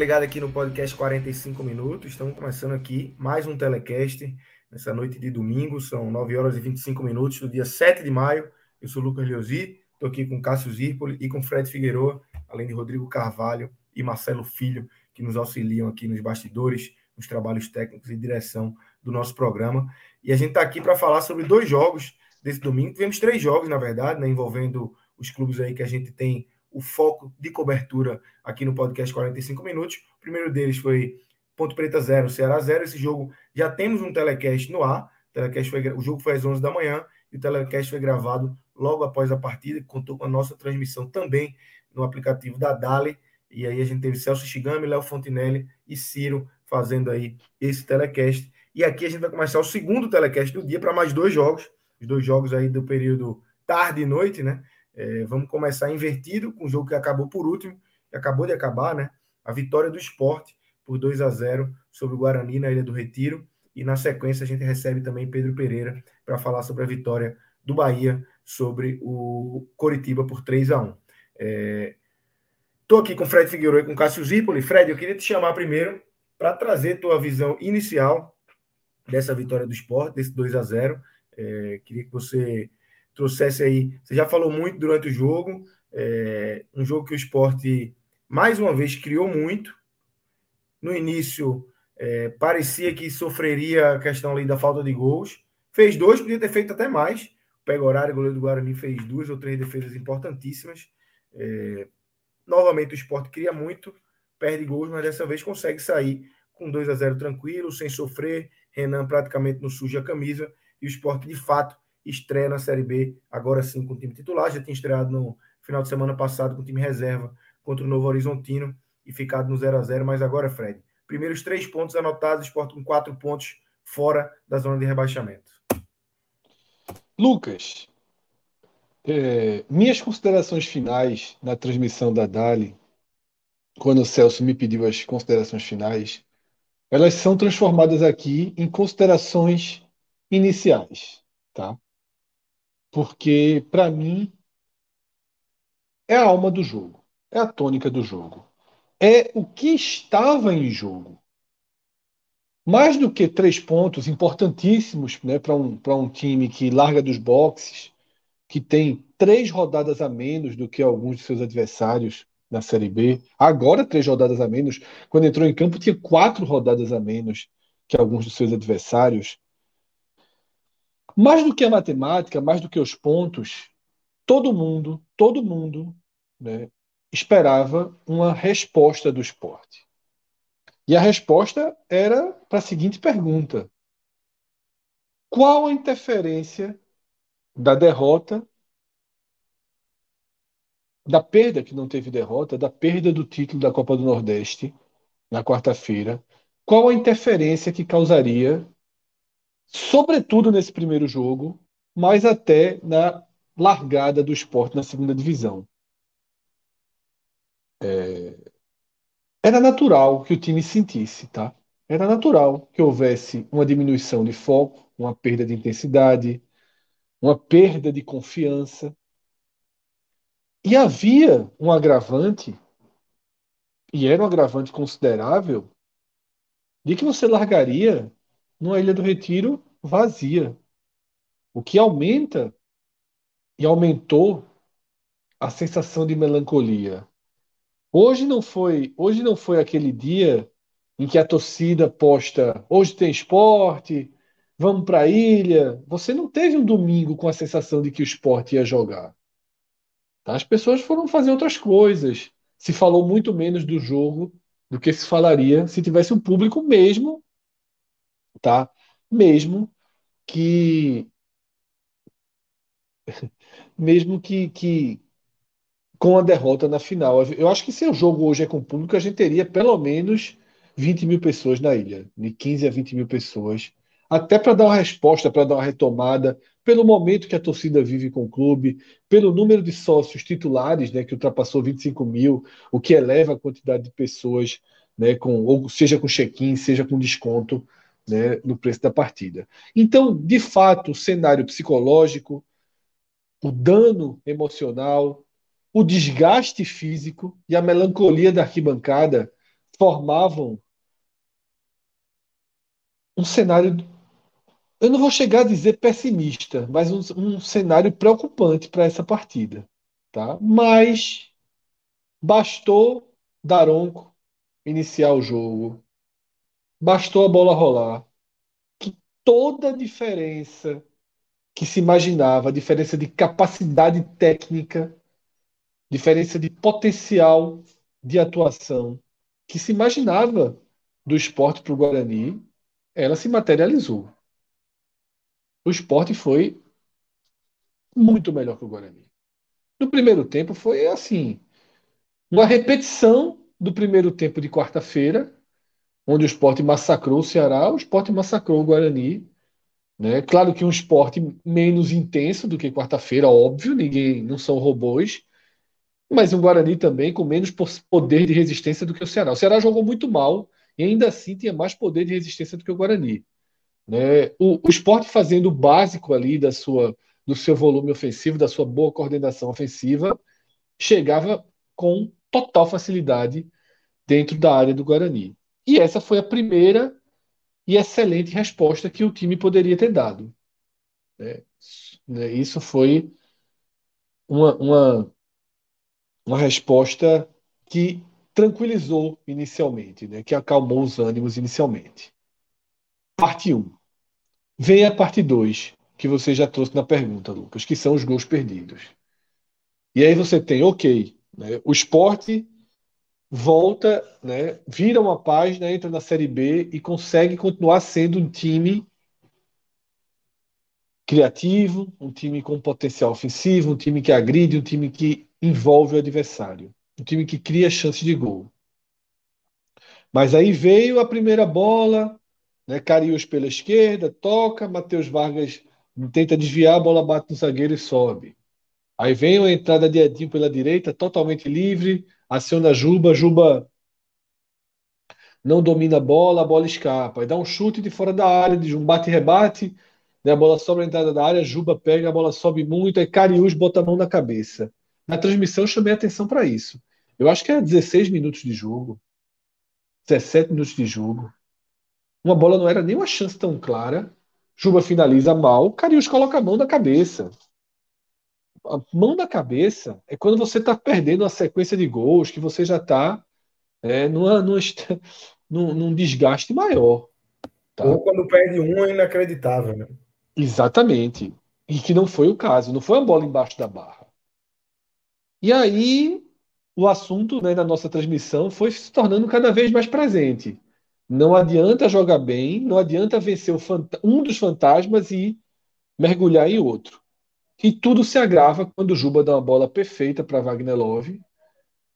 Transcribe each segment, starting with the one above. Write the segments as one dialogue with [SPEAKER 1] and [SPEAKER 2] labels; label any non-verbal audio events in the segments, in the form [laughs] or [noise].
[SPEAKER 1] Ligada aqui no podcast 45 minutos. Estamos começando aqui mais um telecast nessa noite de domingo. São 9 horas e 25 minutos do dia 7 de maio. Eu sou o Lucas Leozzi, estou aqui com Cássio Zirpoli e com Fred Figueiredo, além de Rodrigo Carvalho e Marcelo Filho, que nos auxiliam aqui nos bastidores, nos trabalhos técnicos e direção do nosso programa. E a gente está aqui para falar sobre dois jogos desse domingo. Tivemos três jogos, na verdade, né, envolvendo os clubes aí que a gente tem o foco de cobertura aqui no podcast 45 minutos. O primeiro deles foi Ponto Preta 0, Ceará 0. Esse jogo já temos um telecast no ar. O, telecast foi, o jogo foi às 11 da manhã e o telecast foi gravado logo após a partida, contou com a nossa transmissão também no aplicativo da Dali. E aí a gente teve Celso Shigami, Léo Fontinelli e Ciro fazendo aí esse telecast. E aqui a gente vai começar o segundo telecast do dia para mais dois jogos, os dois jogos aí do período tarde e noite, né? É, vamos começar invertido com o jogo que acabou por último, que acabou de acabar, né? A vitória do esporte por 2 a 0 sobre o Guarani na Ilha do Retiro. E na sequência a gente recebe também Pedro Pereira para falar sobre a vitória do Bahia sobre o Coritiba por 3 a 1 Estou é... aqui com Fred Figueiredo e com Cássio Zipoli. Fred, eu queria te chamar primeiro para trazer tua visão inicial dessa vitória do esporte, desse 2 a 0 é... Queria que você trouxesse aí. Você já falou muito durante o jogo, é, um jogo que o esporte, mais uma vez, criou muito. No início, é, parecia que sofreria a questão ali da falta de gols. Fez dois, podia ter feito até mais. O Pegorari, goleiro do Guarani, fez duas ou três defesas importantíssimas. É, novamente, o esporte cria muito, perde gols, mas dessa vez consegue sair com 2 a 0 tranquilo, sem sofrer. Renan praticamente não suja a camisa. E o esporte, de fato, estreia na Série B, agora sim com o time titular. Já tinha estreado no final de semana passado com o time reserva contra o Novo Horizontino e ficado no 0 a 0 mas agora, Fred, primeiros três pontos anotados, Sport com quatro pontos fora da zona de rebaixamento.
[SPEAKER 2] Lucas, é, minhas considerações finais na transmissão da Dali, quando o Celso me pediu as considerações finais, elas são transformadas aqui em considerações iniciais, tá? Porque para mim é a alma do jogo, é a tônica do jogo, é o que estava em jogo. Mais do que três pontos importantíssimos né, para um, um time que larga dos boxes, que tem três rodadas a menos do que alguns de seus adversários na Série B. Agora, três rodadas a menos. Quando entrou em campo, tinha quatro rodadas a menos que alguns dos seus adversários. Mais do que a matemática, mais do que os pontos, todo mundo, todo mundo né, esperava uma resposta do esporte. E a resposta era para a seguinte pergunta: qual a interferência da derrota, da perda que não teve derrota, da perda do título da Copa do Nordeste na quarta-feira? Qual a interferência que causaria sobretudo nesse primeiro jogo, mas até na largada do esporte na segunda divisão. É... Era natural que o time sentisse, tá? Era natural que houvesse uma diminuição de foco, uma perda de intensidade, uma perda de confiança. E havia um agravante, e era um agravante considerável, de que você largaria numa Ilha do Retiro vazia. O que aumenta e aumentou a sensação de melancolia. Hoje não foi, hoje não foi aquele dia em que a torcida posta, hoje tem esporte, vamos para a ilha. Você não teve um domingo com a sensação de que o esporte ia jogar. Tá? As pessoas foram fazer outras coisas. Se falou muito menos do jogo do que se falaria se tivesse um público mesmo, tá? Mesmo que [laughs] mesmo que, que com a derrota na final. Eu acho que se o jogo hoje é com público, a gente teria pelo menos 20 mil pessoas na ilha, de 15 a 20 mil pessoas, até para dar uma resposta, para dar uma retomada, pelo momento que a torcida vive com o clube, pelo número de sócios titulares, né, que ultrapassou 25 mil, o que eleva a quantidade de pessoas, né, com, ou seja com check-in, seja com desconto né, no preço da partida. Então, de fato, o cenário psicológico, o dano emocional, o desgaste físico e a melancolia da arquibancada formavam um cenário eu não vou chegar a dizer pessimista, mas um, um cenário preocupante para essa partida. Tá? Mas bastou Daronco iniciar o jogo, bastou a bola rolar, que toda a diferença que se imaginava, a diferença de capacidade técnica, diferença de potencial de atuação que se imaginava do esporte para o Guarani, ela se materializou o esporte foi muito melhor que o Guarani. No primeiro tempo foi assim, uma repetição do primeiro tempo de quarta-feira, onde o esporte massacrou o Ceará, o esporte massacrou o Guarani. Né? Claro que um esporte menos intenso do que quarta-feira, óbvio, ninguém não são robôs, mas um Guarani também com menos poder de resistência do que o Ceará. O Ceará jogou muito mal e ainda assim tinha mais poder de resistência do que o Guarani. Né? O, o esporte fazendo o básico ali da sua, do seu volume ofensivo, da sua boa coordenação ofensiva, chegava com total facilidade dentro da área do Guarani. E essa foi a primeira e excelente resposta que o time poderia ter dado. Né? né isso foi uma, uma, uma resposta que tranquilizou inicialmente, né? que acalmou os ânimos inicialmente. Parte 1. Vem a parte 2, que você já trouxe na pergunta, Lucas, que são os gols perdidos. E aí você tem, ok, né, o esporte volta, né, vira uma página, entra na Série B e consegue continuar sendo um time criativo, um time com potencial ofensivo, um time que agride, um time que envolve o adversário, um time que cria chance de gol. Mas aí veio a primeira bola, né? Carius pela esquerda, toca, Matheus Vargas tenta desviar, a bola bate no zagueiro e sobe. Aí vem a entrada de Edinho pela direita, totalmente livre, aciona Juba, Juba não domina a bola, a bola escapa. Aí dá um chute de fora da área, de um bate-rebate, né? a bola sobra a entrada da área, Juba pega, a bola sobe muito, aí Carius bota a mão na cabeça. Na transmissão eu chamei atenção para isso. Eu acho que é 16 minutos de jogo, 17 minutos de jogo. Uma bola não era nem uma chance tão clara. Juba finaliza mal. Carius coloca a mão na cabeça. A mão na cabeça é quando você está perdendo uma sequência de gols, que você já está é, numa, numa, [laughs] num, num, desgaste maior.
[SPEAKER 1] Tá? Ou quando perde um é inacreditável. Né?
[SPEAKER 2] Exatamente. E que não foi o caso. Não foi uma bola embaixo da barra. E aí o assunto né, na nossa transmissão foi se tornando cada vez mais presente. Não adianta jogar bem, não adianta vencer um dos fantasmas e mergulhar em outro. E tudo se agrava quando o Juba dá uma bola perfeita para Wagner Love.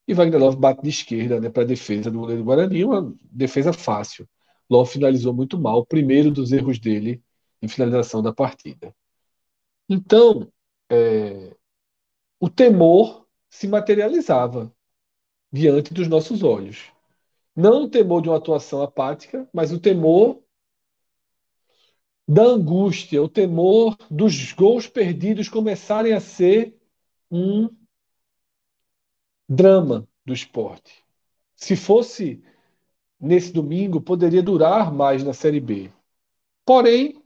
[SPEAKER 2] E Wagner Love bate de esquerda né, para a defesa do goleiro Guarani, uma defesa fácil. Love finalizou muito mal, primeiro dos erros dele em finalização da partida. Então, é, o temor se materializava diante dos nossos olhos. Não o temor de uma atuação apática, mas o temor da angústia, o temor dos gols perdidos começarem a ser um drama do esporte. Se fosse nesse domingo, poderia durar mais na Série B. Porém,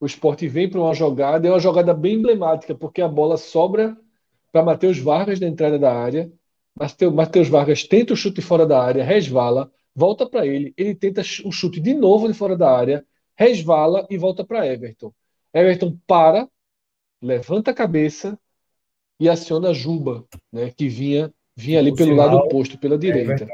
[SPEAKER 2] o esporte vem para uma jogada, é uma jogada bem emblemática, porque a bola sobra para Matheus Vargas na entrada da área Matheus Vargas tenta o chute fora da área, resvala, volta para ele, ele tenta o chute de novo de fora da área, resvala e volta para Everton. Everton para, levanta a cabeça e aciona Juba, né, que vinha, vinha ali pelo sinal, lado oposto, pela direita.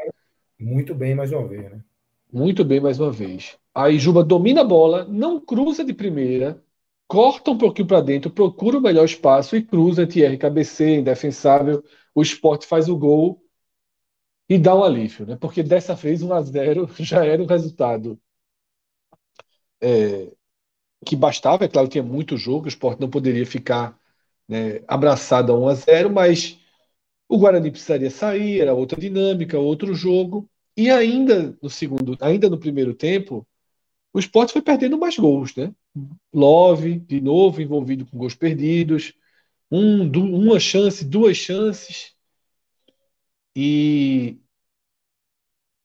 [SPEAKER 1] muito bem mais uma vez, né?
[SPEAKER 2] Muito bem mais uma vez. Aí Juba domina a bola, não cruza de primeira, corta um pouquinho para dentro, procura o melhor espaço e cruza, Thierry cabeceia, indefensável, o esporte faz o gol e dá um alívio, né? Porque dessa vez 1 a 0 [laughs] já era um resultado é, que bastava, é claro, tinha muito jogo, o esporte não poderia ficar né, abraçado a 1 a 0 mas o Guarani precisaria sair, era outra dinâmica, outro jogo. E ainda no segundo, ainda no primeiro tempo, o esporte foi perdendo mais gols, né? Love, de novo, envolvido com gols perdidos, um, uma chance, duas chances. E,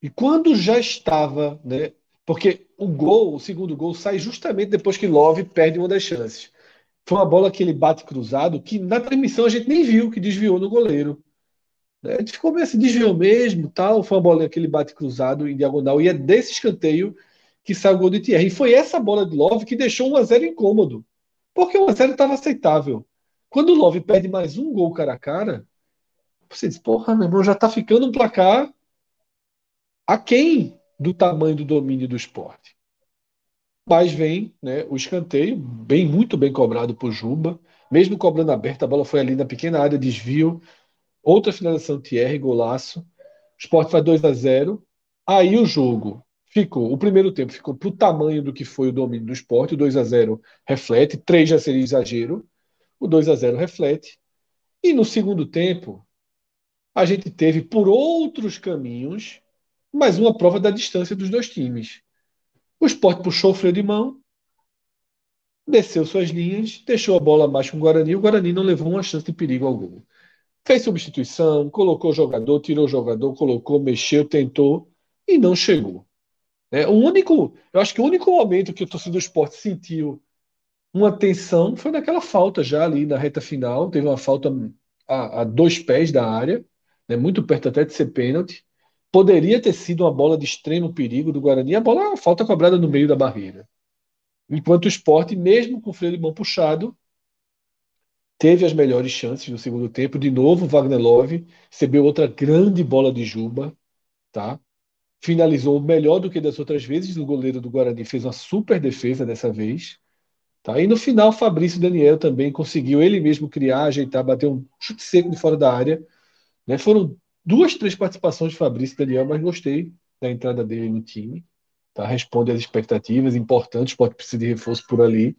[SPEAKER 2] e quando já estava, né? Porque o gol, o segundo gol, sai justamente depois que Love perde uma das chances. Foi uma bola que ele bate cruzado, que na transmissão a gente nem viu que desviou no goleiro. A gente ficou meio assim, desviou mesmo, tal. Foi uma bola que ele bate cruzado em diagonal, e é desse escanteio que sai o gol de Thierry. E foi essa bola de Love que deixou 1x0 incômodo. Porque o 1x0 estava aceitável. Quando o Love perde mais um gol cara a cara, você diz, porra, meu irmão, já tá ficando um placar aquém do tamanho do domínio do esporte. Mas vem né, o escanteio, bem muito bem cobrado por Juba, mesmo cobrando aberta, a bola foi ali na pequena área, desvio, outra finalização Thierry, golaço. O esporte faz 2 a 0 Aí o jogo ficou, o primeiro tempo ficou pro tamanho do que foi o domínio do esporte, o 2 a 0 reflete, 3 já seria exagero, o 2 a 0 reflete. E no segundo tempo, a gente teve por outros caminhos mais uma prova da distância dos dois times. O Sport puxou o freio de mão, desceu suas linhas, deixou a bola abaixo com o Guarani. O Guarani não levou uma chance de perigo algum. Fez substituição, colocou o jogador, tirou o jogador, colocou, mexeu, tentou e não chegou. É, o único, eu acho que o único momento que o torcedor do esporte sentiu uma tensão foi naquela falta já ali na reta final. Teve uma falta a, a dois pés da área, né, muito perto até de ser pênalti. Poderia ter sido uma bola de extremo perigo do Guarani. A bola, a falta cobrada no meio da barreira. Enquanto o esporte, mesmo com o freio de mão puxado, teve as melhores chances no segundo tempo. De novo, Wagner Love recebeu outra grande bola de Juba, tá? Finalizou melhor do que das outras vezes. O goleiro do Guarani fez uma super defesa dessa vez. Tá? E no final, Fabrício Daniel também conseguiu ele mesmo criar, ajeitar, bater um chute seco de fora da área. Né? Foram duas, três participações de Fabrício Daniel, mas gostei da entrada dele no time. Tá? Responde às expectativas, importantes, pode precisar de reforço por ali.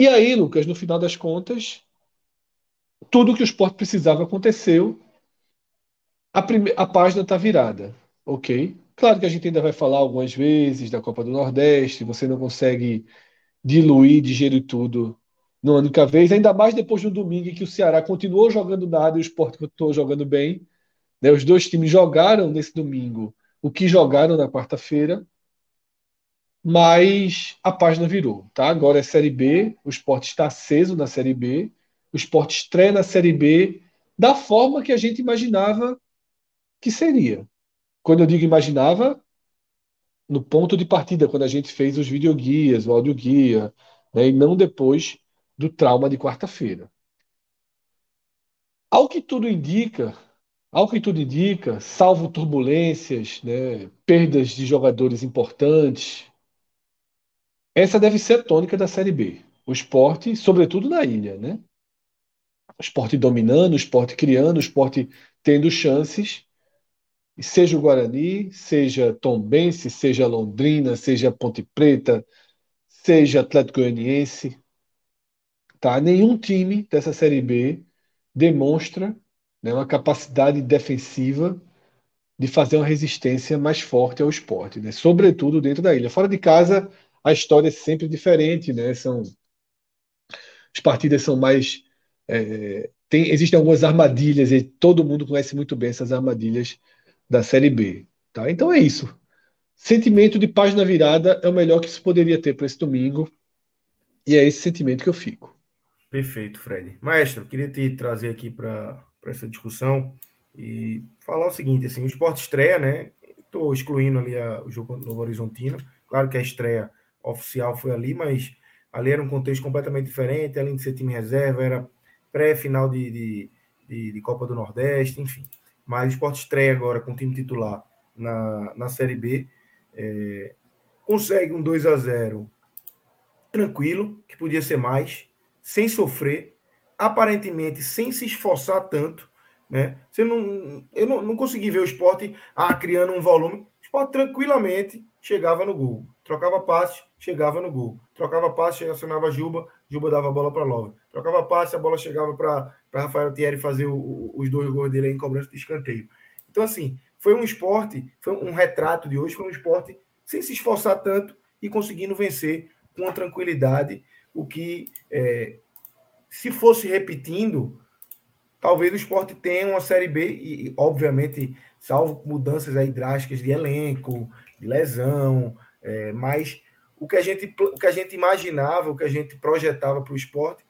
[SPEAKER 2] E aí, Lucas, no final das contas, tudo que o esporte precisava aconteceu. A, prime... a página está virada, ok? Claro que a gente ainda vai falar algumas vezes da Copa do Nordeste, você não consegue diluir, digerir tudo numa única vez, ainda mais depois de um domingo em que o Ceará continuou jogando nada e o Sport continuou jogando bem. Né? Os dois times jogaram nesse domingo o que jogaram na quarta-feira, mas a página virou. Tá? Agora é Série B, o Sport está aceso na Série B, o Sport estreia na Série B da forma que a gente imaginava que seria. Quando eu digo imaginava, no ponto de partida, quando a gente fez os videoguias, o audioguia, né, e não depois do trauma de quarta-feira. Ao que tudo indica, ao que tudo indica, salvo turbulências, né, perdas de jogadores importantes, essa deve ser a tônica da Série B. O esporte, sobretudo na ilha, né? O esporte dominando, o esporte criando, o esporte tendo chances seja o Guarani, seja Tombense, seja Londrina, seja Ponte Preta, seja Atlético Goianiense, tá? Nenhum time dessa Série B demonstra né, uma capacidade defensiva de fazer uma resistência mais forte ao esporte, né? sobretudo dentro da ilha. Fora de casa, a história é sempre diferente, né? São as partidas são mais é, tem, existem algumas armadilhas e todo mundo conhece muito bem essas armadilhas da Série B. Tá? Então é isso. Sentimento de página virada é o melhor que se poderia ter para esse domingo. E é esse sentimento que eu fico.
[SPEAKER 1] Perfeito, Fred. Maestro, queria te trazer aqui para essa discussão e falar o seguinte: assim, o esporte estreia, né? Estou excluindo ali a, o jogo no Horizontino. Claro que a estreia, oficial foi ali, mas ali era um contexto completamente diferente, além de ser time reserva, era pré-final de, de, de, de, Copa do Nordeste, enfim. Mas o esporte estreia agora com o time titular na, na Série B. É, consegue um 2 a 0 tranquilo, que podia ser mais, sem sofrer, aparentemente sem se esforçar tanto. Né? Você não, eu não, não consegui ver o esporte ah, criando um volume. O esporte tranquilamente chegava no gol. Trocava passe, chegava no gol. Trocava passe, acionava Juba, Juba dava a bola para Love. Trocava passe, a bola chegava para Rafael Thierry fazer o, o, os dois gols dele em cobrança de escanteio. Então, assim, foi um esporte, foi um retrato de hoje, foi um esporte sem se esforçar tanto e conseguindo vencer com tranquilidade, o que, é, se fosse repetindo, talvez o esporte tenha uma Série B, e, obviamente, salvo mudanças aí drásticas de elenco, de lesão, é, mas o que, a gente, o que a gente imaginava, o que a gente projetava para o esporte,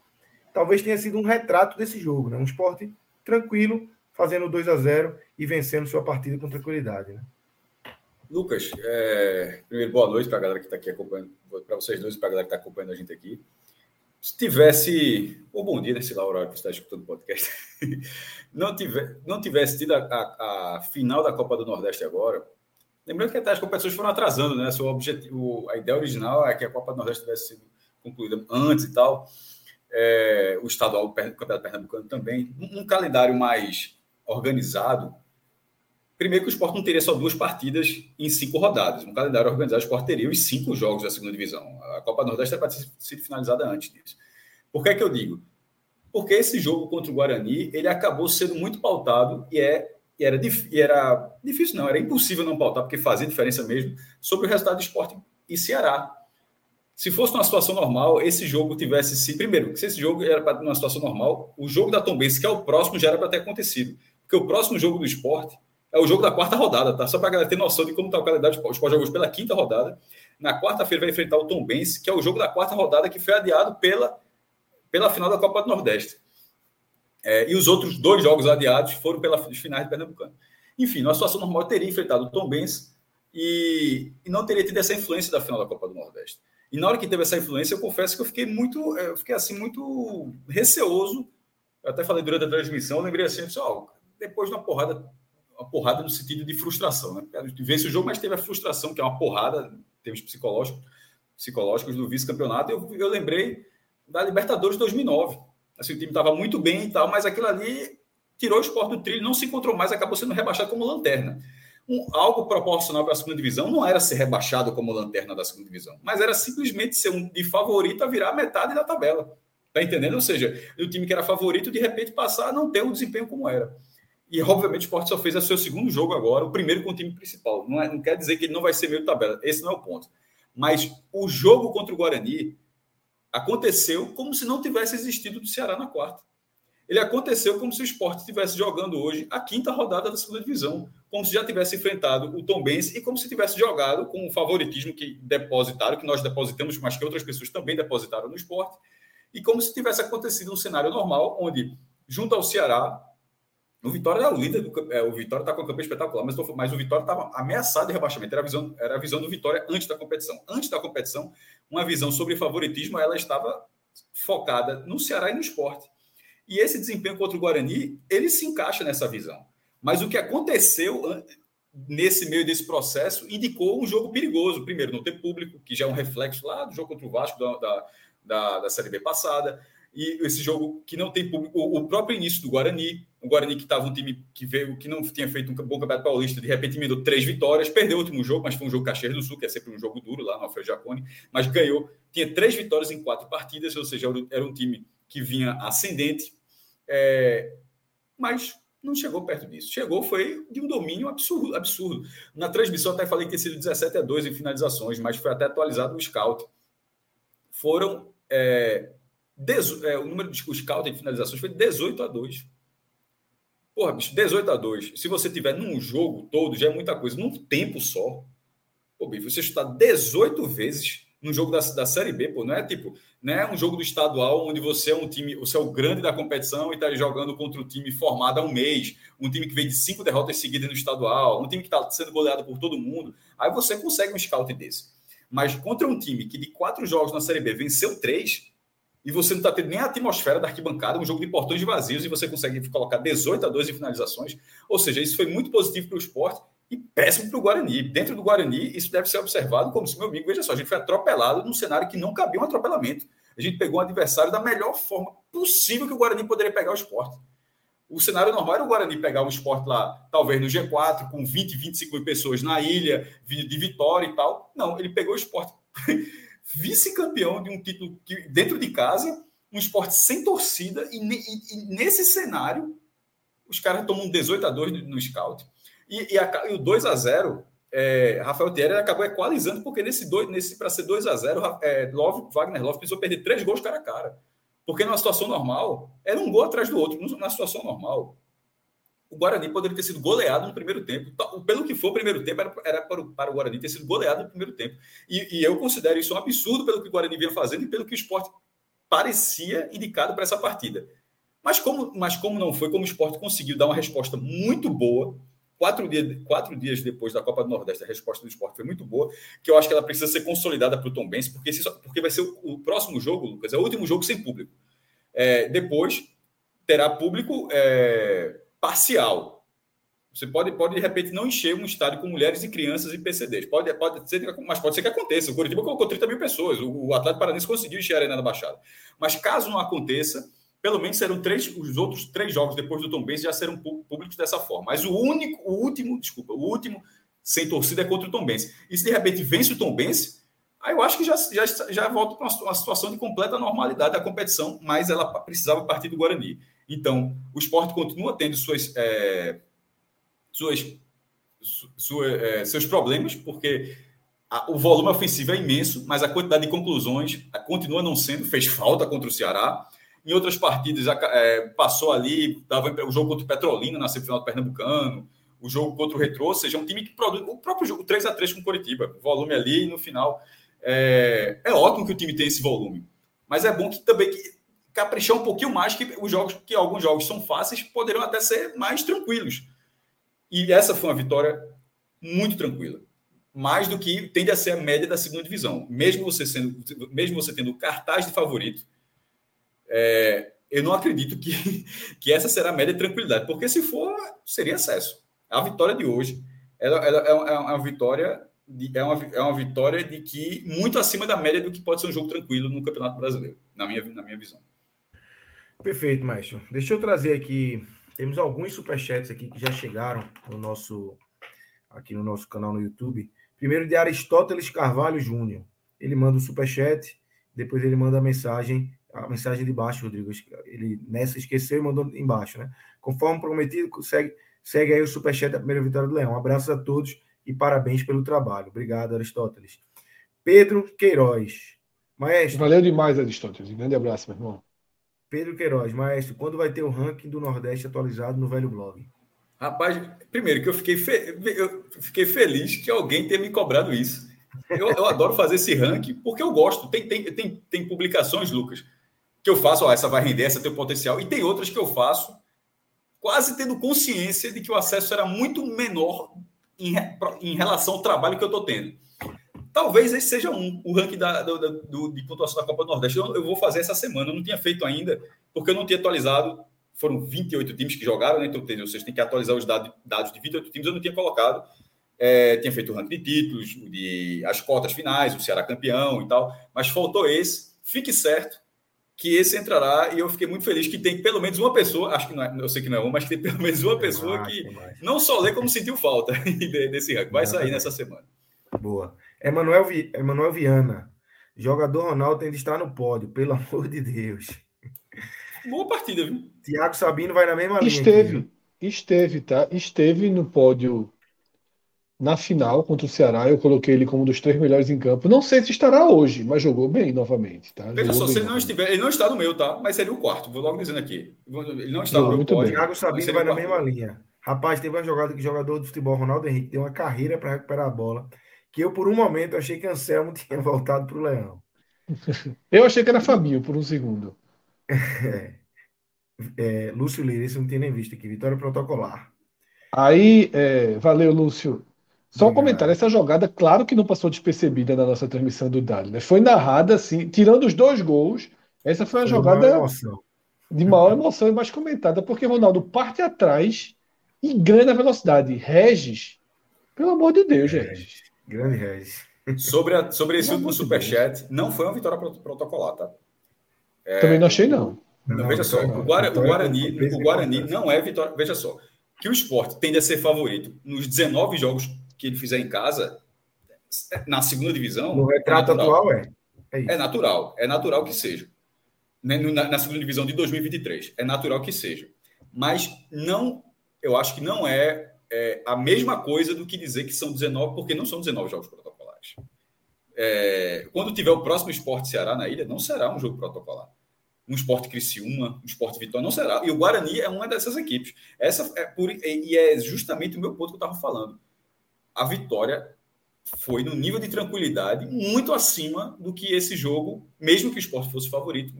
[SPEAKER 1] talvez tenha sido um retrato desse jogo, né? Um esporte tranquilo, fazendo 2 a 0 e vencendo sua partida com tranquilidade. Né?
[SPEAKER 3] Lucas, é... primeiro boa noite para a galera que está aqui acompanhando, para vocês dois e para a galera que está acompanhando a gente aqui. Se tivesse, ou bom dia, né? Sei lá, que está escutando o podcast, [laughs] não, tiver, não tivesse tido a, a, a final da Copa do Nordeste agora, Lembrando que até as competições foram atrasando, né? Seu objetivo, a ideia original é que a Copa do Nordeste tivesse sido concluída antes e tal. É, o estadual, o Campeonato Pernambucano também. Um, um, calendário mais organizado. Primeiro que o esporte não teria só duas partidas em cinco rodadas. Um calendário organizado, o esporte teria os cinco jogos da segunda divisão. A Copa Nordeste era para ter sido finalizada antes disso. Por que é que eu digo? Porque esse jogo contra o Guarani, ele acabou sendo muito pautado e é e era, e era difícil, não, era impossível não pautar, porque fazia diferença mesmo, sobre o resultado do esporte e Ceará. Se fosse numa situação normal, esse jogo tivesse se. Primeiro, se esse jogo era para uma situação normal, o jogo da Tombense, que é o próximo, já era para ter acontecido. Porque o próximo jogo do esporte é o jogo da quarta rodada, tá? Só para a galera ter noção de como está o calendário do esporte. O esporte jogou pela quinta rodada. Na quarta-feira vai enfrentar o Tombense, que é o jogo da quarta rodada que foi adiado pela, pela final da Copa do Nordeste. É, e os outros dois jogos adiados foram pelas finais de Pernambucano. Enfim, numa situação normal, teria enfrentado o Tom Benz e, e, não teria tido essa influência da final da Copa do Nordeste. E na hora que teve essa influência, eu confesso que eu fiquei muito, eu fiquei assim, muito receoso. Eu até falei durante a transmissão, lembrei assim, ó, depois de uma porrada, uma porrada no sentido de frustração, né? A gente vence o jogo, mas teve a frustração, que é uma porrada, termos psicológicos, psicológicos do vice-campeonato. Eu, eu lembrei da Libertadores 2009 Assim, o time estava muito bem e tal, mas aquilo ali tirou o esporte do trilho, não se encontrou mais, acabou sendo rebaixado como lanterna. Um, algo proporcional para a segunda divisão não era ser rebaixado como lanterna da segunda divisão, mas era simplesmente ser um de favorito a virar metade da tabela. Tá entendendo? Ou seja, o time que era favorito, de repente, passar a não ter o desempenho como era. E, obviamente, o Sport só fez o seu segundo jogo agora, o primeiro com o time principal. Não, é, não quer dizer que ele não vai ser meio tabela. Esse não é o ponto. Mas o jogo contra o Guarani aconteceu como se não tivesse existido do Ceará na quarta. Ele aconteceu como se o esporte estivesse jogando hoje a quinta rodada da segunda divisão, como se já tivesse enfrentado o Tom Benz e como se tivesse jogado com o favoritismo que depositaram, que nós depositamos, mas que outras pessoas também depositaram no esporte, e como se tivesse acontecido um cenário normal, onde, junto ao Ceará, o Vitória era o líder, do, é, o Vitória está com a campanha espetacular, mas, mas o Vitória estava ameaçado de rebaixamento. Era a, visão, era a visão do Vitória antes da competição. Antes da competição, uma visão sobre favoritismo, ela estava focada no Ceará e no esporte. E esse desempenho contra o Guarani, ele se encaixa nessa visão. Mas o que aconteceu nesse meio desse processo indicou um jogo perigoso. Primeiro, não ter público, que já é um reflexo lá do jogo contra o Vasco da, da, da, da Série B passada e esse jogo que não tem público, o próprio início do Guarani, o Guarani que estava um time que veio, que não tinha feito um bom campeonato paulista, de repente emendou três vitórias, perdeu o último jogo, mas foi um jogo Caxias do Sul, que é sempre um jogo duro lá no Alfredo Jacone, mas ganhou, tinha três vitórias em quatro partidas, ou seja, era um time que vinha ascendente, é, mas não chegou perto disso. Chegou, foi de um domínio absurdo, absurdo. Na transmissão até falei que tinha sido 17 a 2 em finalizações, mas foi até atualizado o scout. Foram é, é, o número de scout de finalizações foi 18 a 2. Porra, bicho, 18 a 2. Se você tiver num jogo todo, já é muita coisa. Num tempo só. Pô, bicho, você chutar 18 vezes num jogo da, da Série B, pô, não é tipo, não é um jogo do estadual onde você é um time, você é o grande da competição e está jogando contra um time formado há um mês, um time que vem de cinco derrotas seguidas no estadual, um time que está sendo goleado por todo mundo. Aí você consegue um scout desse. Mas contra um time que de quatro jogos na Série B venceu três, e você não está tendo nem a atmosfera da arquibancada, um jogo de portões vazios, e você consegue colocar 18 a 2 em finalizações. Ou seja, isso foi muito positivo para o esporte e péssimo para o Guarani. Dentro do Guarani, isso deve ser observado como se, meu amigo, veja só, a gente foi atropelado num cenário que não cabia um atropelamento. A gente pegou um adversário da melhor forma possível que o Guarani poderia pegar o esporte. O cenário normal era o Guarani pegar o esporte lá, talvez no G4, com 20, 25 mil pessoas na ilha, de vitória e tal. Não, ele pegou o esporte [laughs] vice-campeão de um título que, dentro de casa, um esporte sem torcida, e, e, e nesse cenário, os caras tomam 18 a 2 no, scout. E, e, a, e o 2 a 0 é, Rafael Thierry acabou equalizando, porque nesse, nesse para ser 2 a 0 é, Love, Wagner Love precisou perder três gols cara a cara. Porque numa situação normal, era um gol atrás do outro. Na situação normal, o Guarani poderia ter sido goleado no primeiro tempo. Pelo que for o primeiro tempo, era, era para, o, para, o, Guarani ter sido goleado no primeiro tempo. E, e, eu considero isso um absurdo pelo que o Guarani vinha fazendo e pelo que o esporte parecia indicado para essa partida. Mas como, mas como não foi, como o esporte conseguiu dar uma resposta muito boa, quatro dias, quatro dias depois da Copa do Nordeste, a resposta do esporte foi muito boa, que eu acho que ela precisa ser consolidada para o Tom Benz, porque, porque vai ser o, o, próximo jogo, Lucas, é o último jogo sem público. É, depois terá público é, parcial. Você pode, pode, de repente, não encher um estádio com mulheres e crianças e PCDs. Pode, pode ser, mas pode ser que aconteça. O Curitiba colocou 30 mil pessoas. O, o Atlético Paranaense conseguiu encher a Arena da Baixada. Mas caso não aconteça, pelo menos serão três, os outros três jogos depois do Tom Benz já serão públicos dessa forma. Mas o único, o último, desculpa, o último sem torcida é contra o Tom Benz. E se de repente vence o Tom Benz, aí eu acho que já, já, já volta para uma, situação de completa normalidade da competição, mas ela precisava partir do Guarani. Então, o esporte continua tendo suas, é, suas, sua, é, seus problemas, porque a, o volume ofensivo é imenso, mas a quantidade de conclusões a, continua não sendo, fez falta contra o Ceará. Em outras partidas, é, passou ali, dava o jogo contra o Petrolina na semifinal do Pernambucano, o jogo contra o Retrô, ou seja, um time que produz o próprio jogo 3 a 3 com o Coritiba, volume ali no final. É, é ótimo que o time tenha esse volume, mas é bom que também que caprichar um pouquinho mais que os jogos, que alguns jogos são fáceis, poderão até ser mais tranquilos. E essa foi uma vitória muito tranquila. Mais do que tende a ser a média da segunda divisão. Mesmo você sendo, mesmo você tendo cartaz de favorito, é, eu não acredito que, [laughs] que essa será a média de tranquilidade, porque se for, seria acesso. A vitória de hoje ela, ela é, é uma vitória é, uma, é uma vitória de que muito acima da média do que pode ser um jogo tranquilo no Campeonato Brasileiro, na minha, na minha visão.
[SPEAKER 1] Perfeito, Maestro. Deixa eu trazer aqui. Temos alguns superchats aqui que já chegaram no nosso aqui no nosso canal no YouTube. Primeiro de Aristóteles Carvalho Júnior. Ele manda o superchat, depois ele manda a mensagem, a mensagem de baixo, Rodrigo. Ele nessa esqueceu e mandou embaixo, né? Conforme prometido, segue, segue aí o superchat da primeira vitória do Leão. Um abraço a todos e parabéns pelo trabalho. Obrigado, Aristóteles. Pedro Queiroz.
[SPEAKER 2] Maestro. Valeu demais, Aristóteles. Um grande abraço, meu irmão.
[SPEAKER 1] Pedro Queiroz, maestro, quando vai ter o ranking do Nordeste atualizado no velho blog?
[SPEAKER 3] Rapaz, primeiro que eu fiquei, fe... eu fiquei feliz que alguém tenha me cobrado isso. Eu, eu adoro fazer esse ranking porque eu gosto. Tem, tem, tem, tem publicações, Lucas, que eu faço, ó, essa vai render, essa tem potencial, e tem outras que eu faço quase tendo consciência de que o acesso era muito menor em, em relação ao trabalho que eu estou tendo. Talvez esse seja um, o ranking da, do, do, de pontuação da Copa do Nordeste. Eu, eu, vou fazer essa semana, eu não tinha feito ainda, porque eu não tinha atualizado. Foram 28 times que jogaram, né? Então, vocês têm que atualizar os dados, dados de 28 times, eu não tinha colocado. É, tinha feito o ranking de títulos, de, as cotas finais, o Ceará campeão e tal, mas faltou esse. Fique certo que esse entrará e eu fiquei muito feliz que tem pelo menos uma pessoa, acho que não é, eu sei que não é uma, mas que tem pelo menos uma pessoa que não só lê como sentiu falta [laughs] desse ranking. Vai sair nessa semana.
[SPEAKER 1] Boa. Emanuel, Vi... Emanuel Viana. Jogador Ronaldo tem de estar no pódio, pelo amor de Deus.
[SPEAKER 3] Boa partida, viu?
[SPEAKER 1] Tiago Sabino vai na mesma linha.
[SPEAKER 2] Esteve, esteve, tá? Esteve no pódio na final contra o Ceará. Eu coloquei ele como um dos três melhores em campo. Não sei se estará hoje, mas jogou bem novamente, tá?
[SPEAKER 3] Veja só, se ele não estiver, ele não está no meu, tá? Mas seria o quarto, vou logo dizendo aqui. Ele não está não, no meu
[SPEAKER 1] pódio. Tiago Sabino vai na mesma linha. Rapaz, teve uma jogada que jogador de futebol, Ronaldo Henrique, deu uma carreira para recuperar a bola que eu, por um momento, achei que Anselmo [laughs] tinha voltado para o Leão. [laughs]
[SPEAKER 2] Eu achei que era Fabinho, por um segundo. [laughs]
[SPEAKER 1] É. É, Lúcio Lira, isso não tinha nem visto aqui. Vitória protocolar.
[SPEAKER 2] Aí, é, valeu, Lúcio. Só um comentário, essa jogada, claro que não passou despercebida na nossa transmissão do Dali, né? Foi narrada assim, tirando os dois gols, essa foi a foi jogada de maior emoção e mais comentada, porque Ronaldo parte atrás e ganha na velocidade. Regis, pelo amor de Deus, Regis.
[SPEAKER 1] Grande Regis.
[SPEAKER 3] Sobre, a, sobre esse último superchat, não foi uma vitória protocolar, tá?
[SPEAKER 2] É, Também não achei, não.
[SPEAKER 3] não veja só, o, Guara, o Guarani, o Guarani não é vitória. Veja só, que o esporte tende a ser favorito nos 19 jogos que ele fizer em casa, na segunda divisão.
[SPEAKER 1] No retrato é atual, é.
[SPEAKER 3] É, é, natural, é natural que seja. Né, na, na segunda divisão de 2023, é natural que seja. Mas não, eu acho que não é, é, a mesma coisa do que dizer que são 19, porque não são 19 jogos protocolares. É, quando tiver o próximo esporte Ceará na ilha, não será um jogo protocolar um esporte Criciúma, um esporte Vitória, não será. E o Guarani é uma dessas equipes. Essa é por, e é justamente o meu ponto que eu estava falando a vitória foi no nível de tranquilidade muito acima do que esse jogo, mesmo que o esporte fosse favorito,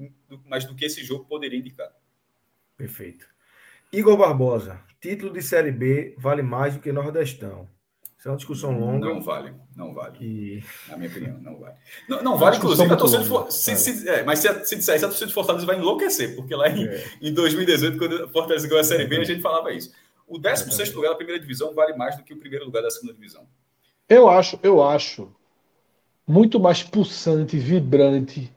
[SPEAKER 3] mas do que esse jogo poderia indicar.
[SPEAKER 1] Perfeito. Igor Barbosa, título de Série B vale mais do que Nordestão. Isso é uma discussão longa.
[SPEAKER 3] Não vale, não vale. E... Na minha opinião, não vale. Não, não vale, inclusive, a torcida longa, for... se, se, é, mas se, se disser isso, a torcida de Fortaleza vai enlouquecer, porque lá em, é. em 2018, quando a Fortaleza ganhou a Série B, a gente falava isso. O 16 lugar da primeira divisão vale mais do que o primeiro lugar da segunda divisão.
[SPEAKER 2] Eu acho, eu acho muito mais pulsante, vibrante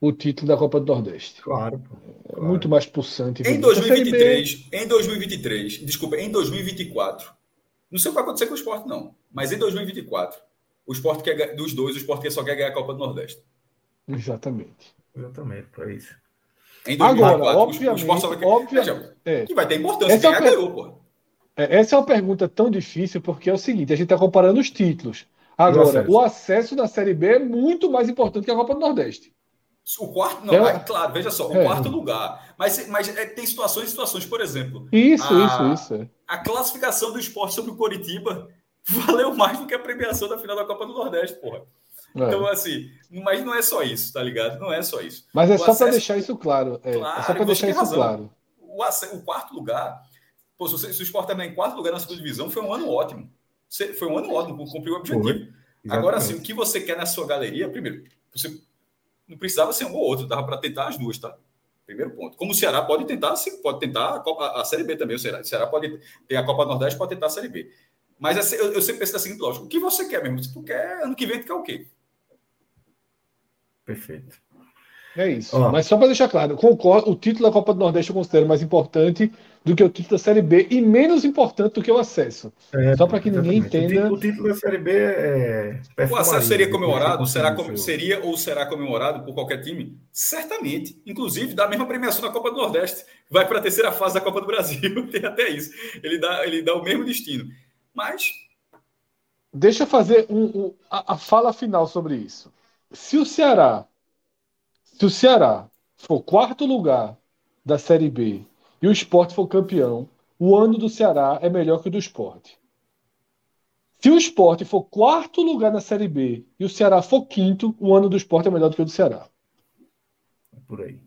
[SPEAKER 2] o título da Copa do Nordeste.
[SPEAKER 1] Claro.
[SPEAKER 2] claro. Muito mais pulsante.
[SPEAKER 3] Em 2023, em 2023, desculpa, em 2024, não sei o que vai acontecer com o esporte, não, mas em 2024, o esporte quer, dos dois, o esporte só quer ganhar a Copa do Nordeste.
[SPEAKER 2] Exatamente.
[SPEAKER 1] Exatamente, para isso.
[SPEAKER 2] Em 2024, Agora, obviamente, o vai... obviamente
[SPEAKER 3] é. que vai ter importância. Essa,
[SPEAKER 2] é ganhou, pô. É, essa é uma pergunta tão difícil porque é o seguinte: a gente está comparando os títulos. Agora, o acesso. o acesso da Série B é muito mais importante que a Copa do Nordeste.
[SPEAKER 3] O quarto, não, é, claro, veja só, o é. quarto lugar. Mas, mas é, tem situações e situações, por exemplo.
[SPEAKER 2] Isso, a, isso, isso. É.
[SPEAKER 3] A classificação do esporte sobre o Coritiba [laughs] valeu mais do que a premiação da final da Copa do Nordeste, porra. É. Então, assim, mas não é só isso, tá ligado? Não é só isso.
[SPEAKER 2] Mas é o só acesso... para deixar isso claro. É, claro, é só para deixar isso razão. claro.
[SPEAKER 3] O, acesso, o, quarto lugar, pô, se, o Sport terminar em quarto lugar na segunda divisão, foi um ano ótimo. Foi um ano ótimo, cumpriu o objetivo. Agora, assim, o que você quer na sua galeria, primeiro, você não precisava ser um ou outro, dava para tentar as duas, tá? Primeiro ponto. Como o Ceará pode tentar, sim, pode tentar a, Copa, a Série B também. O Ceará, o Ceará pode ter a Copa Nordeste, pode tentar a Série B. Mas assim, eu, eu sempre penso da seguinte lógica: o que você quer mesmo? Se tu quer, ano que vem, tu quer o quê?
[SPEAKER 1] Perfeito.
[SPEAKER 2] É isso. Mas só para deixar claro, concordo, o título da Copa do Nordeste eu considero mais importante do que o título da Série B e menos importante do que o acesso. É, só para que ninguém entenda.
[SPEAKER 1] O título, da Série B é.
[SPEAKER 3] O acesso seria comemorado? Será, seria ou será comemorado por qualquer time? Certamente. Inclusive, da mesma premiação da Copa do Nordeste. Vai para a terceira fase da Copa do Brasil. [laughs] Tem até isso. Ele dá, ele dá o mesmo destino. Mas.
[SPEAKER 2] Deixa eu fazer um, um, a, a fala final sobre isso. Se o Ceará, se o Ceará for quarto lugar da Série B e o esporte for campeão, o ano do Ceará é melhor que o do esporte. Se o esporte for quarto lugar na Série B e o Ceará for quinto, o ano do esporte é melhor do que o do Ceará.
[SPEAKER 1] É por aí.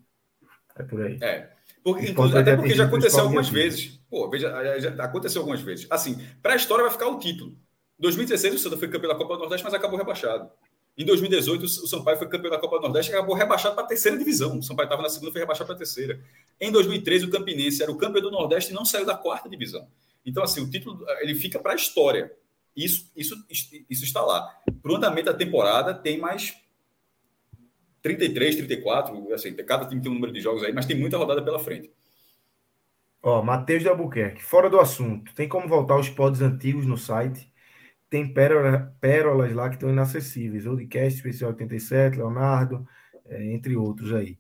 [SPEAKER 1] É por aí.
[SPEAKER 3] É. Porque, até porque já aconteceu algumas vezes. Pô, veja, já aconteceu algumas vezes. Assim, para a história vai ficar o título. Em 2016 o Santa foi campeão da Copa do Nordeste, mas acabou rebaixado. Em 2018, o Sampaio foi campeão da Copa do Nordeste e acabou rebaixado para a terceira divisão. O Sampaio estava na segunda foi rebaixado para a terceira. Em 2013, o Campinense era o campeão do Nordeste e não saiu da quarta divisão. Então, assim, o título ele fica para a história. Isso, isso, isso está lá. Para o andamento da temporada, tem mais 33, 34. Assim, cada time tem um número de jogos aí, mas tem muita rodada pela frente.
[SPEAKER 1] Ó, Matheus de Albuquerque, fora do assunto. Tem como voltar os pods antigos no site? Tem pérola, pérolas lá que estão inacessíveis. Oldcast, Especial 87, Leonardo, é, entre outros aí.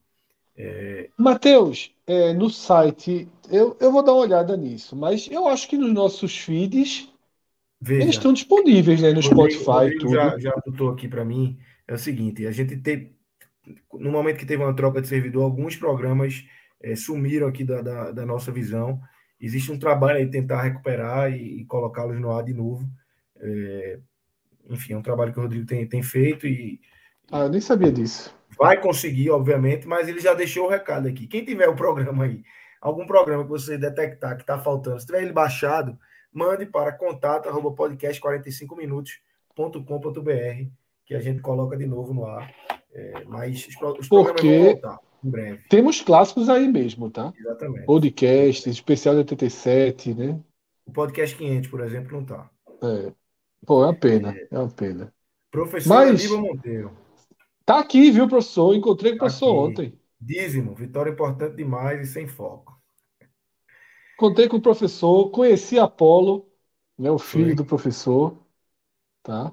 [SPEAKER 2] É... Matheus, é, no site, eu, eu vou dar uma olhada nisso, mas eu acho que nos nossos feeds Veja, eles estão disponíveis né, no Spotify.
[SPEAKER 1] tudo. Já, já botou aqui para mim. É o seguinte: a gente tem. No momento que teve uma troca de servidor, alguns programas é, sumiram aqui da, da, da, nossa visão. Existe um trabalho aí de tentar recuperar e, e colocá-los no ar de novo. É, enfim, é um trabalho que o Rodrigo tem, tem feito e.
[SPEAKER 2] Ah, eu nem sabia disso.
[SPEAKER 1] Vai conseguir, obviamente, mas ele já deixou o recado aqui. Quem tiver o programa aí, algum programa que você detectar que está faltando, se tiver ele baixado, mande para contato@podcast45minutos.com.br que a gente coloca de novo no ar. É, mas os,
[SPEAKER 2] os Porque vão voltar em breve. Temos clássicos aí mesmo, tá?
[SPEAKER 1] Exatamente.
[SPEAKER 2] Podcast, especial de 87, né?
[SPEAKER 1] O podcast 500, por exemplo, não tá.
[SPEAKER 2] É. Pô, é uma pena, é, é uma pena.
[SPEAKER 1] Professor Mas... Monteiro.
[SPEAKER 2] Tá aqui, viu, professor? Encontrei com o tá professor aqui. ontem.
[SPEAKER 1] Dízimo, vitória importante demais e sem foco.
[SPEAKER 2] Contei com o professor, conheci Apolo, né, o filho Foi. do professor, tá?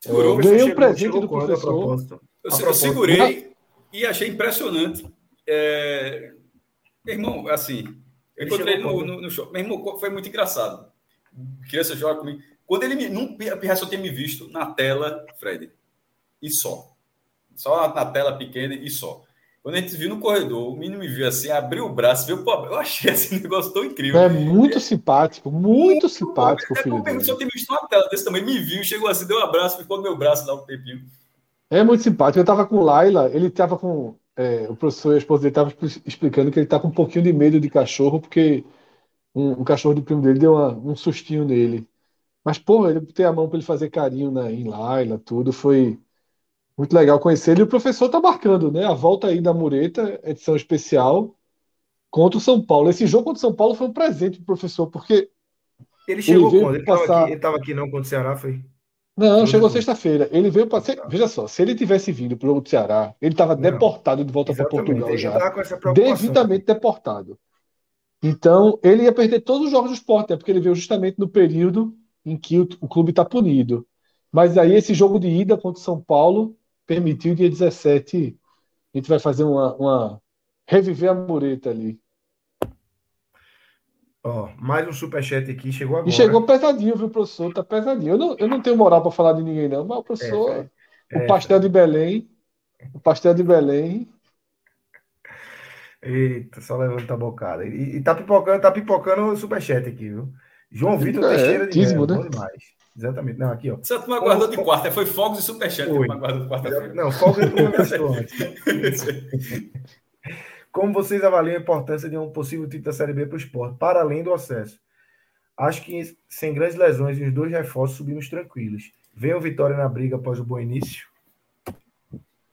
[SPEAKER 3] Segurou,
[SPEAKER 2] ganhei um presente do professor.
[SPEAKER 3] Eu, eu segurei e achei impressionante. É... Meu irmão, assim, eu encontrei no, no, no, show. Meu irmão, foi muito engraçado. Criança joga comigo. Quando ele me. Não, a só tinha me visto na tela, Fred. E só. Só na tela pequena e só. Quando a gente viu no corredor, o menino me viu assim, abriu o braço, viu, pô, eu achei esse [laughs] negócio tão incrível.
[SPEAKER 2] É muito simpático, muito, muito simpático.
[SPEAKER 3] É, filho é, só tem visto uma tela desse tamanho, me viu, chegou assim, deu um abraço, ficou no meu braço lá um tempinho.
[SPEAKER 2] É muito simpático. Eu tava com o Laila, ele tava com. É, o professor e a esposa dele tava explicando que ele tá com um pouquinho de medo de cachorro, porque um, um cachorro do primo dele deu uma, um sustinho nele. Mas, pô, ele ter a mão para ele fazer carinho na, em Laila, tudo, foi muito legal conhecer ele. E o professor tá marcando, né? A volta aí da Mureta, edição especial, contra o São Paulo. Esse jogo contra o São Paulo foi um presente pro professor, porque.
[SPEAKER 1] Ele chegou ele quando? Ele estava passar... aqui, aqui não contra o Ceará, foi?
[SPEAKER 2] Não, chegou sexta-feira. Ele veio para. Veja só, se ele tivesse vindo para o Ceará, ele estava deportado de volta para Portugal já. Devidamente deportado. Então, ele ia perder todos os jogos do esporte, né? porque ele veio justamente no período em que o, o clube está punido. Mas aí, esse jogo de ida contra o São Paulo permitiu dia 17. A gente vai fazer uma. uma reviver a mureta ali.
[SPEAKER 1] Ó, mais um superchat aqui, chegou agora.
[SPEAKER 2] E chegou pesadinho, viu, professor? Tá pesadinho. Eu não, eu não tenho moral para falar de ninguém, não, mas o professor. É, é, o pastel de Belém. O pastel de Belém.
[SPEAKER 1] Eita, só levando a bocada. E, e tá pipocando, tá pipocando o superchat aqui, viu? João Vitor é, Teixeira de
[SPEAKER 2] Tismo, né?
[SPEAKER 1] demais. Exatamente. Não, aqui, ó.
[SPEAKER 3] Você turma guardou de quarta, foi fogos e superchat que guardou de quarta-feira.
[SPEAKER 1] Não, fogos e turma antes. [laughs] Como vocês avaliam a importância de um possível título da Série B para o esporte, para além do acesso? Acho que sem grandes lesões e os dois reforços subimos tranquilos. Vem o Vitória na briga após o bom início?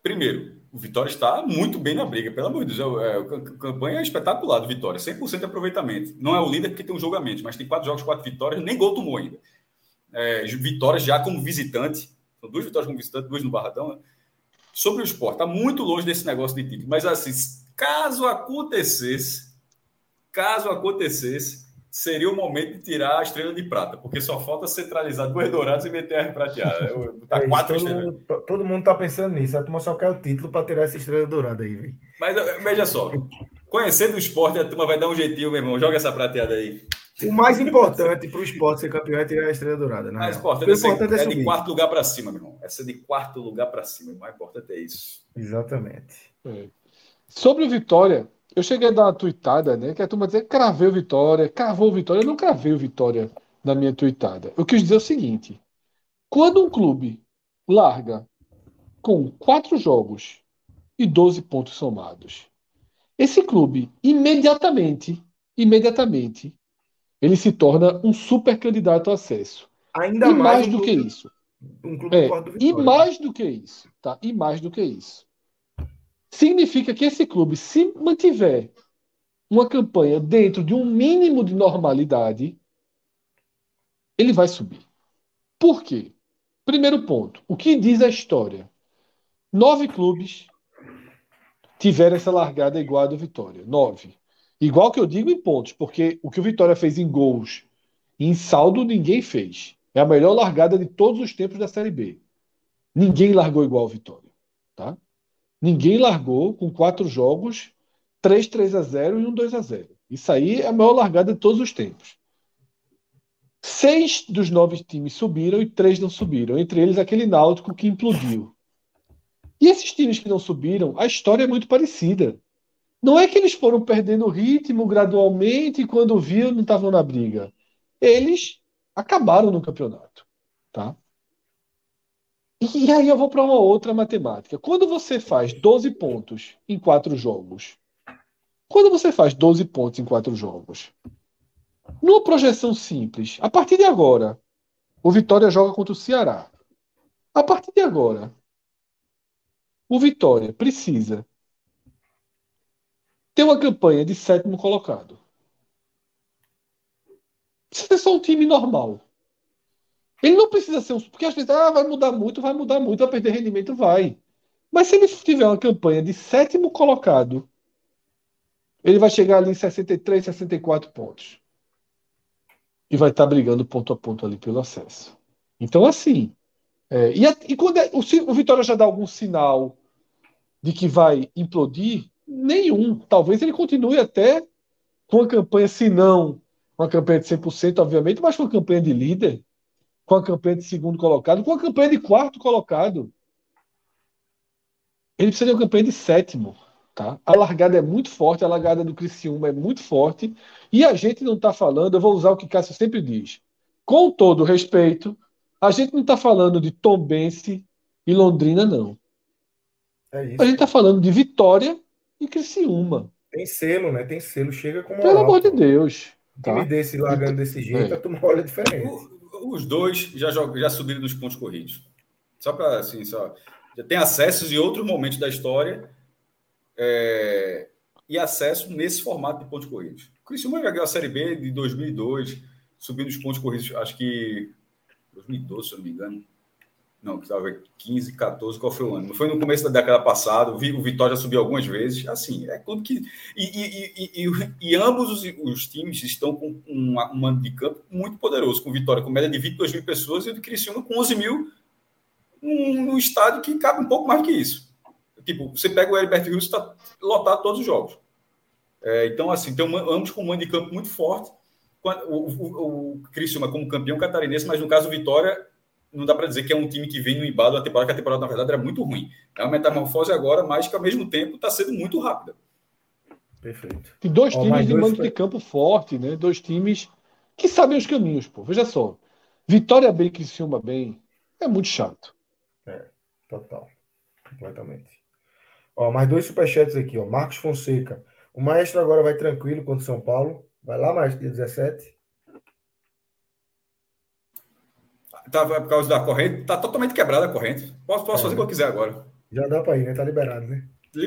[SPEAKER 3] Primeiro, o Vitória está muito bem na briga, pelo amor de Deus. É, a campanha é espetacular do Vitória, 100% de aproveitamento. Não é o líder porque tem um jogamento, mas tem quatro jogos, quatro vitórias, nem gol tomou ainda. É, vitórias já como visitante, são duas vitórias como visitante, duas no Barradão. Né? Sobre o esporte, está muito longe desse negócio de título, mas assim, Caso acontecesse, caso acontecesse, seria o momento de tirar a estrela de prata, porque só falta centralizar duas douradas e meter a prateada. [laughs] Tá é, quatro
[SPEAKER 1] todo, mundo, todo mundo tá pensando nisso. A turma só quer o título para tirar essa estrela dourada aí, véio.
[SPEAKER 3] Mas veja só, conhecendo o esporte, a turma vai dar um jeitinho, meu irmão. Joga essa prateada aí.
[SPEAKER 1] O mais importante para o esporte ser campeão é tirar a estrela dourada. Né?
[SPEAKER 3] Mais importante, é, importante é, é de quarto lugar para cima, meu irmão. Essa é de quarto lugar para cima. O mais importante é isso.
[SPEAKER 1] Exatamente.
[SPEAKER 2] É. Sobre o Vitória, eu cheguei a dar uma tuitada, né? Que a turma dizia cravei o Vitória, cravou o Vitória. Eu não cravei o Vitória na minha tuitada. Eu quis dizer o seguinte: quando um clube larga com quatro jogos e 12 pontos somados, esse clube imediatamente, imediatamente, ele se torna um super candidato ao acesso.
[SPEAKER 1] Ainda
[SPEAKER 2] e
[SPEAKER 1] mais,
[SPEAKER 2] mais do que isso. Um é, e mais do que isso, tá? E mais do que isso significa que esse clube, se mantiver uma campanha dentro de um mínimo de normalidade, ele vai subir. Por quê? Primeiro ponto, o que diz a história? Nove clubes tiveram essa largada igual a do Vitória. Nove. Igual que eu digo em pontos, porque o que o Vitória fez em gols e em saldo ninguém fez. É a melhor largada de todos os tempos da Série B. Ninguém largou igual o Vitória. Tá? Ninguém largou com quatro jogos, 3 3 a 0 e um 2 a 0. Isso aí é a maior largada de todos os tempos. Seis dos nove times subiram e três não subiram, entre eles aquele Náutico que implodiu. E esses times que não subiram, a história é muito parecida. Não é que eles foram perdendo ritmo gradualmente e quando viram não estavam na briga. Eles acabaram no campeonato, tá? E aí eu vou para uma outra matemática. Quando você faz 12 pontos em quatro jogos, quando você faz 12 pontos em quatro jogos, Numa projeção simples, a partir de agora, o Vitória joga contra o Ceará. A partir de agora, o Vitória precisa ter uma campanha de sétimo colocado. Precisa ser só um time normal. Ele não precisa ser um. Porque às vezes ah, vai mudar muito, vai mudar muito, vai perder rendimento, vai. Mas se ele tiver uma campanha de sétimo colocado, ele vai chegar ali em 63, 64 pontos. E vai estar brigando ponto a ponto ali pelo acesso. Então, assim. É, e, a, e, quando é, o, o Vitória já dá algum sinal de que vai implodir, nenhum. Talvez ele continue até com a campanha, se não uma campanha de 100%, obviamente, mas com a campanha de líder, com a campanha de segundo colocado, com a campanha de quarto colocado. Ele precisa de uma campanha de sétimo. Tá? A largada é muito forte, a largada do Criciúma é muito forte, e a gente não está falando, eu vou usar o que Cássio sempre diz, com todo respeito, a gente não está falando de Tombense e Londrina, não. É a gente está falando de Vitória e Criciúma.
[SPEAKER 1] Tem selo, né? Tem selo, chega com
[SPEAKER 2] Pelo amor de Deus.
[SPEAKER 1] Tá? Time desse largando desse jeito, é. a turma olha diferente.
[SPEAKER 3] Os dois já, já subiram dos pontos corridos. Só para assim, só. Já tem acessos em outros momentos da história é, e acesso nesse formato de pontos corridos. O Criciúma já ganhou a Série B de 2002, subindo os pontos corridos, acho que 2012, se eu não me engano. Não, que estava 15, 14, qual foi o ano? Foi no começo da década passada, o Vitória subiu algumas vezes. Assim, é quando que. E, e, e, e ambos os, os, times estão com um, mando de campo muito poderoso, com Vitória com média de 22 mil pessoas e o Criciúma com 11 mil num, num estádio que cabe um pouco mais que isso. Tipo, você pega o Heriberto Rios está lotado todos os jogos. É, então, assim, tem uma, ambos com um mando de campo muito forte. O, o, o Criciúma como campeão catarinense, mas no caso o Vitória não dá para dizer que é um time que vem no embalo da temporada, que a temporada, na verdade, era muito ruim. É uma metamorfose agora, mas que ao mesmo tempo está sendo muito rápida.
[SPEAKER 2] Perfeito. Tem dois Ó, times de dois... mando de campo forte, né? Dois times que sabem os caminhos, pô. Veja só. Vitória bem, que se filma bem, é muito chato.
[SPEAKER 1] É, total. Completamente. Ó, mais dois superchats aqui, ó. Marcos Fonseca. O maestro agora vai tranquilo contra o São Paulo. Vai lá, maestro, dia 17.
[SPEAKER 3] Tá, por causa da corrente, tá totalmente quebrada a corrente. Posso, posso é, fazer o que eu quiser agora.
[SPEAKER 1] Já dá para ir, né? Tá liberado, né?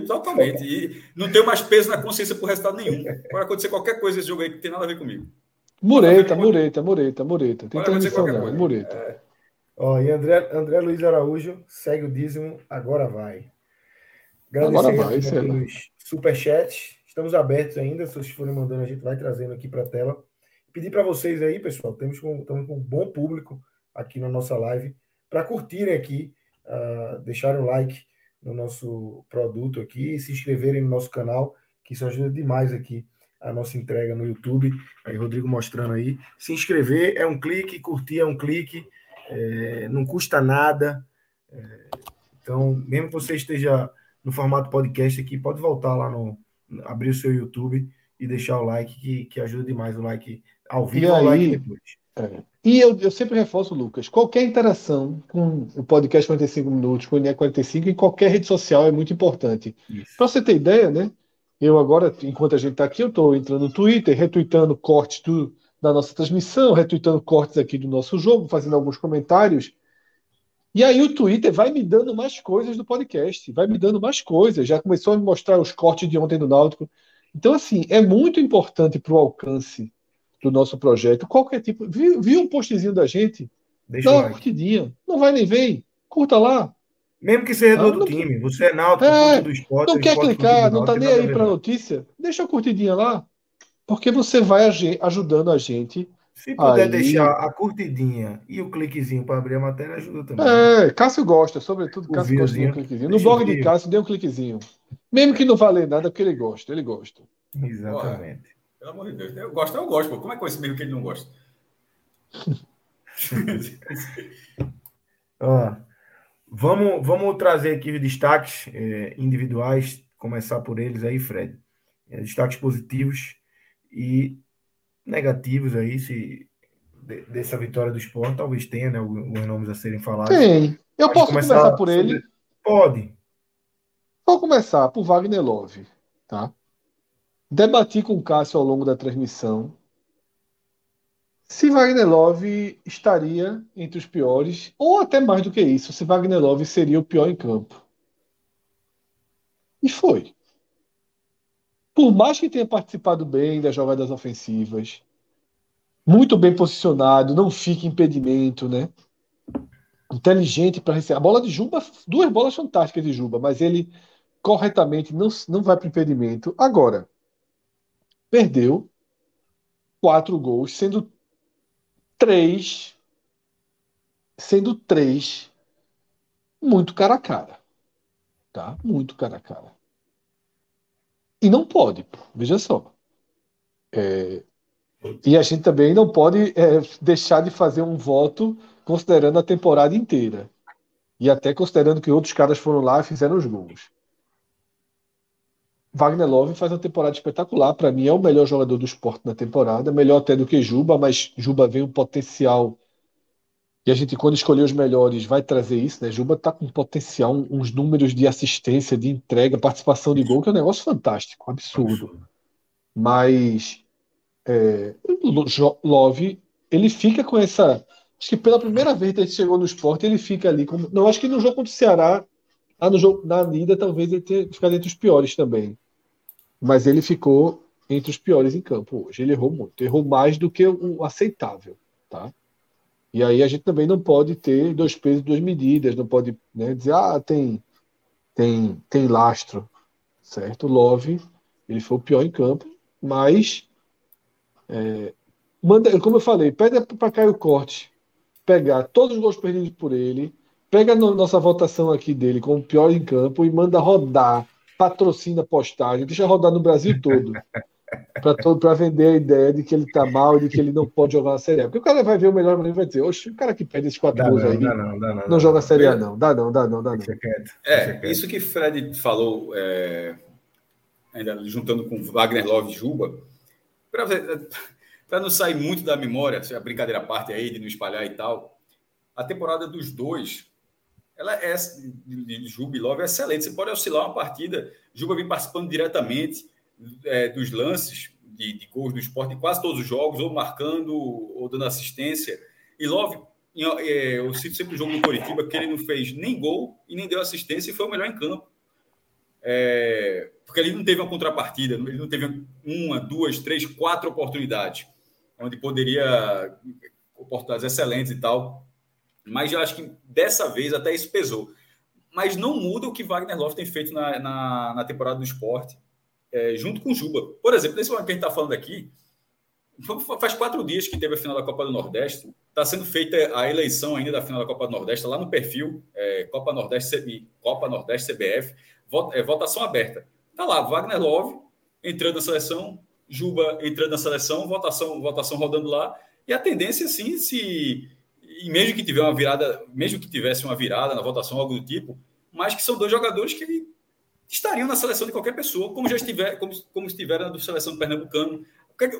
[SPEAKER 3] Totalmente. E não tenho mais peso na consciência por resultado nenhum. Pode acontecer qualquer coisa nesse jogo aí que tem nada a ver comigo.
[SPEAKER 2] Mureta, mureta, mureta, mureta. Tem transmissão não, mureta. É.
[SPEAKER 1] Ó, e André, André Luiz Araújo segue o dízimo, agora vai.
[SPEAKER 2] Agradecer agora vai,
[SPEAKER 1] pelos superchats. Estamos abertos ainda. Se vocês forem mandando, a gente vai trazendo aqui para a tela. Pedir para vocês aí, pessoal, temos com, estamos com um bom público aqui na nossa live, para curtirem aqui, uh, deixarem o like no nosso produto aqui, se inscreverem no nosso canal, que isso ajuda demais aqui a nossa entrega no YouTube. Aí, Rodrigo mostrando aí. Se inscrever é um clique, curtir é um clique, é, não custa nada. É, então, mesmo que você esteja no formato podcast aqui, pode voltar lá no. abrir o seu YouTube e deixar o like, que, que ajuda demais o like ao vivo e o like depois.
[SPEAKER 2] É. E eu, eu sempre reforço, Lucas, qualquer interação com o podcast 45 minutos, com o INE 45, em qualquer rede social é muito importante. Para você ter ideia, né? Eu agora, enquanto a gente está aqui, eu estou entrando no Twitter, retweetando cortes do, da nossa transmissão, retweetando cortes aqui do nosso jogo, fazendo alguns comentários. E aí o Twitter vai me dando mais coisas do podcast, vai me dando mais coisas. Já começou a me mostrar os cortes de ontem do Náutico. Então, assim, é muito importante para o alcance do nosso projeto, qualquer tipo. Viu, viu um postzinho da gente? Deixa dá uma like. curtidinha. Não vai nem vem. Curta lá.
[SPEAKER 1] Mesmo que seja do ah, outro time, você é náutico, é,
[SPEAKER 2] do esporte. Não quer clicar, não tá nem aí para notícia? Deixa a curtidinha lá, porque você vai ajudando a gente.
[SPEAKER 1] Se puder aí... deixar a curtidinha e o cliquezinho para abrir a matéria, ajuda também.
[SPEAKER 2] É, Cássio gosta, sobretudo o Cássio gosta de um cliquezinho. No blog de Cássio, dê um cliquezinho. Mesmo que não vale nada, porque ele gosta, ele gosta.
[SPEAKER 1] Exatamente.
[SPEAKER 3] Pelo amor de Deus. Eu gosto, eu gosto. Pô. Como é que é esse mesmo que ele não gosta? [laughs]
[SPEAKER 1] Ó, vamos, vamos trazer aqui os destaques é, individuais, começar por eles aí, Fred. É, destaques positivos e negativos aí, se de, dessa vitória do esporte, talvez tenha, né? Alguns nomes a serem falados.
[SPEAKER 2] Tem. Eu Pode posso começar, começar por ele?
[SPEAKER 1] Pode.
[SPEAKER 2] Vou começar por Wagner Love, tá? Debati com o Cássio ao longo da transmissão se Wagner Love estaria entre os piores, ou até mais do que isso, se Wagner Love seria o pior em campo. E foi. Por mais que tenha participado bem das jogadas ofensivas, muito bem posicionado, não fica impedimento, né? Inteligente para receber. A bola de Juba, duas bolas fantásticas de Juba, mas ele corretamente não, não vai para impedimento. Agora, perdeu quatro gols, sendo três, sendo três muito cara a cara. Tá? Muito cara a cara. E não pode, veja só. É, e a gente também não pode é, deixar de fazer um voto considerando a temporada inteira. E até considerando que outros caras foram lá e fizeram os gols. Wagner Love faz uma temporada espetacular. Para mim, é o melhor jogador do esporte na temporada. Melhor até do que Juba, mas Juba vem um potencial. E a gente, quando escolher os melhores, vai trazer isso, né? Juba tá com potencial, uns números de assistência, de entrega, participação de gol, que é um negócio fantástico, absurdo. Mas é, Love, ele fica com essa. Acho que pela primeira vez que ele chegou no esporte, ele fica ali. Não, acho que no jogo contra o Ceará, ah, no jogo, na Nida, talvez ele tenha ficado entre os piores também. Mas ele ficou entre os piores em campo hoje. Ele errou muito. Errou mais do que o aceitável. Tá? E aí a gente também não pode ter dois pesos duas medidas. Não pode né, dizer, ah, tem, tem, tem lastro. Certo? Love, ele foi o pior em campo. Mas, é, manda, como eu falei, pede para Caio Corte pegar todos os gols perdidos por ele pega a nossa votação aqui dele como pior em campo e manda rodar, patrocina postagem, deixa rodar no Brasil todo. para vender a ideia de que ele tá mal e de que ele não pode jogar na Série A. Porque o cara vai ver o melhor momento e vai dizer, oxe, o cara que perde esses quatro gols aí dá não, dá não, não joga a Série A não. Dá não, dá não, dá não.
[SPEAKER 3] É, isso que Fred falou, é, ainda juntando com Wagner Love e Juba, para não sair muito da memória, a brincadeira à parte aí de não espalhar e tal, a temporada dos dois ela é de, de Juba e Love é excelente. Você pode oscilar uma partida. Juba vem participando diretamente é, dos lances de, de, gols do esporte em quase todos os jogos, ou marcando, ou dando assistência. E Love, é, eu cito sempre o jogo do Coritiba, que ele não fez nem gol e nem deu assistência e foi o melhor em campo. É, porque ele não teve uma contrapartida, ele não teve uma, duas, três, quatro oportunidades, onde poderia oportunidades excelentes e tal. Mas eu acho que dessa vez até isso pesou. Mas não muda o que Wagner Love tem feito na, na, na temporada do esporte, é, junto com Juba. Por exemplo, nesse momento que a gente está falando aqui, faz quatro dias que teve a final da Copa do Nordeste. Está sendo feita a eleição ainda da final da Copa do Nordeste, lá no perfil é, Copa, Nordeste, Copa Nordeste CBF, é, votação aberta. Está lá, Wagner Love entrando na seleção, Juba entrando na seleção, votação, votação rodando lá. E a tendência, sim, se e mesmo que tiver uma virada, mesmo que tivesse uma virada na votação, algo do tipo, mas que são dois jogadores que estariam na seleção de qualquer pessoa, como já estiver, como, como estiveram na seleção do Pernambucano.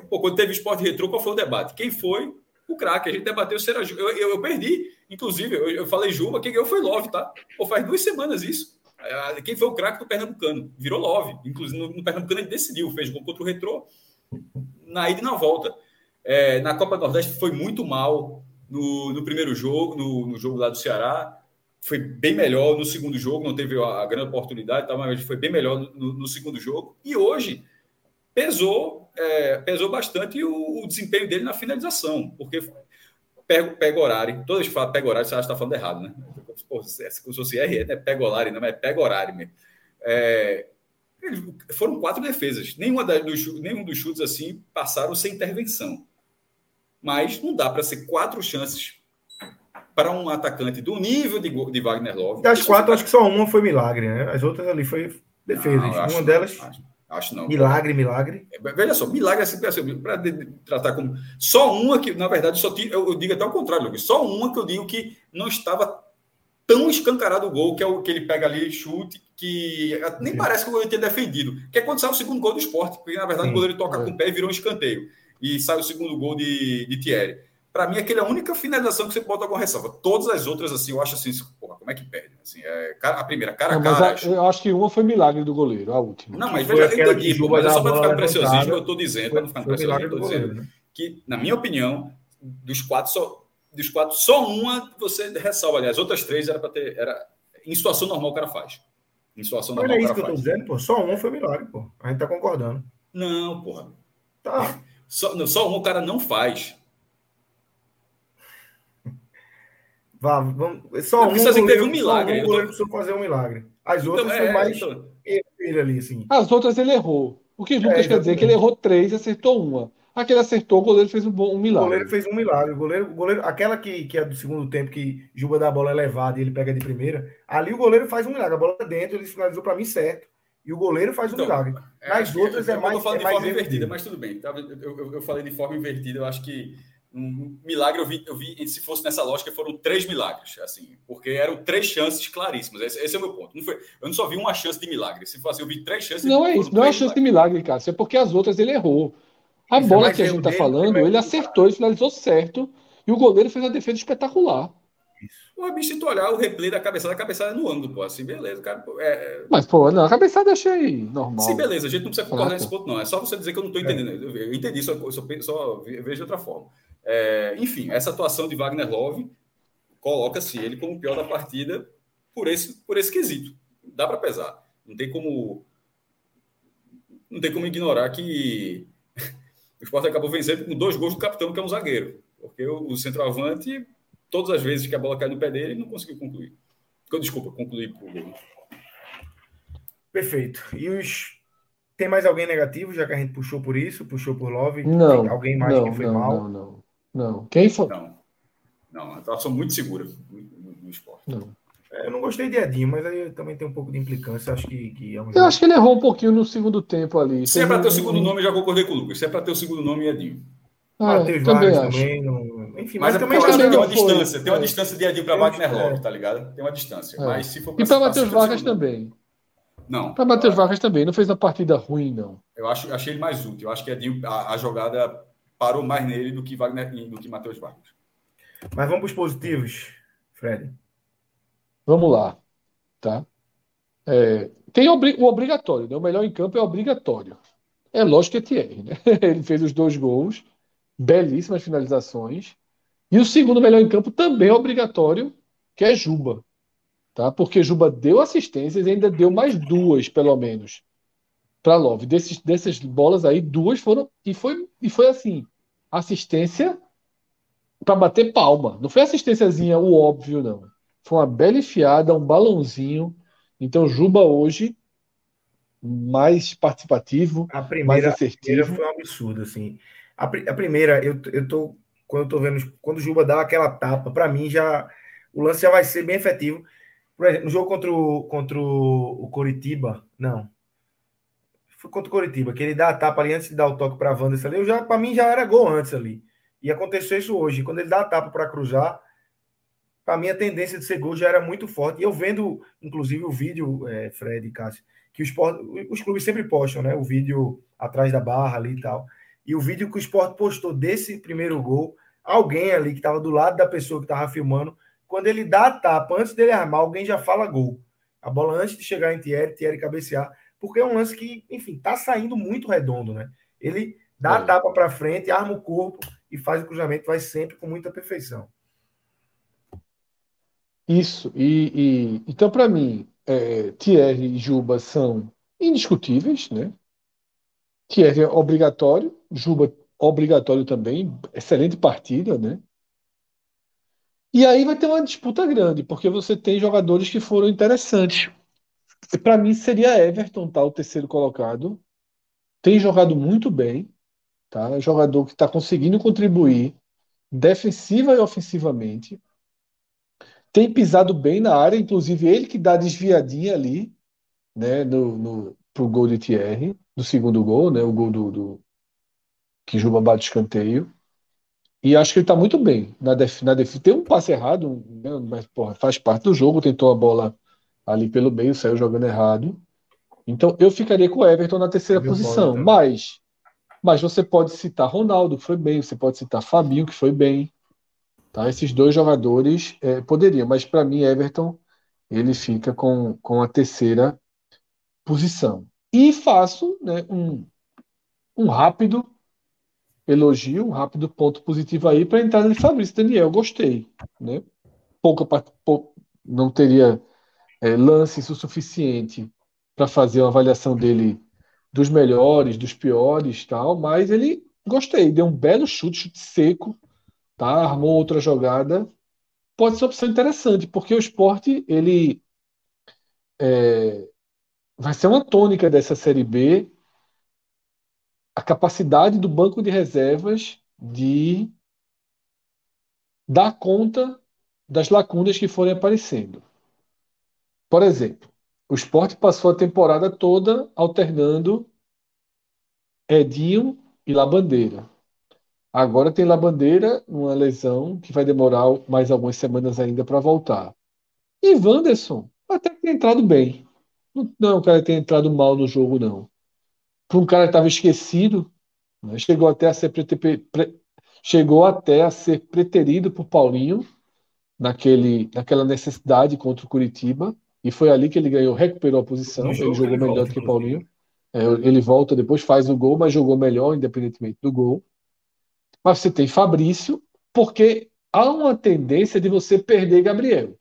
[SPEAKER 3] Pô, quando teve esporte retrô, qual foi o debate? Quem foi o craque? A gente debateu se era eu, eu, eu perdi, inclusive, eu, eu, falei Juba, quem ganhou foi Love, tá? Pô, faz duas semanas isso. É, quem foi o craque do Pernambucano? Virou Love. Inclusive, no, no Pernambucano ele decidiu, fez gol contra o Retrô na ida e na volta. É, na Copa do Nordeste foi muito mal no, no primeiro jogo, no, no, jogo lá do Ceará, foi bem melhor. No segundo jogo, não teve a, grande oportunidade, tá, mas foi bem melhor no, no segundo jogo. E hoje pesou, é, pesou bastante o, o, desempenho dele na finalização, porque pega, pega horário. Todas falam pega horário, você acha que está falando errado, né? Pô, se fosse RE, né? Pega horário, não, é pega horário mesmo. É, foram quatro defesas. Nenhuma dos, nenhum dos chutes assim passaram sem intervenção mas não dá para ser quatro chances para um atacante do nível de, de Wagner Love.
[SPEAKER 1] Das quatro, acho que só uma foi milagre, né? As outras ali foi defesa. Não, uma não, delas.
[SPEAKER 3] Acho, acho, não.
[SPEAKER 1] Milagre, milagre.
[SPEAKER 3] É, veja só, milagre assim, assim para tratar como. Só uma que, na verdade, só eu, eu digo até o contrário, Lucas. Só uma que eu digo que não estava tão escancarado o gol, que é o que ele pega ali, chute, que nem Sim. parece que o goleiro tinha defendido. Que é quando sai o segundo gol do esporte, porque na verdade Sim. o goleiro toca é. com o pé e virou um escanteio e sai o segundo gol de, de Thierry. Para mim, aquela é a única finalização que você bota alguma ressalva. Todas as outras, assim, eu acho assim, porra, como é que perde? Assim, é, a primeira, cara a cara.
[SPEAKER 2] Acho... Eu acho que uma foi milagre do goleiro, a última.
[SPEAKER 3] Não, mas veja, eu entendi, mas é só para ficar preciosismo, eu estou dizendo, para não ficar preciosismo, eu estou dizendo né? que, na minha opinião, dos quatro, só, dos quatro, só uma você ressalva. Aliás, as outras três era para ter. Era, em situação normal o cara faz. Em situação normal.
[SPEAKER 1] Mas é isso que eu tô dizendo, pô. Só uma foi milagre, pô. A gente tá concordando.
[SPEAKER 3] Não, porra.
[SPEAKER 1] Tá.
[SPEAKER 3] Só, não, só uma o cara não faz.
[SPEAKER 1] Vá, vamos. Só
[SPEAKER 3] Não,
[SPEAKER 1] um.
[SPEAKER 3] que teve um
[SPEAKER 1] goleiro-
[SPEAKER 3] milagre,
[SPEAKER 1] Só um
[SPEAKER 3] eu tô-
[SPEAKER 1] goleiro precisou fazer um milagre. As
[SPEAKER 3] Então,
[SPEAKER 1] outras
[SPEAKER 3] é,
[SPEAKER 1] foi mais
[SPEAKER 3] então-
[SPEAKER 1] ele ali, assim.
[SPEAKER 2] As outras ele errou. O que o Lucas quer dizer é que ele errou três e acertou uma. Aquele acertou, o goleiro fez um, bom, um
[SPEAKER 1] O
[SPEAKER 2] milagre.
[SPEAKER 1] goleiro fez um milagre. O goleiro, o goleiro, aquela que, que é do segundo tempo, que Juba dá a bola elevada e ele pega de primeira, ali o goleiro faz um milagre. A bola tá dentro, ele finalizou para mim certo. E o goleiro faz um
[SPEAKER 3] Então,
[SPEAKER 1] milagre.
[SPEAKER 3] É,
[SPEAKER 1] Nas
[SPEAKER 3] que-
[SPEAKER 1] outras é
[SPEAKER 3] eu
[SPEAKER 1] mais-
[SPEAKER 3] tô falando
[SPEAKER 1] é
[SPEAKER 3] de forma invertida,
[SPEAKER 1] dele.
[SPEAKER 3] mas tudo bem. tá? Eu, eu, eu falei de forma invertida, eu acho que um milagre eu vi, eu vi, se fosse nessa lógica, foram três milagres, assim, porque eram três chances claríssimas. Esse, esse é o meu ponto. Não foi, eu não só vi uma chance de milagre. Se fosse, eu vi três chances.
[SPEAKER 2] Não é isso, não é chance de milagre, Cássio. É porque as outras ele errou. A
[SPEAKER 1] Isso é
[SPEAKER 2] bola que a gente tá
[SPEAKER 1] dele,
[SPEAKER 2] falando, ele acertou, ele finalizou certo. E o goleiro fez uma defesa espetacular.
[SPEAKER 3] Pô, bicho, tu olhar o replay da cabeçada, a cabeçada é no ângulo, pô. Assim, beleza, cara. pô, É, é-
[SPEAKER 2] Mas, pô, não, a cabeçada eu achei normal.
[SPEAKER 3] Sim, beleza, a gente não precisa concordar nesse ponto, não. É só você dizer que eu não estou entendendo. Eu, eu entendi, só, só, só vejo de outra forma. É, enfim, essa atuação de Wagner Love coloca-se ele como o pior da partida por esse, por esse quesito. Dá para pesar. Não tem como. Não tem como ignorar que [laughs] o Sport acabou vencendo com dois gols do capitão, que é um zagueiro. Porque o, o centroavante, todas as vezes que a bola cai no pé dele, ele não conseguiu concluir. Desculpa, concluir por gol.
[SPEAKER 1] Perfeito. E os. Tem mais alguém negativo, já que a gente puxou por isso, puxou por Love?
[SPEAKER 2] Não.
[SPEAKER 1] Tem alguém mais
[SPEAKER 2] não,
[SPEAKER 1] que foi
[SPEAKER 2] não,
[SPEAKER 1] mal?
[SPEAKER 2] não, não, não. Quem foi?
[SPEAKER 3] Não. Não, uma atuação muito segura no, esporte.
[SPEAKER 2] Não.
[SPEAKER 1] É, Eu não gostei de Edinho, mas aí também tem um pouco de implicância. Acho que, que é um
[SPEAKER 2] Eu acho que ele errou um pouquinho no segundo tempo ali.
[SPEAKER 3] Se é para ter o segundo nome, já concordei com o Lucas. Se é para ter o segundo nome, é Edinho.
[SPEAKER 2] É,
[SPEAKER 1] Matheus
[SPEAKER 2] também
[SPEAKER 1] Vargas
[SPEAKER 2] acho.
[SPEAKER 1] também. Não... Enfim,
[SPEAKER 3] Mas,
[SPEAKER 1] mas,
[SPEAKER 3] é
[SPEAKER 1] também
[SPEAKER 3] tem uma
[SPEAKER 2] foi.
[SPEAKER 3] distância. Tem uma
[SPEAKER 2] É.
[SPEAKER 3] distância de Edinho para Wagner
[SPEAKER 1] é.
[SPEAKER 3] Love, tá ligado? Tem uma distância.
[SPEAKER 2] É.
[SPEAKER 3] Mas se for
[SPEAKER 2] E para Matheus Vargas também.
[SPEAKER 3] Não.
[SPEAKER 2] Para Matheus Vargas também. Não fez uma partida ruim, não.
[SPEAKER 3] Eu acho, achei ele mais útil. Eu acho que Edinho, a, a jogada parou mais nele do que Wagner do que Matheus Vargas.
[SPEAKER 1] Mas vamos para os positivos, Fred.
[SPEAKER 2] Vamos lá. Tá? É, tem obri- o obrigatório, né? O melhor em campo é obrigatório. É lógico que é Thierry, né? [laughs] Ele fez os dois gols, belíssimas finalizações. E o segundo melhor em campo também é obrigatório, que é Juba. Tá? Porque Juba deu assistências e ainda deu mais duas, pelo menos, para Love. Desses, dessas bolas aí, duas foram. E foi, e foi assim: assistência para bater palma. Não foi assistênciazinha, o óbvio, não. Foi uma bela enfiada, um balãozinho. Então, Juba hoje, mais participativo,
[SPEAKER 1] A
[SPEAKER 2] mais
[SPEAKER 1] primeira, a primeira
[SPEAKER 2] assertivo.
[SPEAKER 1] foi um absurdo, assim. A, a primeira, eu, eu tô. Quando eu tô vendo. Quando o Juba dá aquela tapa, para mim já. O lance já vai ser bem efetivo. Por exemplo, no jogo contra o, contra o, Coritiba, não. Foi contra o Coritiba, que ele dá a tapa ali antes de dar o toque para Wanderson ali. Eu já, para mim já era gol antes ali. E aconteceu isso hoje. Quando ele dá a tapa para cruzar, para mim a tendência de ser gol já era muito forte. E eu vendo, inclusive, o vídeo, é, Fred e Cássio, que o Sport, os clubes sempre postam, né? O vídeo atrás da barra ali e tal. E o vídeo que o Sport postou desse primeiro gol, alguém ali que estava do lado da pessoa que estava filmando, quando ele dá a tapa, antes dele armar, alguém já fala gol. A bola antes de chegar em Thierry, Thierry cabecear, porque é um lance que, enfim, tá saindo muito redondo, né? Ele dá a
[SPEAKER 2] É.
[SPEAKER 1] tapa para frente, arma o corpo e faz o cruzamento, vai sempre com muita perfeição.
[SPEAKER 2] Isso. E, e- então, para mim, é, Thierry e Juba são indiscutíveis, né? Thierry é obrigatório, Juba obrigatório também, excelente partida, né? E aí vai ter uma disputa grande, porque você tem jogadores que foram interessantes. Para mim seria Everton, tá, o terceiro colocado. Tem jogado muito bem, tá? É jogador que está conseguindo contribuir defensiva e ofensivamente. Tem pisado bem na área, inclusive ele que dá desviadinha ali, né, no, no, pro gol de Thierry, do segundo gol, né, o gol do, do que Juba bate escanteio. E acho que ele está muito bem na def, na def, tem um passe errado, né, mas porra, faz parte do jogo, tentou a bola ali pelo meio, saiu jogando errado. Então eu ficaria com o Everton na terceira
[SPEAKER 1] Eu concordo
[SPEAKER 2] posição,
[SPEAKER 1] também.
[SPEAKER 2] mas mas você pode citar Ronaldo, que foi bem, você pode citar Fabinho, que foi bem. Tá? Esses dois jogadores é, poderiam, mas para mim, Everton, ele fica com, com a terceira posição. E faço né, um, um rápido elogio, um rápido ponto positivo aí para a entrada de Fabrício Daniel. Gostei. Né? Pouca, pou, não teria é, lances o suficiente para fazer uma avaliação dele dos melhores, dos piores, tal, mas ele gostei, deu um belo chute, chute seco, tá? Armou outra jogada. Pode ser uma opção interessante, porque o esporte ele é, vai ser uma tônica dessa série B a capacidade do banco de reservas de dar conta das lacunas que forem aparecendo. Por exemplo, o esporte passou a temporada toda alternando Edinho e Labandeira. Agora tem Labandeira, uma lesão que vai demorar mais algumas semanas ainda para voltar. E Wanderson, até que tem entrado bem. Não, o cara tem entrado mal no jogo, não. Para um cara que estava esquecido, né? chegou até a ser pre, chegou até a ser preterido por Paulinho naquele, naquela necessidade contra o Curitiba. E foi ali que ele ganhou, recuperou a posição. ele jogou ele melhor do que Paulinho. É, ele volta depois, faz o gol, mas jogou melhor, independentemente do gol. Mas você tem Fabrício, porque há uma tendência de você perder Gabriel.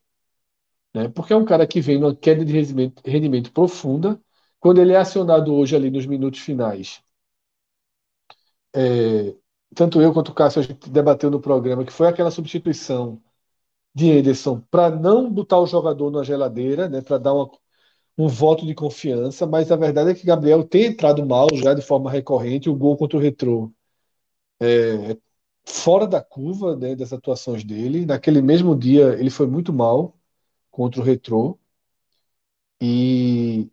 [SPEAKER 2] Né? Porque é um cara que vem numa queda de rendimento, rendimento profunda. Quando ele é acionado hoje ali nos minutos finais, é, tanto eu quanto o Cássio a gente debateu no programa que foi aquela substituição de Ederson para não botar o jogador na geladeira, né, para dar uma, um voto de confiança, mas a verdade é que Gabriel tem entrado mal já de forma recorrente, o gol contra o Retrô é, fora da curva né, das atuações dele. Naquele mesmo dia ele foi muito mal contra o Retrô e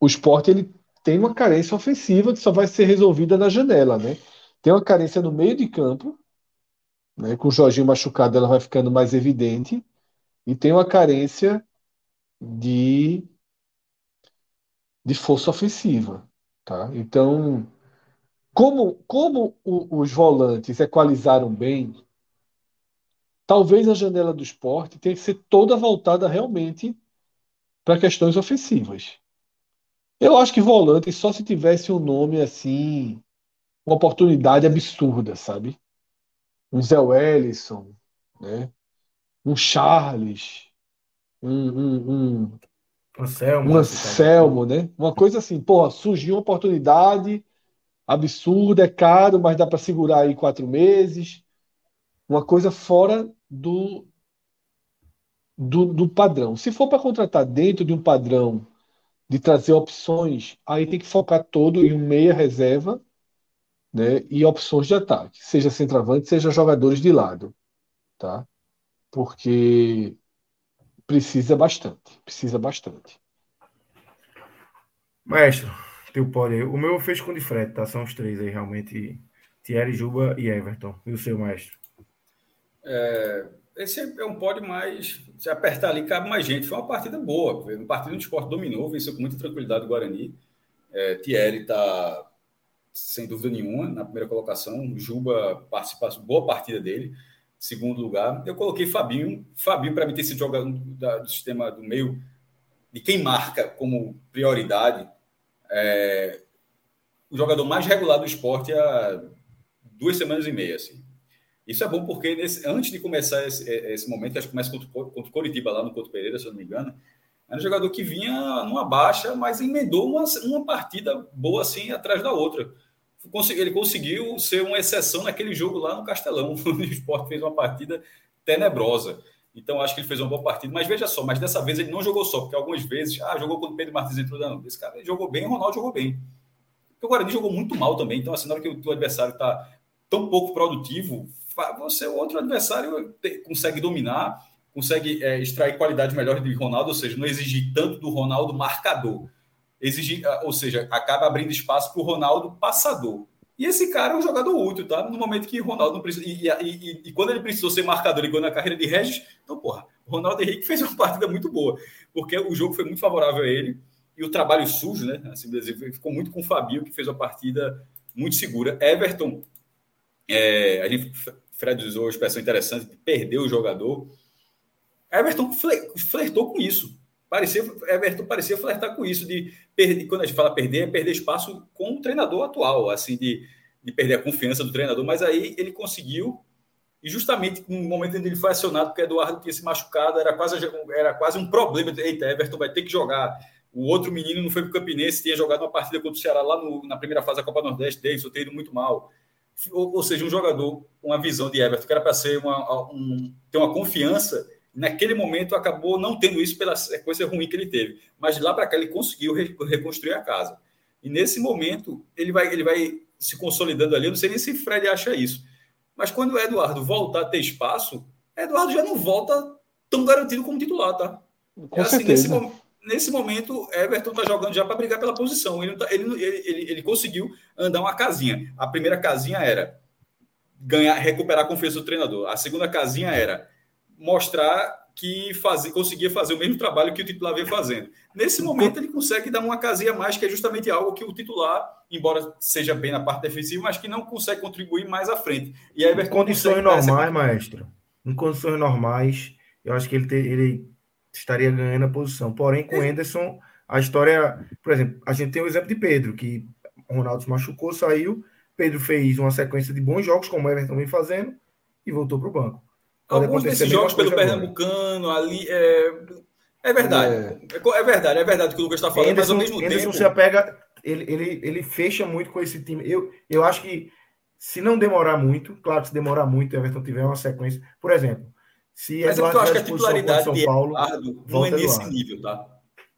[SPEAKER 2] o esporte ele tem uma carência ofensiva que só vai ser resolvida na janela, né? Tem uma carência no meio de campo né? Com o Jorginho machucado, ela vai ficando mais evidente. E tem uma carência de, de força ofensiva. Tá? Então, como, como o, os volantes equalizaram bem, talvez a janela do esporte tenha que ser toda voltada realmente para questões ofensivas. Eu acho que volante só se tivesse um nome assim, uma oportunidade absurda, sabe? um Zé Wellison, né? um Charles, um, um, um Anselmo, um Anselmo né? Uma coisa assim, porra, surgiu uma oportunidade absurda, é caro, mas dá para segurar aí quatro meses. Uma coisa fora do, do, do padrão. Se for para contratar dentro de um padrão de trazer opções, aí tem que focar todo em meia reserva né, e opções de ataque, seja centroavante, seja jogadores de lado, tá? Porque precisa bastante, precisa bastante.
[SPEAKER 1] Maestro, teu pode aí. O meu fez com de frete, tá? São os três aí, realmente. Thierry, Juba e Everton. E o seu, maestro?
[SPEAKER 3] É, esse é um pódio mais. Se apertar ali, cabe mais gente. Foi uma partida boa. Uma partida onde o esporte dominou, venceu com muita tranquilidade o Guarani. É, Thierry está sem dúvida nenhuma, na primeira colocação. Juba participa, boa partida dele. Segundo lugar, eu coloquei Fabinho. Fabinho, para mim, ter sido jogador do sistema do meio, de quem marca como prioridade, é, o jogador mais regular do esporte há duas semanas e meia. Assim. Isso é bom porque nesse, antes de começar esse, esse momento, acho que começa contra, contra o Coritiba, lá no Couto Pereira, se eu não me engano, era um jogador que vinha numa baixa, mas emendou uma, uma partida boa assim atrás da outra ele conseguiu ser uma exceção naquele jogo lá no Castelão, [laughs] onde o Sport fez uma partida tenebrosa. Então, acho que ele fez uma boa partida. Mas veja só, mas dessa vez ele não jogou só, porque algumas vezes, ah, jogou quando o Pedro Martins entrou. Não, esse cara jogou bem, o Ronaldo jogou bem. Porque o Guarani jogou muito mal também. Então, assim, na hora que o teu adversário está tão pouco produtivo, você, o outro adversário, consegue dominar, consegue é, extrair qualidade melhor de Ronaldo, ou seja, não exigir tanto do Ronaldo marcador exigir, ah, ou seja, acaba abrindo espaço para o Ronaldo passador. E esse cara é um jogador útil, tá? No momento que Ronaldo não precisa. E, e, e, e quando ele precisou ser marcador igual na carreira de Regis, então, porra, Ronaldo Henrique fez uma partida muito boa, porque o jogo foi muito favorável a ele e o trabalho sujo, né? Assim, ficou muito com o Fabio, que fez uma partida muito segura. Everton, é, a gente, Fred usou uma expressão interessante de perder o jogador. Everton flertou com isso. Parecia, Everton parecia flertar com isso, de perder, quando a gente fala perder, é perder espaço com o treinador atual, assim, de, de perder a confiança do treinador, mas aí ele conseguiu, e justamente no momento em que ele foi acionado, porque Eduardo tinha se machucado, era quase, era quase um problema. Eita, Everton vai ter que jogar. O outro menino não foi para o Campinense, tinha jogado uma partida contra o Ceará lá no, na primeira fase da Copa Nordeste, Davidson, ter ido muito mal. Ou, ou, seja, um jogador com uma visão de Everton, que era para ser uma, um, ter uma confiança, naquele momento acabou não tendo isso pela sequência ruim que ele teve. Mas de lá para cá ele conseguiu reconstruir a casa. E nesse momento ele vai, ele vai se consolidando ali. Eu não sei nem se o Fred acha isso. Mas quando o Eduardo voltar a ter espaço, Eduardo já não volta tão garantido como titular, tá?
[SPEAKER 2] Com é assim, nesse,
[SPEAKER 3] nesse, momento, Everton tá jogando já para brigar pela posição. Ele, tá, ele, ele, ele, conseguiu andar uma casinha. A primeira casinha era ganhar, recuperar a confiança do treinador. A segunda casinha era mostrar que fazia, conseguia fazer o mesmo trabalho que o titular vinha fazendo. Nesse momento, ele consegue dar uma casinha mais, que é justamente algo que o titular, embora seja bem na parte defensiva, mas que não consegue contribuir mais à frente.
[SPEAKER 1] E aí, em condições normais, maestro, em condições normais, eu acho que ele, ter, ele estaria ganhando a posição. Porém, com o Anderson, a história. Por exemplo, a gente tem o exemplo de Pedro, que o Ronaldo se machucou, saiu. Pedro fez uma sequência de bons jogos, como o Everton vem fazendo, e voltou para o banco.
[SPEAKER 3] Alguns desses jogos pelo Pernambucano, ali. É, é verdade. É. é. verdade, é verdade o que o Lucas está falando,
[SPEAKER 1] Anderson,
[SPEAKER 3] mas ao mesmo
[SPEAKER 1] Anderson tempo. se apega, ele, ele, ele fecha muito com esse time. Eu, eu acho que se não demorar muito, claro que se demorar muito, o Everton tiver uma sequência. Por exemplo, se
[SPEAKER 3] mas Eduardo é eu acho que a titularidade São Paulo, de Eduardo não é nesse Eduardo. nível, tá?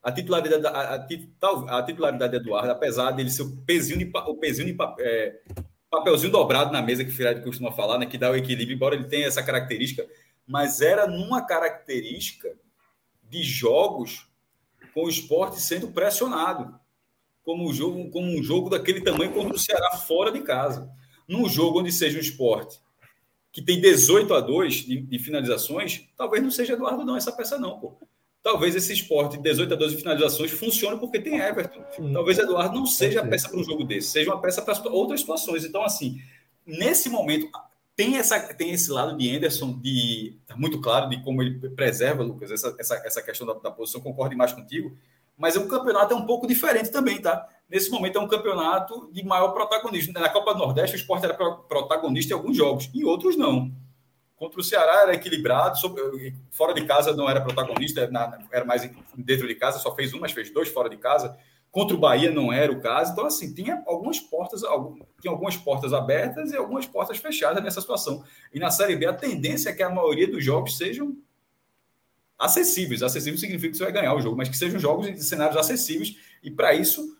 [SPEAKER 3] A titularidade, a, a, a, titularidade de Eduardo, apesar dele ser o pezinho de, o pezinho de, é, papelzinho dobrado na mesa que o Fred costuma falar, né, que dá o equilíbrio, embora ele tenha essa característica, mas era numa característica de jogos com o esporte sendo pressionado, como um jogo, como um jogo daquele tamanho contra o Ceará fora de casa. Num jogo onde seja um esporte que tem 18 a 2 de, de finalizações, talvez não seja Eduardo não essa peça não, pô talvez esse esporte 18 a 12 finalizações funcione porque tem Everton. Talvez Eduardo não seja a peça para um jogo desse, seja uma peça para outras situações. Então, assim, nesse momento, tem, essa, tem esse lado de Anderson, de, tá muito claro de como ele preserva, Lucas, essa, essa, essa questão da, da posição, concordo mais contigo, mas o campeonato é um pouco diferente também, tá? Nesse momento é um campeonato de maior protagonismo. Na Copa do Nordeste, o esporte era protagonista em alguns jogos, em outros não. Contra o Ceará era equilibrado, sobre, fora de casa não era protagonista, era mais dentro de casa, só fez um, mas fez dois fora de casa. Contra o Bahia não era o caso. Então, assim, tinha algumas portas, tinha algumas portas abertas e algumas portas fechadas nessa situação. E na Série B, a tendência é que a maioria dos jogos sejam acessíveis. Acessível significa que você vai ganhar o jogo, mas que sejam jogos em cenários acessíveis. E para isso,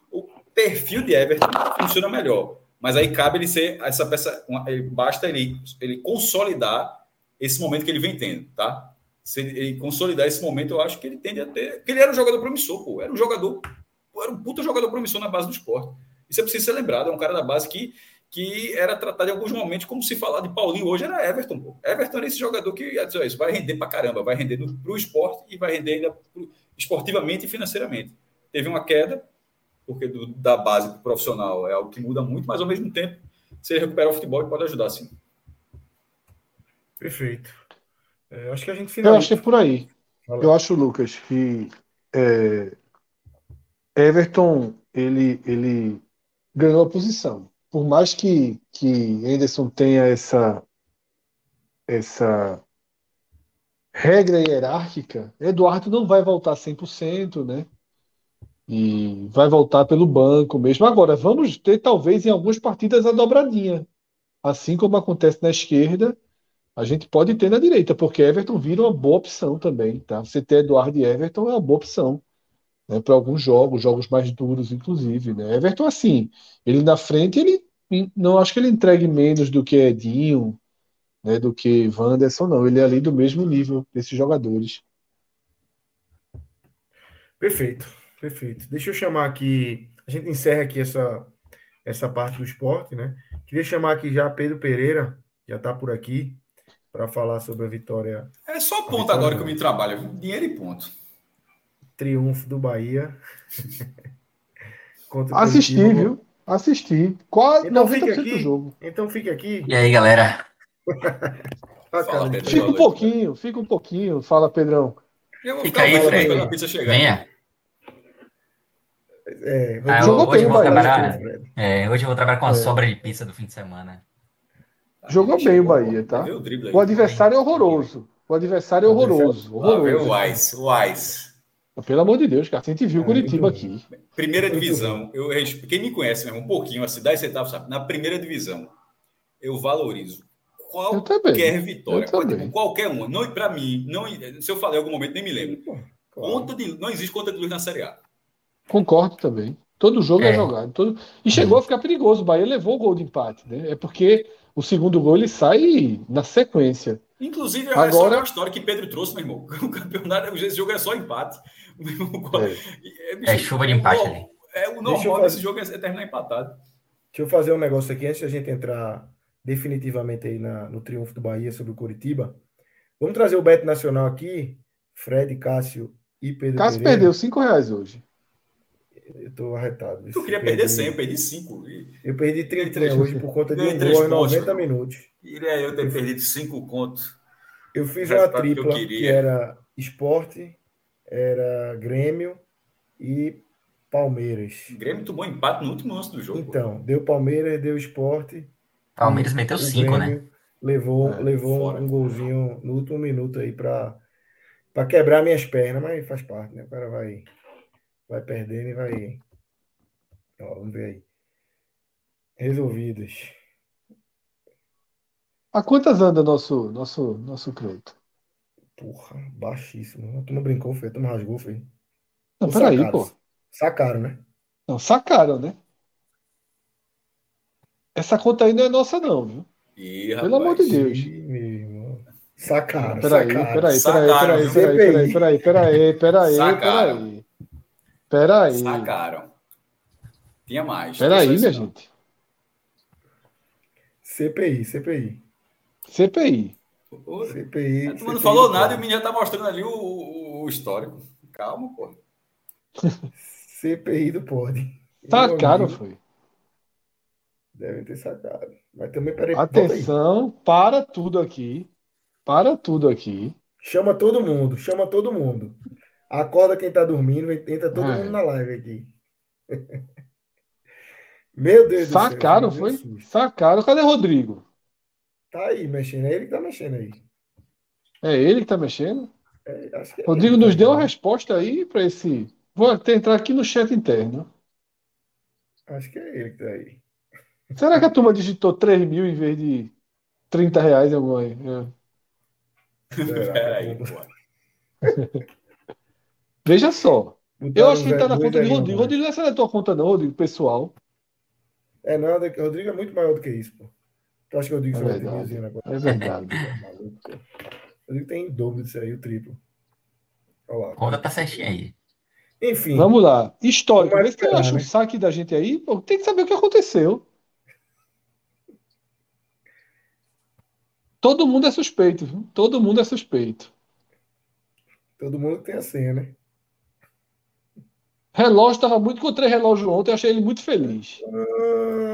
[SPEAKER 3] perfil de Everton funciona melhor. Mas aí cabe ele ser essa peça, basta ele, ele consolidar esse momento que ele vem tendo, tá? Se ele consolidar esse momento, eu acho que ele tende a ter. Porque ele era um jogador promissor, pô. Era um jogador. Era um puta jogador promissor na base do esporte. Isso é preciso ser lembrado. É um cara da base que, que era tratado em alguns momentos como se falar de Paulinho hoje era Everton, pô. Everton era esse jogador que isso vai render pra caramba, vai render no, pro esporte e vai render ainda pro, esportivamente e financeiramente. Teve uma queda, porque do, da base pro profissional é algo que muda muito, mas ao mesmo tempo, se ele recuperar o futebol, pode ajudar sim.
[SPEAKER 1] Perfeito. É, acho que a gente
[SPEAKER 2] finaliza. Eu acho que é por aí. Fala. Eu acho, Lucas, que é, Everton ele, ele ganhou a posição. Por mais que, que Anderson tenha essa, essa regra hierárquica, Eduardo não vai voltar 100%, né? E vai voltar pelo banco mesmo. Agora, vamos ter talvez em algumas partidas a dobradinha. Assim como acontece na esquerda, a gente pode ter na direita, porque Everton vira uma boa opção também, tá? Você ter Eduardo e Everton é uma boa opção, né? Para alguns jogos, jogos mais duros, inclusive, né? Everton, assim, ele na frente, ele não acho que ele entregue menos do que Edinho, né? Do que Wanderson, não. Ele é ali do mesmo nível desses jogadores.
[SPEAKER 1] Perfeito, perfeito. Deixa eu chamar aqui, a gente encerra aqui essa, essa parte do esporte, né? Queria chamar aqui já Pedro Pereira, já está por aqui para falar sobre a vitória.
[SPEAKER 3] É só ponto agora que eu me trabalho, dinheiro e ponto.
[SPEAKER 1] Triunfo do Bahia. [laughs]
[SPEAKER 2] Assisti, viu? Assisti. Quase então 90% fica aqui, do jogo.
[SPEAKER 1] Então fica aqui.
[SPEAKER 4] E aí, galera? [laughs]
[SPEAKER 2] Fala, Pedro, fica um pouquinho, fica um pouquinho. Fala, Pedrão.
[SPEAKER 4] Fica aí, Fred. Venha. É, ah, jogou hoje bem, eu vou trabalhar, é, hoje eu vou trabalhar com a é. sobra de pizza do fim de semana.
[SPEAKER 2] Jogou bem o Bahia, tá? O adversário é horroroso. O adversário é horroroso. horroroso.
[SPEAKER 3] o Wise, o Wise.
[SPEAKER 2] Pelo amor de Deus, cara. A gente viu o Curitiba aqui.
[SPEAKER 3] Primeira divisão. Eu, quem me conhece mesmo, um pouquinho, a cidade centavos, sabe? Na primeira divisão, eu valorizo qualquer vitória. Pode, qualquer uma. Não, para mim, não, se eu falei em algum momento, nem me lembro. Claro. Conta de, não existe conta de luz na Série A.
[SPEAKER 2] Concordo também. Todo jogo é, é jogado. Todo... E chegou a ficar perigoso. O Bahia levou o gol de empate. Né? É porque o segundo gol ele sai na sequência.
[SPEAKER 3] Inclusive, Agora... é só uma história que Pedro trouxe, meu irmão. [laughs] O campeonato, esse jogo é só empate. [laughs]
[SPEAKER 4] É, é chuva de empate ali.
[SPEAKER 3] É, o normal desse jogo é terminar empatado.
[SPEAKER 1] Deixa eu fazer um negócio aqui antes da gente entrar definitivamente aí na, no triunfo do Bahia sobre o Curitiba. Vamos trazer o Beto Nacional aqui. Fred, Cássio e Pedro.
[SPEAKER 2] Cássio Pereira. perdeu 5 reais hoje.
[SPEAKER 1] Eu tô arretado.
[SPEAKER 3] Tu queria perder 100, eu perdi 5.
[SPEAKER 1] Eu perdi 33 hoje por conta de um gol em 90 minutos.
[SPEAKER 3] Iria eu ter perdido 5 contos.
[SPEAKER 1] Eu fiz uma tripla que, que, era esporte, era Grêmio e Palmeiras.
[SPEAKER 3] Grêmio tomou empate no último lance do jogo.
[SPEAKER 1] Então, deu Palmeiras, deu esporte.
[SPEAKER 4] Palmeiras meteu 5, né?
[SPEAKER 1] Levou, é, levou um golzinho no último minuto aí para quebrar minhas pernas, mas faz parte, né? O cara vai vai perdendo e vai. Ó, vamos ver aí. Resolvidas.
[SPEAKER 2] A quantas anda nosso, nosso, nosso crédito?
[SPEAKER 1] Porra, baixíssimo. Tu não brincou, feio. Tu não rasgou, feio.
[SPEAKER 2] Não, peraí, pô.
[SPEAKER 1] Sacaram, né?
[SPEAKER 2] Não, sacaram, né? Essa conta aí não é nossa, não, viu?
[SPEAKER 3] Ih,
[SPEAKER 2] Pelo amor de Deus.
[SPEAKER 1] Sacaram,
[SPEAKER 2] peraí,
[SPEAKER 1] sacaram.
[SPEAKER 2] Peraí, peraí, peraí, peraí, peraí, peraí, peraí, peraí. Peraí.
[SPEAKER 3] Sacaram. Tinha mais.
[SPEAKER 2] Peraí, minha gente.
[SPEAKER 1] CPI, CPI.
[SPEAKER 2] CPI.
[SPEAKER 1] CPI.
[SPEAKER 3] Tu não falou nada e o menino tá mostrando ali o, o, o histórico. Calma, pô.
[SPEAKER 1] CPI do Pod.
[SPEAKER 2] Sacaram, foi.
[SPEAKER 1] Devem ter sacado. Mas também, peraí.
[SPEAKER 2] Atenção, para tudo aqui. Para tudo aqui.
[SPEAKER 1] Chama todo mundo, chama todo mundo. Acorda quem tá dormindo, entra todo mundo na live aqui. [laughs] Meu Deus
[SPEAKER 2] Sacaram,
[SPEAKER 1] do
[SPEAKER 2] céu. Sacaram, foi? Sacaram. Cadê Rodrigo?
[SPEAKER 1] Tá aí mexendo. É ele que tá mexendo aí.
[SPEAKER 2] É ele que tá mexendo?
[SPEAKER 1] É, é
[SPEAKER 2] Rodrigo nos deu uma resposta aí para esse. Vou entrar aqui no chat interno.
[SPEAKER 1] Acho que é ele que tá aí.
[SPEAKER 2] Será que a turma digitou 3 mil em vez de 30 reais em alguma aí?
[SPEAKER 3] É. Peraí, pô. [laughs]
[SPEAKER 2] Veja só. eu acho que ele tá na conta de Rodrigo. Rodrigo não é da tua conta, não, Rodrigo, pessoal.
[SPEAKER 1] É nada, Rodrigo é muito maior do que isso, pô. Tu acha que o Rodrigo
[SPEAKER 2] é verdade. agora? É verdade. [laughs]
[SPEAKER 1] Rodrigo tem dobro disso aí, o triplo.
[SPEAKER 4] Olha lá. Conta tá certinho aí.
[SPEAKER 2] Enfim. Vamos lá. Histórico. Vê se acha um né? saque da gente aí. Pô, tem que saber o que aconteceu. Todo mundo é suspeito, viu? Todo mundo é suspeito.
[SPEAKER 1] Todo mundo tem a senha, né?
[SPEAKER 2] Relógio estava muito. Encontrei relógio ontem, achei ele muito feliz.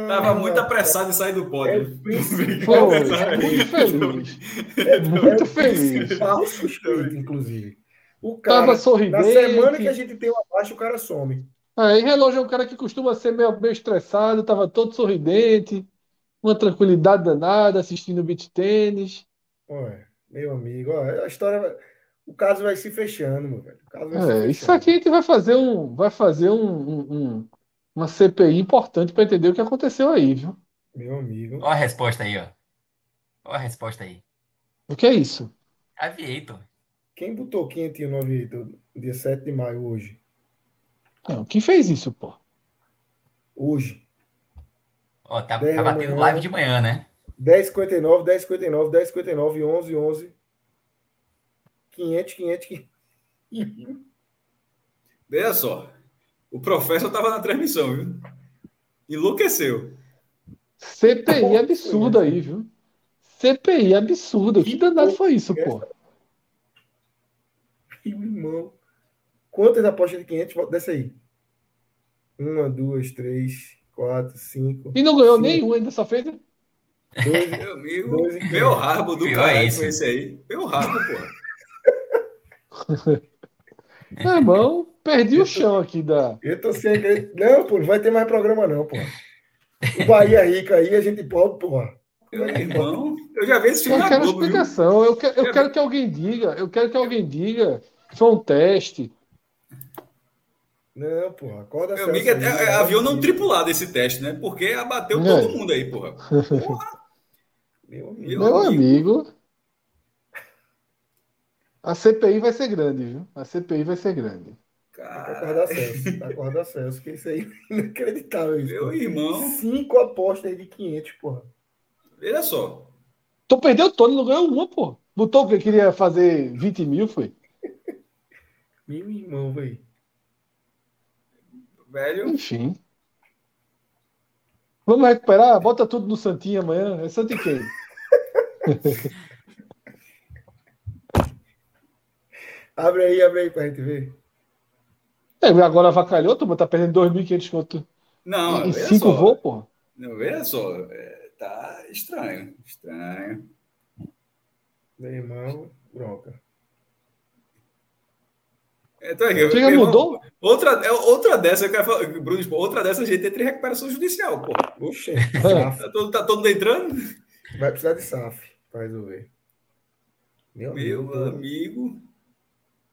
[SPEAKER 3] Ah, muito apressado em sair do pódio.
[SPEAKER 2] É, [laughs] Foi, muito feliz. É, muito é, feliz.
[SPEAKER 1] Falso inclusive. O cara, Tava sorridente. Na semana que a gente tem uma baixa, o cara some.
[SPEAKER 2] Aí, relógio é um cara que costuma ser meio, meio estressado, estava todo sorridente, uma tranquilidade danada, assistindo beat tênis.
[SPEAKER 1] Ué, meu amigo, ó, a história o caso vai se fechando, meu velho.
[SPEAKER 2] É, isso aqui a gente vai fazer um, vai fazer um, um uma CPI importante para entender o que aconteceu aí, viu?
[SPEAKER 1] Meu amigo.
[SPEAKER 4] Olha a resposta aí, ó. Olha a resposta aí.
[SPEAKER 2] O que é isso?
[SPEAKER 4] Aviator.
[SPEAKER 1] Quem botou quentinho no Aviator dia 7 de maio hoje?
[SPEAKER 2] Não, quem fez isso, pô?
[SPEAKER 1] Hoje.
[SPEAKER 4] Ó, tá, tá batendo live de manhã, né?
[SPEAKER 1] 10h59, 10h59, 10h59, 11 11 500, 500, 500.
[SPEAKER 3] Veja só. O professor estava na transmissão, viu? Enlouqueceu.
[SPEAKER 2] CPI absurda aí, viu? CPI absurda. Que, que danado foi isso, pô?
[SPEAKER 1] Irmão. Quantas apostas de 500? Desce aí. Uma, duas, três, quatro, cinco.
[SPEAKER 2] E não ganhou nenhum ainda, só fez. Dois,
[SPEAKER 3] Meu amigo, meu rabo do cara é esse aí. Meu rabo, porra.
[SPEAKER 2] Meu irmão, perdi o chão aqui da.
[SPEAKER 1] Eu tô sem Não, pô, não vai ter mais programa, não, pô. O Bahia Rica aí, a gente pode, porra.
[SPEAKER 3] Meu irmão, eu já vi esse filme
[SPEAKER 2] Eu quero Globo, explicação. Viu? Eu, que, eu quero que alguém diga. Eu quero que alguém diga. Foi um teste.
[SPEAKER 1] Não, porra. Acorda
[SPEAKER 3] Meu amigo, é, é, avião não tripulado esse teste, né? Porque abateu é. todo mundo aí, porra. [laughs] porra.
[SPEAKER 2] Meu amigo. Meu amigo. A CPI vai ser grande, viu? A CPI vai ser grande.
[SPEAKER 1] Cara... Acordar Celso. Acordar Celso, que isso aí é inacreditável. Isso,
[SPEAKER 3] Meu irmão.
[SPEAKER 1] Cinco apostas aí de 500, porra.
[SPEAKER 3] Olha só.
[SPEAKER 2] Tu perdeu todo, não ganhou uma, pô. Botou que queria fazer 20 mil, foi?
[SPEAKER 1] Meu irmão, velho.
[SPEAKER 3] Velho.
[SPEAKER 2] Enfim. Vamos recuperar? Bota tudo no Santinho amanhã. É Santo e quem? [laughs]
[SPEAKER 1] abre aí, abre aí pra gente ver.
[SPEAKER 2] É, agora avacalhou, tu tá perdendo 2.500 conto.
[SPEAKER 3] Não,
[SPEAKER 2] em cinco voos, pô.
[SPEAKER 3] Não, veja só. É, tá estranho. Estranho.
[SPEAKER 1] Meu irmão, bronca.
[SPEAKER 2] Então, Você já mudou?
[SPEAKER 3] outra, é, outra dessa, eu quero falar, Bruno, outra dessa a gente entra em recuperação judicial, pô.
[SPEAKER 1] Oxe, [laughs]
[SPEAKER 3] tá, todo, tá todo entrando?
[SPEAKER 1] Vai precisar de SAF para resolver.
[SPEAKER 3] Meu, Meu amigo, amigo.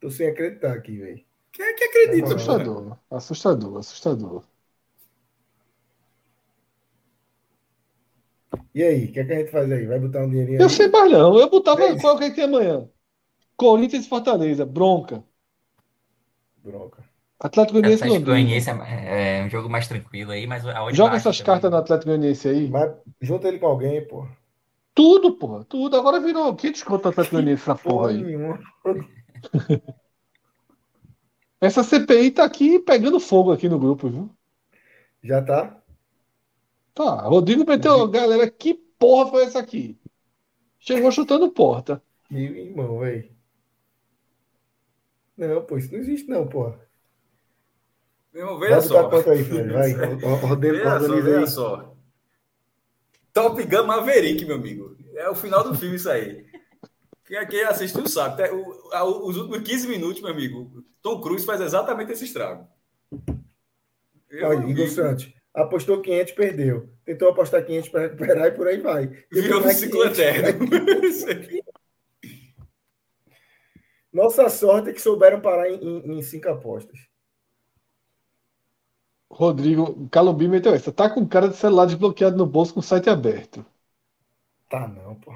[SPEAKER 1] Tô sem acreditar aqui, velho.
[SPEAKER 3] Quem é que acredita?
[SPEAKER 2] Assustador, assustador, assustador.
[SPEAKER 1] E aí, o que, é que a gente faz aí? Vai botar um dinheirinho
[SPEAKER 2] aí? Eu sei mais não. Eu botava é qual que, é que tem amanhã? Corinthians e Fortaleza, bronca.
[SPEAKER 1] Bronca.
[SPEAKER 2] Atlético Goianiense
[SPEAKER 4] Atlético Goianiense é, é, um jogo mais tranquilo aí, mas
[SPEAKER 2] Joga essas também. cartas no Atlético Goianiense aí.
[SPEAKER 1] Mas junta ele com alguém, pô.
[SPEAKER 2] Tudo, pô. Tudo. Agora virou. Que desconto o Atlético Goianiense essa porra aí? [laughs] Essa CPI tá aqui pegando fogo aqui no grupo, viu?
[SPEAKER 1] Já tá?
[SPEAKER 2] Tá. Rodrigo meteu, galera, que porra foi essa aqui? Chegou chutando porta.
[SPEAKER 1] Meu irmão, velho. Não, pô, isso não existe, não, porra.
[SPEAKER 3] Meu irmão, veja só.
[SPEAKER 1] Conta aí, filho. Vai, [laughs]
[SPEAKER 3] veja só, veja só. Top Gun Maverick, meu amigo. É o final do filme isso aí. Quem, quem assistiu sabe. O, os últimos 15 minutos, meu amigo, Tom Cruise faz exatamente esse estrago.
[SPEAKER 1] Olha, Igor Santos, apostou 500, perdeu. Tentou apostar 500 para recuperar e por aí vai.
[SPEAKER 3] Virou no ciclo eterno. [laughs]
[SPEAKER 1] Nossa sorte é que souberam parar em, em, em cinco apostas.
[SPEAKER 2] Rodrigo, Calumbi meteu essa. Tá com cara de celular desbloqueado no bolso com o site aberto.
[SPEAKER 1] Tá não, pô.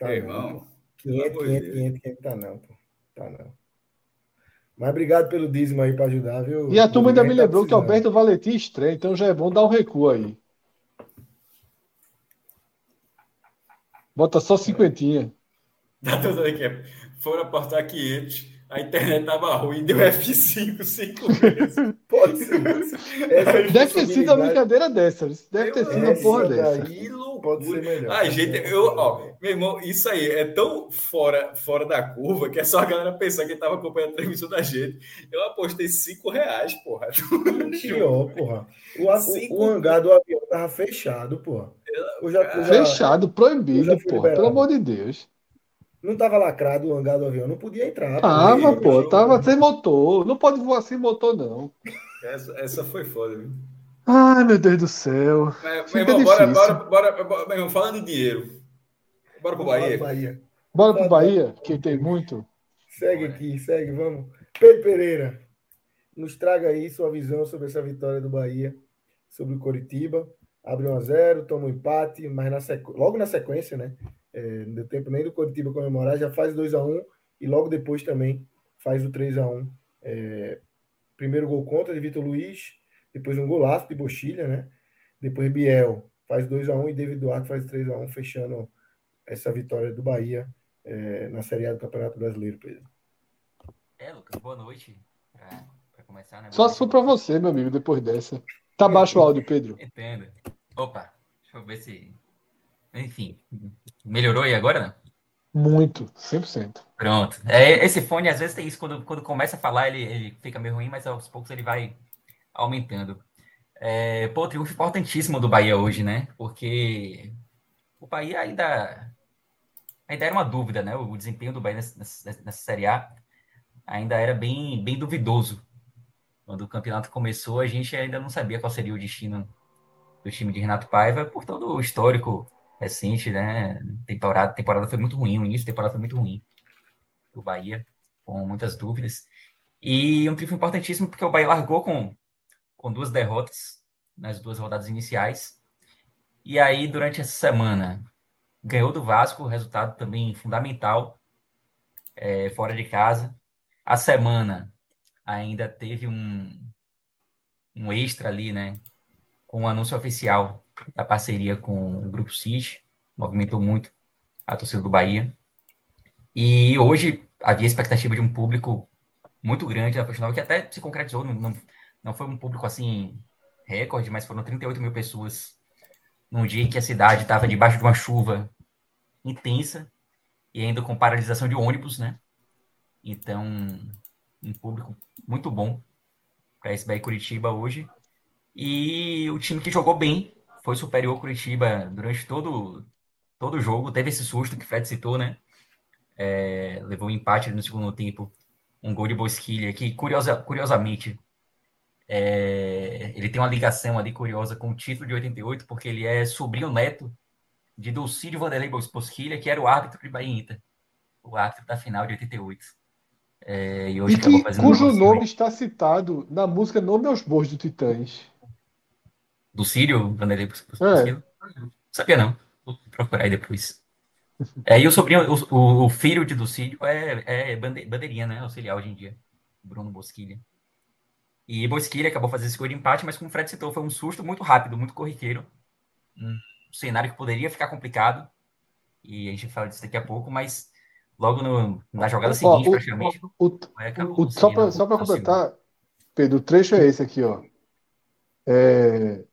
[SPEAKER 1] Tá
[SPEAKER 3] Ei, não, pô.
[SPEAKER 1] 500, 500, 500, 500, tá não, pô. Tá não. Mas obrigado pelo dízimo aí para ajudar, viu?
[SPEAKER 2] E a turma ainda me lembrou tá que Alberto Valentim estreia, então já é bom dar um recuo aí. Bota só cinquentinha.
[SPEAKER 3] Tá tudo aqui. Foram aportar 500 a internet tava ruim, deu F5 cinco [laughs] vezes. Pode ser.
[SPEAKER 2] Deve ter sido uma brincadeira dessa. Deve ter sido uma porra dessa.
[SPEAKER 3] Daí, Pode ser melhor. A gente, eu, ó, meu irmão, isso aí é tão fora, fora da curva que é só a galera pensar que tava acompanhando a transmissão da gente. Eu apostei 5 reais, porra. [laughs]
[SPEAKER 1] Pior, porra. O, cinco... o, hangar do avião tava fechado, porra.
[SPEAKER 2] Eu já, eu já, fechado, proibido, porra. Pelo amor de Deus.
[SPEAKER 1] Não estava lacrado o hangar do avião, não podia entrar.
[SPEAKER 2] Tava, pô, tava sem motor. Não pode voar sem motor, não.
[SPEAKER 3] Essa, essa foi foda, viu?
[SPEAKER 2] Ai, meu Deus do céu.
[SPEAKER 3] Mas, meu irmão, bora, bora, bora, bora, meu irmão, falando de dinheiro. Bora pro Bahia.
[SPEAKER 1] Bahia.
[SPEAKER 2] Bora pro Bahia, que tem muito.
[SPEAKER 1] Segue aqui, segue, vamos. Pedro Pereira, nos traga aí sua visão sobre essa vitória do Bahia sobre o Coritiba. Abre 1 a 0 toma um empate, mas na sequ... logo na sequência, né? É, não deu tempo nem do Coritiba comemorar, já faz 2 a 1 e logo depois também faz o 3 a 1 é, Primeiro gol contra de Vitor Luiz, depois um golaço de Bochilha, né? Depois Biel faz 2 a 1 e David Duarte faz 3 a 1 fechando essa vitória do Bahia é, na Série A do Campeonato Brasileiro, Pedro.
[SPEAKER 4] É, Lucas, boa noite. Pra, começar, né?
[SPEAKER 2] Só se for para você, meu amigo, depois dessa. Tá baixo o áudio, Pedro. [laughs]
[SPEAKER 4] Entendo. Opa, deixa eu ver se enfim, melhorou aí agora, né?
[SPEAKER 2] Muito, 100%.
[SPEAKER 4] Pronto. É, esse fone, às vezes, tem isso. Quando, quando começa a falar, ele, ele fica meio ruim, mas aos poucos ele vai aumentando. É, pô, triunfo importantíssimo do Bahia hoje, né? Porque o Bahia ainda, ainda era uma dúvida, né? O desempenho do Bahia nessa, nessa, nessa Série A. ainda era bem, bem duvidoso. Quando o campeonato começou, a gente ainda não sabia qual seria o destino do time de Renato Paiva, por todo o histórico recente, né? Temporada, temporada foi muito ruim, o início da temporada foi muito ruim do Bahia, com muitas dúvidas. E um triunfo importantíssimo porque o Bahia largou com, com duas derrotas nas duas rodadas iniciais. E aí, durante essa semana, ganhou do Vasco, resultado também fundamental, é, fora de casa. A semana ainda teve um, um extra ali, né? Com o um anúncio oficial da parceria com o Grupo City, movimentou muito a torcida do Bahia. E hoje havia expectativa de um público muito grande na Fonte Nova, que até se concretizou, não, não, não foi um público assim recorde, mas foram 38 mil pessoas num dia em que a cidade estava debaixo de uma chuva intensa e ainda com paralisação de ônibus, né? Então, um público muito bom para esse Bahia Curitiba hoje. E o time que jogou bem foi superior ao Curitiba durante todo, todo o jogo. Teve esse susto que o Fred citou, né? É, levou um empate no segundo tempo, um gol de Bosquilha, que curiosa, curiosamente é, ele tem uma ligação ali curiosa com o título de 88, porque ele é sobrinho neto de Dulcídio Vanderlei Bosquilha, que era o árbitro de Bahia Inter, o árbitro da final de 88.
[SPEAKER 2] É, e, hoje e que, cujo nome está citado na música Nome aos Bois do Titãs.
[SPEAKER 4] Do Sírio, Vanderlei Bosquilha? É. Sabia não. Vou procurar aí depois. É, e o sobrinho, o, o filho de Ducídio é, é bandeirinha, né? Auxiliar hoje em dia. Bruno Bosquilha. E Bosquilha acabou fazendo esse gol de empate, mas como o Fred citou, foi um susto muito rápido, muito corriqueiro. Um cenário que poderia ficar complicado. E a gente fala disso daqui a pouco, mas logo no, na jogada seguinte,
[SPEAKER 2] ó, praticamente. O, o, o, só para completar, Pedro, o trecho é esse aqui, ó. É,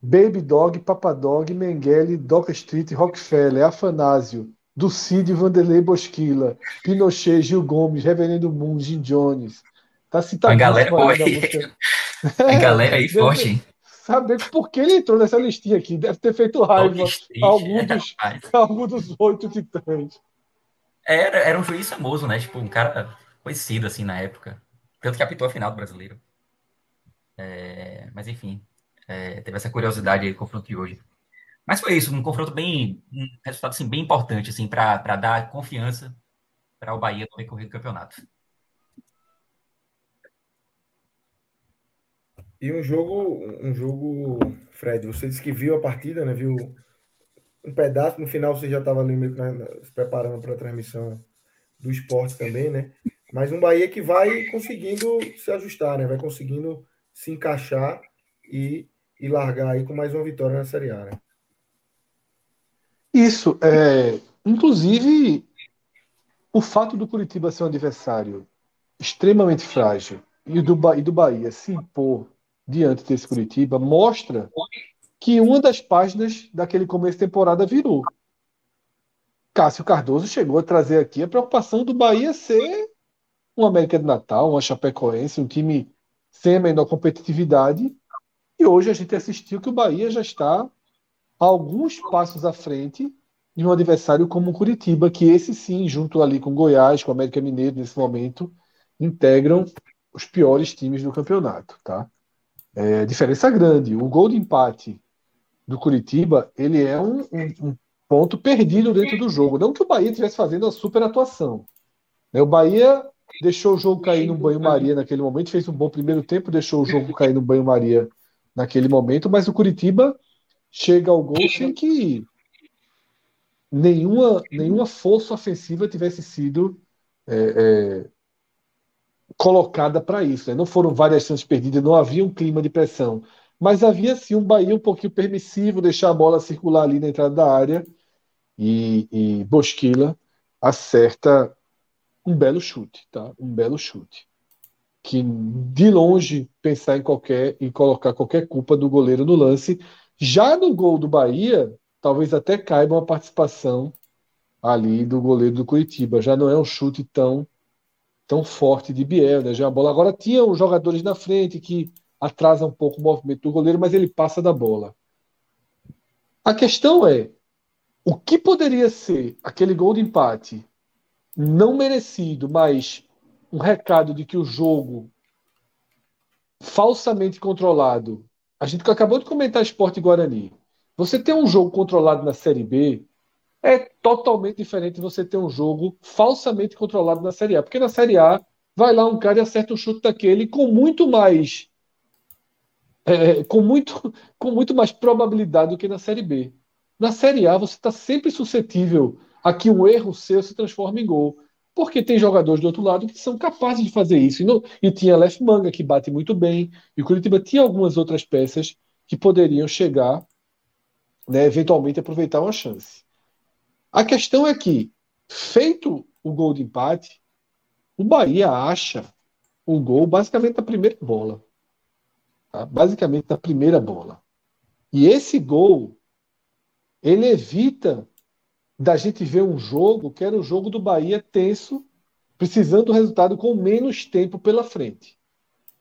[SPEAKER 2] Baby Dog, Papadog, Mengele, Doca Street, Rockefeller, Afanásio, Ducide, Vanderlei Bosquila, Pinochet, Gil Gomes, Reverendo Moon, Jim Jones.
[SPEAKER 4] Tá citado. A galera, [laughs] a galera aí [laughs] forte, hein?
[SPEAKER 2] Saber por que ele entrou nessa listinha aqui. Deve ter feito raiva a algum dos, [laughs] algum dos oito titãs.
[SPEAKER 4] Era, era um juiz famoso, né? Tipo, um cara conhecido, assim, na época. Tanto que apitou a final do brasileiro. É, mas, enfim, é, teve essa curiosidade aí, confronto de hoje. Mas foi isso, um confronto bem, um resultado assim, bem importante assim, para dar confiança para o Bahia no decorrer do campeonato.
[SPEAKER 1] E um jogo, um jogo, Fred, você disse que viu a partida, né? Viu um pedaço, no final você já estava ali meio que se preparando para a transmissão do esporte também, né? Mas um Bahia que vai conseguindo se ajustar, né? Vai conseguindo se encaixar e e largar aí com mais uma vitória na Série A, né?
[SPEAKER 2] Isso, é, inclusive o fato do Curitiba ser um adversário extremamente frágil e do, e do Bahia se impor diante desse Curitiba mostra que uma das páginas daquele começo de temporada virou. Cássio Cardoso chegou a trazer aqui a preocupação do Bahia ser um América de Natal, uma Chapecoense, um time sem a menor competitividade e hoje a gente assistiu que o Bahia já está alguns passos à frente de um adversário como o Curitiba, que esse sim, junto ali com Goiás, com América Mineiro nesse momento, integram os piores times do campeonato, tá? É, diferença grande. O gol de empate do Curitiba, ele é um, um, um ponto perdido dentro do jogo. Não que o Bahia estivesse fazendo uma super atuação. Né? O Bahia deixou o jogo cair no banho-maria naquele momento, fez um bom primeiro tempo, deixou o jogo cair no banho-maria naquele momento, mas o Curitiba chega ao gol sem que nenhuma, nenhuma força ofensiva tivesse sido é, é, colocada para isso. Né? Não foram várias chances perdidas, não havia um clima de pressão. Mas havia sim um Bahia um pouquinho permissivo, deixar a bola circular ali na entrada da área. E, e Bosquila acerta um belo chute, tá? Um belo chute que de longe pensar em qualquer e colocar qualquer culpa do goleiro no lance. Já no gol do Bahia, talvez até caiba uma participação ali do goleiro do Curitiba. Já não é um chute tão tão forte de Biel, né? Já a bola agora tinha os jogadores na frente que atrasa um pouco o movimento do goleiro, mas ele passa da bola. A questão é o que poderia ser aquele gol de empate não merecido, mas um recado de que o jogo falsamente controlado. A gente acabou de comentar Esporte Guarani. Você ter um jogo controlado na Série B é totalmente diferente de você ter um jogo falsamente controlado na Série A. Porque na Série A, vai lá um cara e acerta um chute daquele com muito mais. É, com, muito, [laughs] com muito mais probabilidade do que na Série B. Na Série A, você está sempre suscetível a que um erro seu se transforme em gol. Porque tem jogadores do outro lado que são capazes de fazer isso. E, não, e tinha Left Manga, que bate muito bem. E o Curitiba tinha algumas outras peças que poderiam chegar, né, eventualmente aproveitar uma chance. A questão é que, feito o gol de empate, o Bahia acha o gol basicamente da primeira bola. Tá? Basicamente da primeira bola. E esse gol, ele evita da gente ver um jogo que era o jogo do Bahia tenso, precisando do resultado com menos tempo pela frente.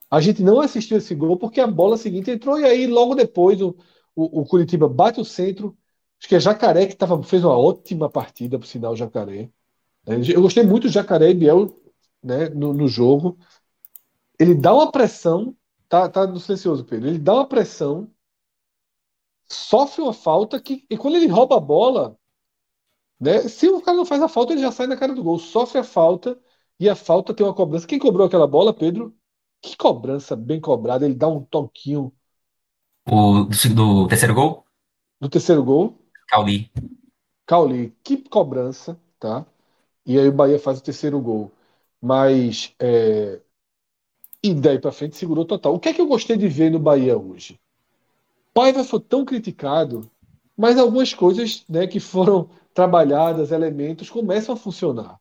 [SPEAKER 2] A gente não assistiu esse gol porque a bola seguinte entrou e aí logo depois o, o, o Curitiba bate o centro. Acho que é Jacaré que tava, fez uma ótima partida, por sinal, Jacaré. Eu gostei muito do Jacaré e Biel né, no, no jogo. Ele dá uma pressão, tá, tá no silencioso, Pedro. Ele dá uma pressão, sofre uma falta que, e quando ele rouba a bola, né? Se o cara não faz a falta, ele já sai na cara do gol. Sofre a falta e a falta tem uma cobrança. Quem cobrou aquela bola, Pedro? Que cobrança bem cobrada. Ele dá um toquinho.
[SPEAKER 4] O do, do terceiro gol?
[SPEAKER 2] Do terceiro gol.
[SPEAKER 4] Cauli.
[SPEAKER 2] Cauli. Que cobrança, tá? E aí o Bahia faz o terceiro gol. Mas. É... E daí para frente segurou total. O que é que eu gostei de ver no Bahia hoje? Paiva foi tão criticado, mas algumas coisas né, que foram trabalhadas, elementos, começam a funcionar.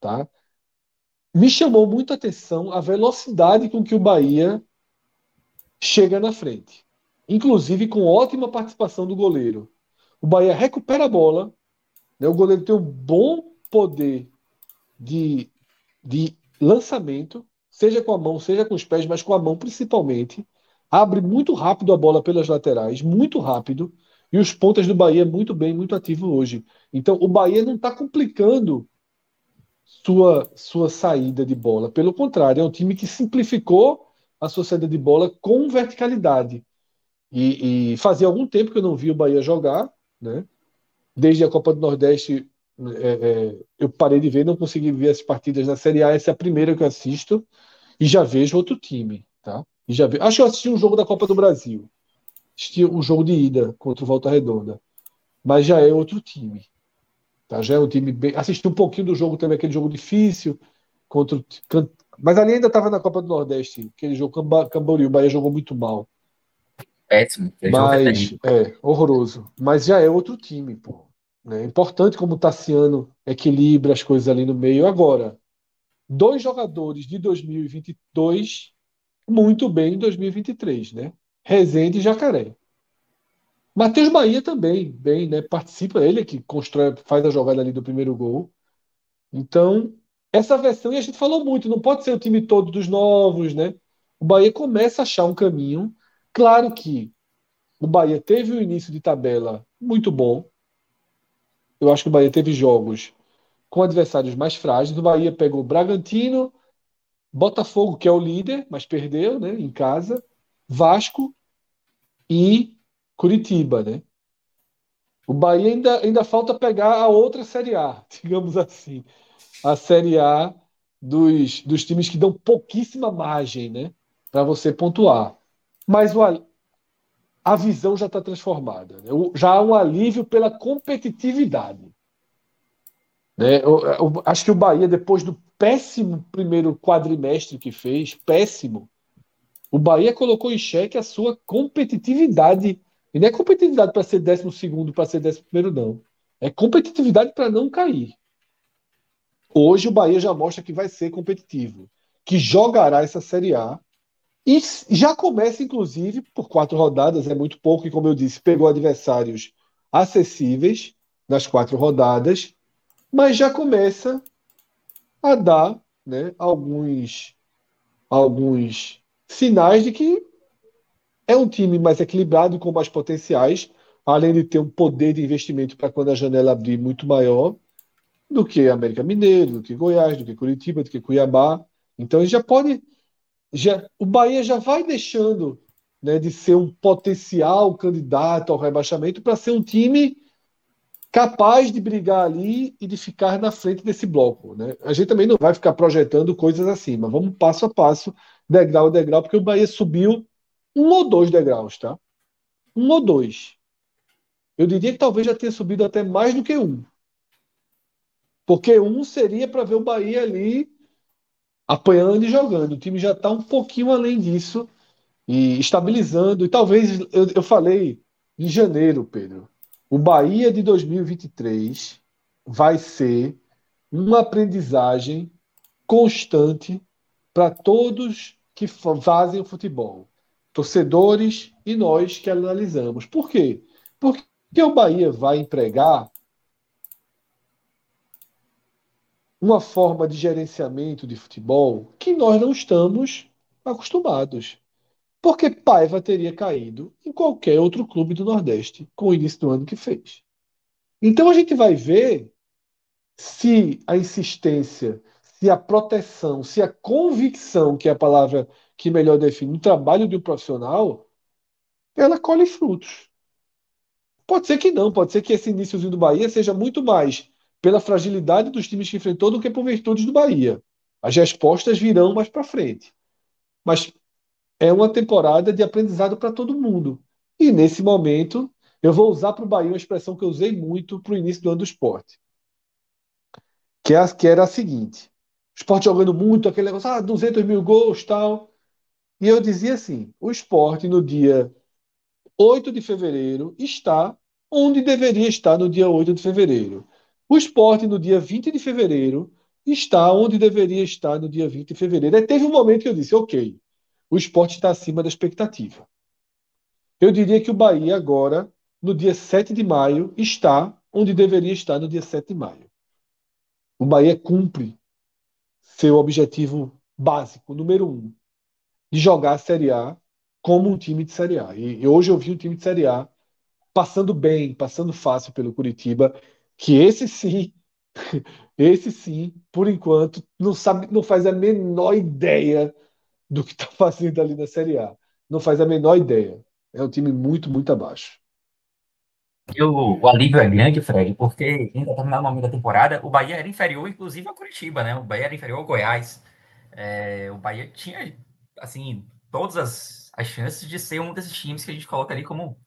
[SPEAKER 2] Tá? Me chamou muito a atenção a velocidade com que o Bahia chega na frente. Inclusive com ótima participação do goleiro. O Bahia recupera a bola, né? o goleiro tem um bom poder de, de lançamento, seja com a mão, seja com os pés, mas com a mão principalmente. Abre muito rápido a bola pelas laterais, muito rápido. E os pontas do Bahia muito bem, muito ativo hoje. Então, o Bahia não está complicando sua, sua saída de bola. Pelo contrário, é um time que simplificou a sua saída de bola com verticalidade. E, e fazia algum tempo que eu não vi o Bahia jogar, né? Desde a Copa do Nordeste, é, é, eu parei de ver, não consegui ver as partidas da Série A. Essa é a primeira que eu assisto e já vejo outro time, tá? E já ve... Acho que eu assisti um jogo da Copa do Brasil assisti o jogo de ida contra o Volta Redonda. Mas já é outro time. Tá? Já é um time bem. Assisti um pouquinho do jogo também, aquele jogo difícil. contra o... Mas ali ainda estava na Copa do Nordeste, aquele jogo Camboriú. O Bahia jogou muito mal.
[SPEAKER 4] Péssimo.
[SPEAKER 2] Mas, é, horroroso. Mas já é outro time, pô. É importante como o Tassiano equilibra as coisas ali no meio. Agora, dois jogadores de 2022 muito bem em 2023, né? Rezende e Jacaré. Matheus Bahia também, bem, né? Participa, ele é que constrói, faz a jogada ali do primeiro gol. Então, essa versão, e a gente falou muito, não pode ser o time todo dos novos, né? O Bahia começa a achar um caminho. Claro que o Bahia teve um início de tabela muito bom. Eu acho que o Bahia teve jogos com adversários mais frágeis. O Bahia pegou Bragantino, Botafogo, que é o líder, mas perdeu, né, em casa. Vasco e Curitiba, né? O Bahia ainda, ainda falta pegar a outra Série A, [laughs] digamos assim. A Série A dos, dos times que dão pouquíssima margem, né? Para você pontuar. Mas o, a visão já está transformada. Né? Já há um alívio pela competitividade. Né? Eu, eu, acho que o Bahia, depois do péssimo primeiro quadrimestre que fez, péssimo, o Bahia colocou em xeque a sua competitividade. E não é competitividade para ser décimo segundo, para ser décimo primeiro, não. É competitividade para não cair. Hoje o Bahia já mostra que vai ser competitivo, que jogará essa Série A e já começa, inclusive, por quatro rodadas, é muito pouco, e como eu disse, pegou adversários acessíveis nas quatro rodadas, mas já começa a dar né, alguns, alguns sinais de que é um time mais equilibrado, com mais potenciais, além de ter um poder de investimento para quando a janela abrir muito maior. do que América Mineiro, do que Goiás, do que Curitiba, do que Cuiabá. Então ele já pode. Já, o Bahia já vai deixando né, de ser um potencial candidato ao rebaixamento para ser um time capaz de brigar ali e de ficar na frente desse bloco. Né? A gente também não vai ficar projetando coisas assim, mas vamos passo a passo, degrau a degrau, porque o Bahia subiu um ou dois degraus, tá? Um ou dois. Eu diria que talvez já tenha subido até mais do que um. Porque um seria para ver o Bahia ali apanhando e jogando. O time já está um pouquinho além disso e estabilizando. E talvez, eu, eu falei em janeiro, Pedro, o Bahia de 2023 vai ser uma aprendizagem constante para todos que fazem o futebol, torcedores e nós que analisamos. Por quê? Porque o Bahia vai empregar uma forma de gerenciamento de futebol que nós não estamos acostumados. Porque Paiva teria caído em qualquer outro clube do Nordeste com o início do ano que fez. Então a gente vai ver se a insistência, se a proteção, se a convicção, que é a palavra que melhor define o trabalho de um profissional, ela colhe frutos. Pode ser que não, pode ser que esse iníciozinho do Bahia seja muito mais pela fragilidade dos times que enfrentou do que por virtudes do Bahia. As respostas virão mais para frente. Mas é uma temporada de aprendizado para todo mundo. E nesse momento, eu vou usar para o Bahia uma expressão que eu usei muito para o início do ano do esporte. Que, é, era a seguinte: esporte jogando muito, aquele negócio, ah, 200 mil gols tal. E eu dizia assim: o esporte no dia 8 de fevereiro está onde deveria estar no dia 8 de fevereiro. O esporte, no dia 20 de fevereiro, está onde deveria estar no dia 20 de fevereiro. Aí teve um momento que eu disse: ok, o esporte está acima da expectativa. Eu diria que o Bahia, agora, no dia 7 de maio, está onde deveria estar no dia 7 de maio. O Bahia cumpre seu objetivo básico, número um, de jogar a Série A como um time de Série A. E, e hoje eu vi um time de Série A passando bem, passando fácil pelo Curitiba que esse sim, [laughs] esse sim, por enquanto, não sabe, não faz a menor ideia do que está fazendo ali na Série A. Não faz a menor ideia. É um time muito, muito abaixo.
[SPEAKER 4] E o, o alívio é grande, Fred, porque em determinado momento da temporada, o Bahia era inferior, inclusive, ao Curitiba, né? O Bahia era inferior ao Goiás. É, o Bahia tinha, assim, todas as, as chances de ser um desses times que a gente coloca ali como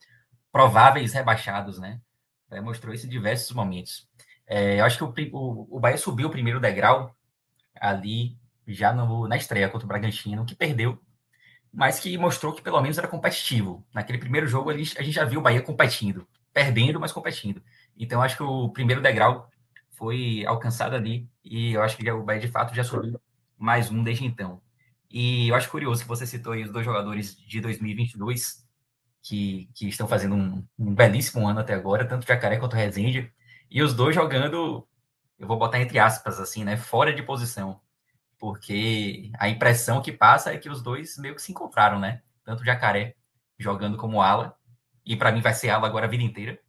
[SPEAKER 4] prováveis rebaixados, né? É, mostrou isso em diversos momentos. É, eu acho que o, o, o Bahia subiu o primeiro degrau ali já no, na estreia contra o Bragantino, que perdeu, mas que mostrou que pelo menos era competitivo. Naquele primeiro jogo ali, a gente já viu o Bahia competindo, perdendo, mas competindo. Então acho que o primeiro degrau foi alcançado ali e eu acho que o Bahia de fato já subiu mais um desde então. E eu acho curioso que você citou aí os dois jogadores de 2022 que, que estão fazendo um, um, belíssimo ano até agora, tanto Jacaré quanto Rezende, e os dois jogando, eu vou botar entre aspas, assim, né, fora de posição, porque a impressão que passa é que os dois meio que se encontraram, né, tanto Jacaré jogando como ala, e para mim vai ser ala agora a vida inteira,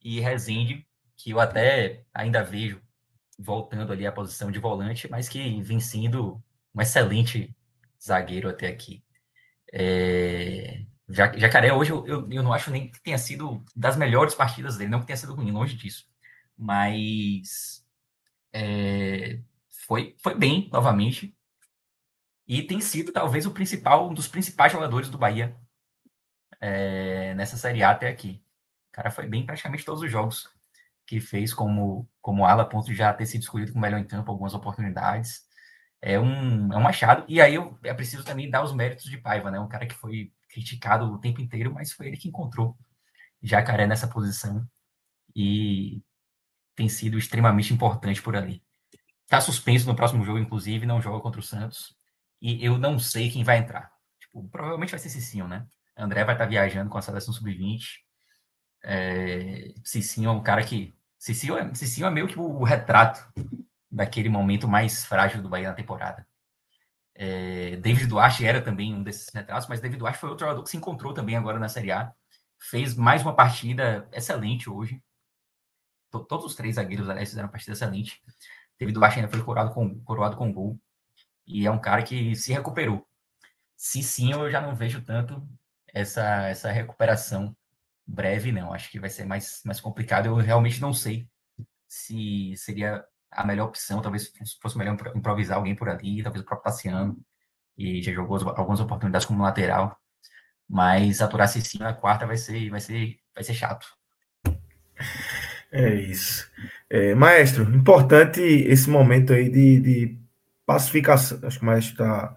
[SPEAKER 4] e Rezende, que eu até ainda vejo voltando ali à posição de volante, mas que vem sendo um excelente zagueiro até aqui. É... Jacaré hoje eu, eu, eu, não acho nem que tenha sido das melhores partidas dele, não que tenha sido ruim, longe disso. Mas é, foi, foi bem, novamente. E tem sido talvez o principal, um dos principais jogadores do Bahia é, nessa Série A até aqui. O cara foi bem praticamente todos os jogos que fez como, como ala, a ponto de já ter sido escolhido como melhor em campo, algumas oportunidades. É um, é um achado. E aí eu, é preciso também dar os méritos de Paiva, né? Um cara que foi criticado o tempo inteiro, mas foi ele que encontrou Jacaré nessa posição e tem sido extremamente importante por ali. Está suspenso no próximo jogo, inclusive, não joga contra o Santos. E eu não sei quem vai entrar. Tipo, provavelmente vai ser Cicinho, né? André vai estar tá viajando com a seleção sub-20. É... Cicinho é um cara que. Cicinho é, Cicinho é meio que o retrato daquele momento mais frágil do Bahia na temporada. É, David Duarte era também um desses retratos, mas David Duarte foi outro jogador que se encontrou também agora na Série A. Fez mais uma partida excelente hoje. to, todos os três zagueiros, aliás, fizeram uma partida excelente. Teve Duarte ainda foi coroado com, coroado com gol. E é um cara que se recuperou. Sim, eu já não vejo tanto essa, essa recuperação breve, não. Acho que vai ser mais, mais complicado. Eu realmente não sei se seria a melhor opção. Talvez fosse melhor improvisar alguém por ali, talvez o próprio Tassiano, que já jogou algumas oportunidades como lateral. Mas aturar Cicinho na quarta vai ser, vai ser, vai ser chato.
[SPEAKER 1] É isso. É, maestro, importante esse momento aí de, de pacificação. Acho que o maestro está.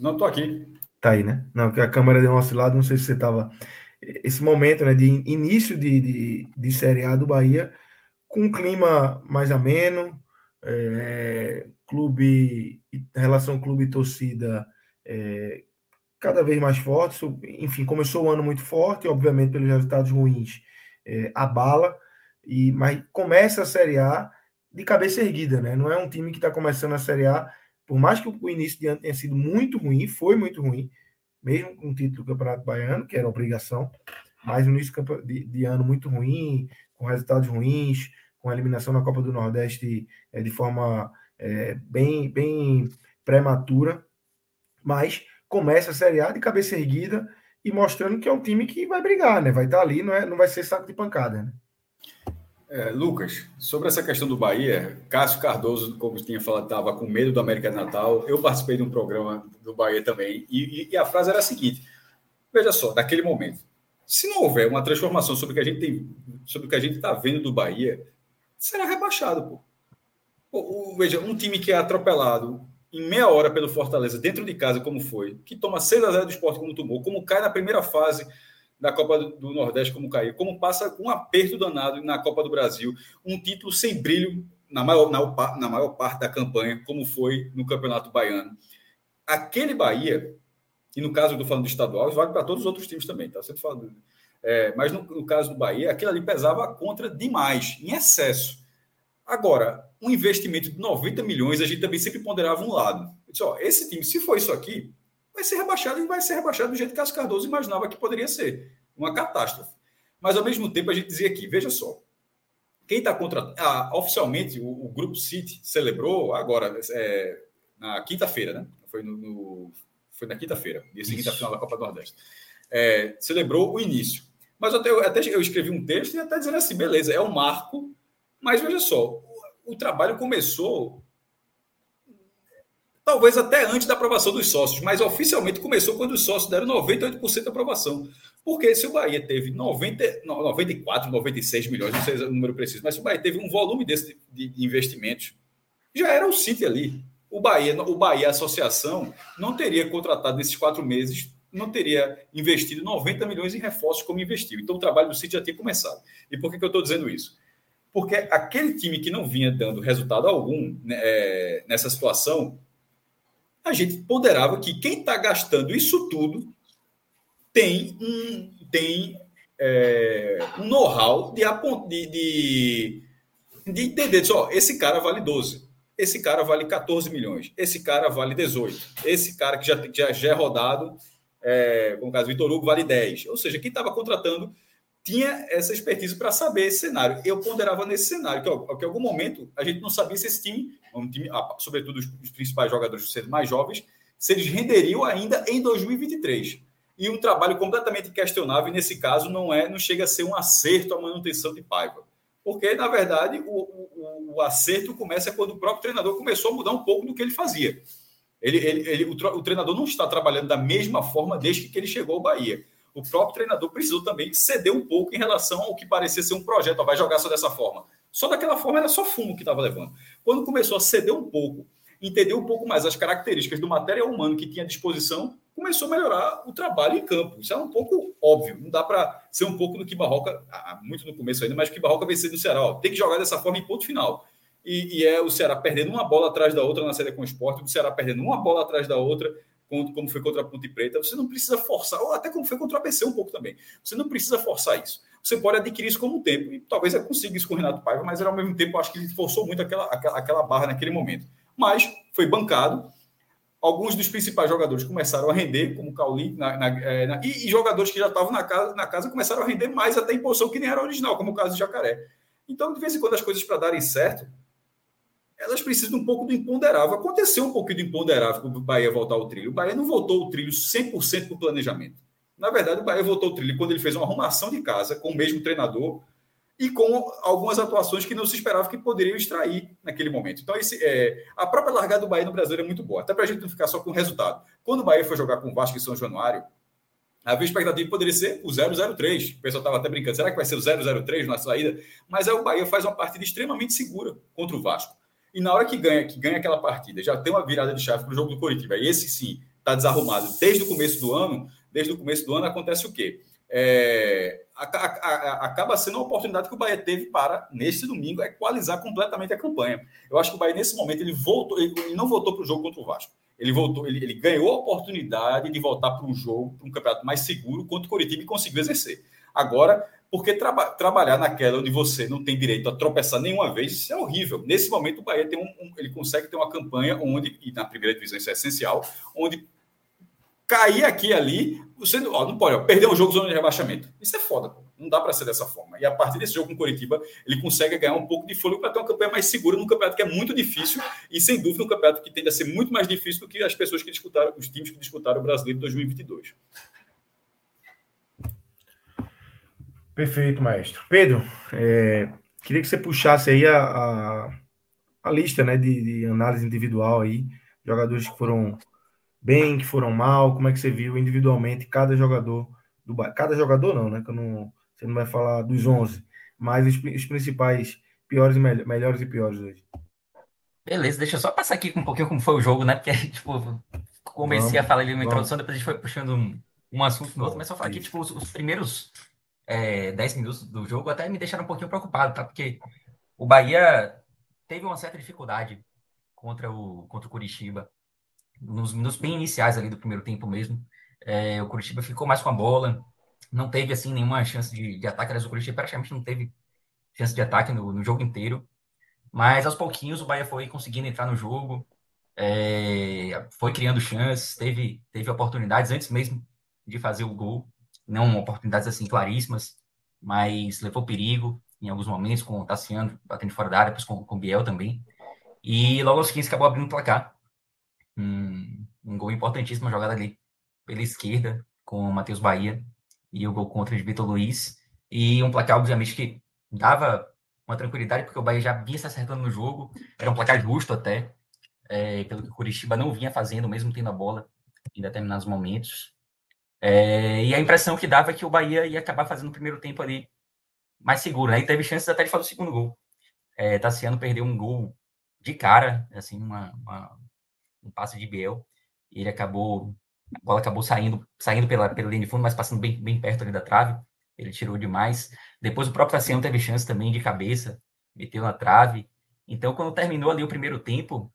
[SPEAKER 3] Não, estou aqui.
[SPEAKER 1] Tá aí, né? Não, que a câmera deu um oscilado, não sei se você estava. Esse momento né, de início de, de, de Série A do Bahia, com um clima mais ameno, é, clube, relação clube-torcida é, cada vez mais forte. Enfim, começou o ano muito forte, obviamente, pelos resultados ruins, é, abala, e, mas começa a Série A de cabeça erguida, né? Não é um time que está começando a Série A, por mais que o início de ano tenha sido muito ruim, foi muito ruim, mesmo com o título do Campeonato Baiano, que era obrigação, mas no início de, de ano muito ruim, com resultados ruins, com a eliminação na Copa do Nordeste é, de forma é, bem, bem prematura, mas começa a Série A de cabeça erguida e mostrando que é um time que vai brigar, né? Vai estar ali, não, é, não vai ser saco de pancada, né?
[SPEAKER 3] É, Lucas, sobre essa questão do Bahia, Cássio Cardoso, como tinha falado, estava com medo do América de Natal. Eu participei de um programa do Bahia também, e, e, a frase era a seguinte: veja só, naquele momento, se não houver uma transformação sobre o que a gente tem, sobre o que a gente está vendo do Bahia, será rebaixado, pô. Veja, um time que é atropelado em meia hora pelo Fortaleza, dentro de casa, como foi, que toma 6 a 0 do esporte como tomou, como cai na primeira fase da Copa do Nordeste, como caiu, como passa com um aperto danado na Copa do Brasil, um título sem brilho na maior, na, na maior parte da campanha, como foi no Campeonato Baiano. Aquele Bahia, e no caso eu estou falando do estadual, vale para todos os outros times também, tá? Sempre falando. É, mas no, no caso do Bahia, aquilo ali pesava contra demais, em excesso. Agora, um investimento de 90 milhões, a gente também sempre ponderava um lado. Disse, ó, esse time, se for isso aqui, vai ser rebaixado e vai ser rebaixado do jeito que Cássio Cardoso imaginava que poderia ser. Uma catástrofe. Mas, ao mesmo tempo, a gente dizia aqui, veja só, quem está contratando... Ah, oficialmente, o, o, Grupo City celebrou agora, é, na quinta-feira, né? Foi, no, no foi na quinta-feira, dia seguinte à final da Copa do Nordeste. É, celebrou o início. Mas até, até eu escrevi um texto e até dizendo assim, beleza, é um marco mas veja só, o, o trabalho começou talvez até antes da aprovação dos sócios, mas oficialmente começou quando os sócios deram 98% de aprovação. Porque se o Bahia teve 90, 94, 96 milhões, não sei o número preciso, mas se o Bahia teve um volume desse de, investimentos, já era o City ali. O Bahia, o Bahia Associação não teria contratado nesses quatro meses, não teria investido 90 milhões em reforços como investiu. Então o trabalho do City já tinha começado. E por que, que eu estou dizendo isso? porque aquele time que não vinha dando resultado algum né, é, nessa situação, a gente ponderava que quem está gastando isso tudo tem um, tem, é, um know-how de, de, de, de entender, só, esse cara vale 12, esse cara vale 14 milhões, esse cara vale 18, esse cara que já, já, já é rodado, é, como o caso Vitor Hugo, vale 10. Ou seja, quem estava contratando tinha essa expertise para saber esse cenário. Eu ponderava nesse cenário, que, que em algum momento a gente não sabia se esse time, um time ah, sobretudo os, principais jogadores sendo mais jovens, se eles renderiam ainda em 2023. E um trabalho completamente questionável, e nesse caso não é, não chega a ser um acerto a manutenção de Paiva. Porque, na verdade, o, o, o acerto começa quando o próprio treinador começou a mudar um pouco do que ele fazia. Ele, ele, ele o, o, treinador não está trabalhando da mesma forma desde que ele chegou ao Bahia o próprio treinador precisou também ceder um pouco em relação ao que parecia ser um projeto. Ó, vai jogar só dessa forma. Só daquela forma era só fumo que estava levando. Quando começou a ceder um pouco, entender um pouco mais as características do material humano que tinha à disposição, começou a melhorar o trabalho em campo. Isso é um pouco óbvio. Não dá para ser um pouco no que Barroca, muito no começo ainda, mas que Barroca venceu no Ceará. Ó, tem que jogar dessa forma em ponto final. E, e, é o Ceará perdendo uma bola atrás da outra na série com o esporte, o Ceará perdendo uma bola atrás da outra como foi contra a Ponte Preta, você não precisa forçar, ou até como foi contra o ABC um pouco também. Você não precisa forçar isso. Você pode adquirir isso como um tempo, e talvez eu consiga isso com o Renato Paiva, mas ao mesmo tempo acho que ele forçou muito aquela, aquela, aquela barra naquele momento. Mas foi bancado. Alguns dos principais jogadores começaram a render, como o Cauli, na, na, é, na, e, e, jogadores que já estavam na casa, na casa começaram a render mais até em posição que nem era original, como o caso de Jacaré. Então, de vez em quando, as coisas para darem certo, elas precisam um pouco do imponderável. Aconteceu um pouquinho do imponderável para o Bahia voltar ao trilho. O Bahia não voltou o trilho 100% com planejamento. Na verdade, o Bahia voltou o trilho quando ele fez uma arrumação de casa com o mesmo treinador e com algumas atuações que não se esperava que poderiam extrair naquele momento. Então, esse, é, a própria largada do Bahia no Brasil é muito boa, até para a gente não ficar só com o resultado. Quando o Bahia foi jogar com o Vasco em São Januário, havia expectativa que poderia ser o 003. O pessoal estava até brincando, será que vai ser o 003 na saída? Mas aí o Bahia faz uma partida extremamente segura contra o Vasco. E na hora que ganha, que ganha aquela partida, já tem uma virada de chave para o jogo do Coritiba. E esse sim está desarrumado. Desde o começo do ano, desde o começo do ano acontece o quê? É, a, acaba sendo uma oportunidade que o Bahia teve para, neste domingo, equalizar completamente a campanha. Eu acho que o Bahia, nesse momento, ele voltou, ele, ele não voltou para o jogo contra o Vasco. Ele voltou, ele, ele ganhou a oportunidade de voltar para um jogo, para um campeonato mais seguro contra o Coritiba e conseguiu exercer. Agora, porque traba, trabalhar naquela onde você não tem direito a tropeçar nenhuma vez, isso é horrível. Nesse momento, o Bahia tem um, um, ele consegue ter uma campanha onde, e na primeira divisão isso é essencial, onde cair aqui ali, você ó, não pode ó, perder um jogo zona de rebaixamento. Isso é foda, pô. não dá para ser dessa forma. E a partir desse jogo com o Curitiba, ele consegue ganhar um pouco de fôlego para ter uma campanha mais segura num campeonato que é muito difícil e sem dúvida um campeonato que tende a ser muito mais difícil do que as pessoas que disputaram, os times que disputaram o Brasileiro de 2022.
[SPEAKER 1] Perfeito, maestro. Pedro, é, queria que você puxasse aí a, a, a lista né, de, de, análise individual aí, jogadores que foram bem, que foram mal, como é que você viu individualmente cada jogador do Cada jogador não, né? Que não, você não vai falar dos 11, mas os, os principais piores e me, melhores e piores hoje.
[SPEAKER 4] Beleza, deixa eu só passar aqui um pouquinho como foi o jogo, né? Porque, [laughs] tipo, comecei vamos, a falar ali na introdução, depois a gente foi puxando um, um assunto no outro, mas só falar aqui, tipo, os, os primeiros é, 10 minutos do jogo até me deixaram um pouquinho preocupado, tá? Porque o Bahia teve uma certa dificuldade contra o, contra o Curitiba, nos minutos bem iniciais ali do primeiro tempo mesmo. É, o Curitiba ficou mais com a bola, não teve assim nenhuma chance de, de ataque, aliás, o Curitiba praticamente não teve chance de ataque no, no, jogo inteiro. Mas aos pouquinhos o Bahia foi conseguindo entrar no jogo, é, foi criando chances, teve, teve oportunidades antes mesmo de fazer o gol não oportunidades assim claríssimas, mas levou perigo em alguns momentos com o Tassiano batendo fora da área, depois com, com o Biel também. E logo aos 15 acabou abrindo o placar. Um, um gol importantíssimo, jogada ali pela esquerda com o Matheus Bahia e o gol contra de Vitor Luiz. E um placar, obviamente, que dava uma tranquilidade, porque o Bahia já vinha se acertando no jogo. Era um placar justo até, é, pelo que o Curitiba não vinha fazendo, mesmo tendo a bola em determinados momentos. É, e a impressão que dava é que o Bahia ia acabar fazendo o primeiro tempo ali mais seguro. Né? teve chances até de fazer o segundo gol. É, Tassiano perdeu um gol de cara, assim, uma, uma, um passe de Biel. E ele acabou, a bola acabou saindo, saindo pela, pela linha de fundo, mas passando bem, bem perto ali da trave. Ele tirou demais. Depois o próprio Tassiano teve chance também de cabeça, meteu na trave. Então, quando terminou ali o primeiro tempo,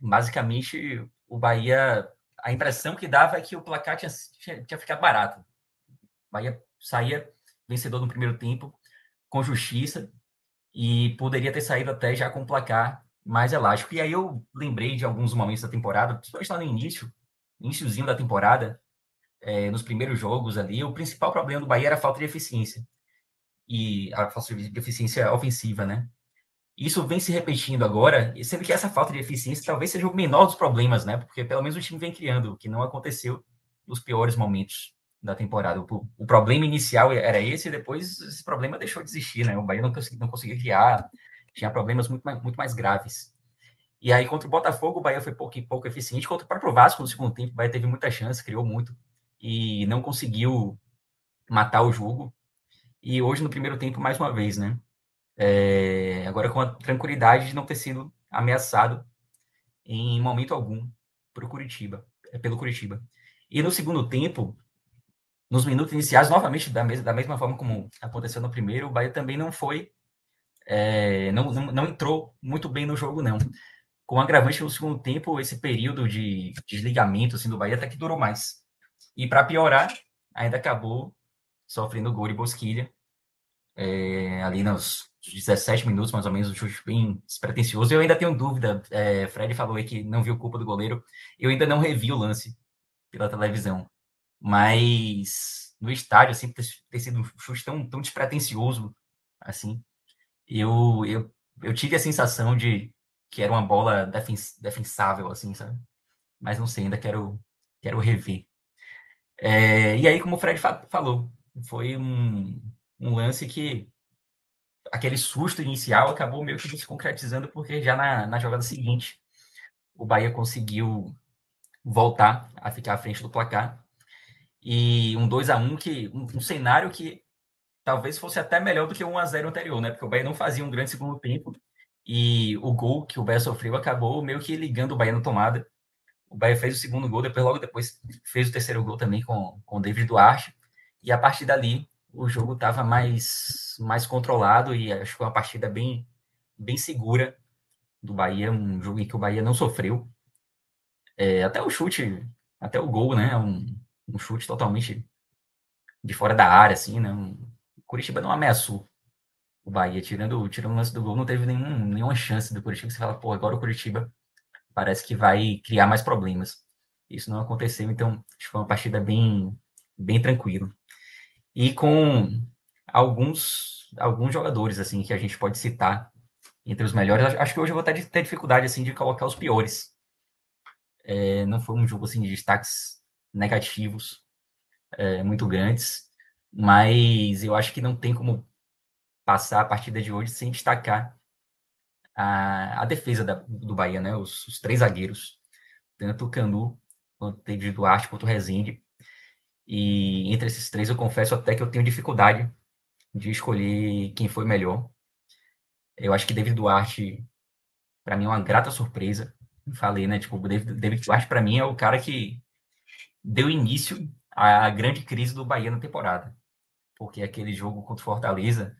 [SPEAKER 4] basicamente o Bahia a impressão que dava é que o placar tinha, tinha, tinha ficado barato. Bahia saía vencedor no primeiro tempo, com justiça, e poderia ter saído até já com o placar mais elástico. E aí eu lembrei de alguns momentos da temporada, principalmente lá no início, iníciozinho da temporada, é, nos primeiros jogos ali, o principal problema do Bahia era a falta de eficiência. E a falta de eficiência ofensiva, né? Isso vem se repetindo agora, sendo que essa falta de eficiência talvez seja o menor dos problemas, né? Porque pelo menos o time vem criando, o que não aconteceu nos piores momentos da temporada. O, o problema inicial era esse, e depois esse problema deixou de existir, né? O Bahia não, consegui, não conseguia criar, tinha problemas muito mais, muito mais graves. E aí, contra o Botafogo, o Bahia foi pouco, pouco eficiente. Contra o próprio Vasco, no segundo tempo, o Bahia teve muita chance, criou muito, e não conseguiu matar o jogo. E hoje, no primeiro tempo, mais uma vez, né? É, agora com a tranquilidade de não ter sido ameaçado em momento algum pro Curitiba, é, pelo Curitiba. E no segundo tempo, nos minutos iniciais, novamente, da, mes da mesma forma como aconteceu no primeiro, o Bahia também não foi, é, não, não, não, entrou muito bem no jogo, não. Com o agravante no segundo tempo, esse período de desligamento assim, do Bahia até que durou mais. E para piorar, ainda acabou sofrendo gol de Bosquilha, é, ali nos 17 minutos, mais ou menos, um chute bem despretensioso. Eu ainda tenho dúvida. É, Fred falou aí que não viu culpa do goleiro. Eu ainda não revi o lance pela televisão. Mas no estádio, assim, ter, ter sido um chute tão, tão despretensioso, assim, eu, eu, eu tive a sensação de que era uma bola defens, defensável, assim, sabe? Mas não sei, ainda quero, quero rever. É, e aí, como o Fred fa falou, foi um, um lance que aquele susto inicial acabou meio que se concretizando, porque já na, na jogada seguinte o Bahia conseguiu voltar a ficar à frente do placar. E um 2 a 1 que um, um cenário que talvez fosse até melhor do que o 1 a 0 anterior, né? Porque o Bahia não fazia um grande segundo tempo e o gol que o Bahia sofreu acabou meio que ligando o Bahia na tomada. O Bahia fez o segundo gol, depois logo depois fez o terceiro gol também com, com o David Duarte. E a partir dali o jogo estava mais, mais controlado e acho que uma partida bem, bem segura do Bahia, um jogo em que o Bahia não sofreu. É, até o chute, até o gol, né? Um, um chute totalmente de fora da área, assim, né? Um, Curitiba não ameaçou o Bahia, tirando, tirando o lance do gol, não teve nenhum, nenhuma chance do Curitiba. Você fala, pô, agora o Curitiba parece que vai criar mais problemas. Isso não aconteceu, então acho que foi uma partida bem, bem tranquila e com alguns alguns jogadores assim que a gente pode citar entre os melhores. Acho que hoje eu vou ter, ter dificuldade assim de colocar os piores. É, não foi um jogo assim de destaques negativos é, muito grandes, mas eu acho que não tem como passar a partida de hoje sem destacar a, a defesa da, do Bahia, né? Os, os, três zagueiros, tanto o Canu quanto o David Duarte quanto o Rezende, e entre esses três, eu confesso até que eu tenho dificuldade de escolher quem foi melhor. Eu acho que David Duarte, para mim, é uma grata surpresa. Falei, né? Tipo, David, David Duarte, para mim, é o cara que deu início à grande crise do Bahia na temporada. Porque aquele jogo contra o Fortaleza,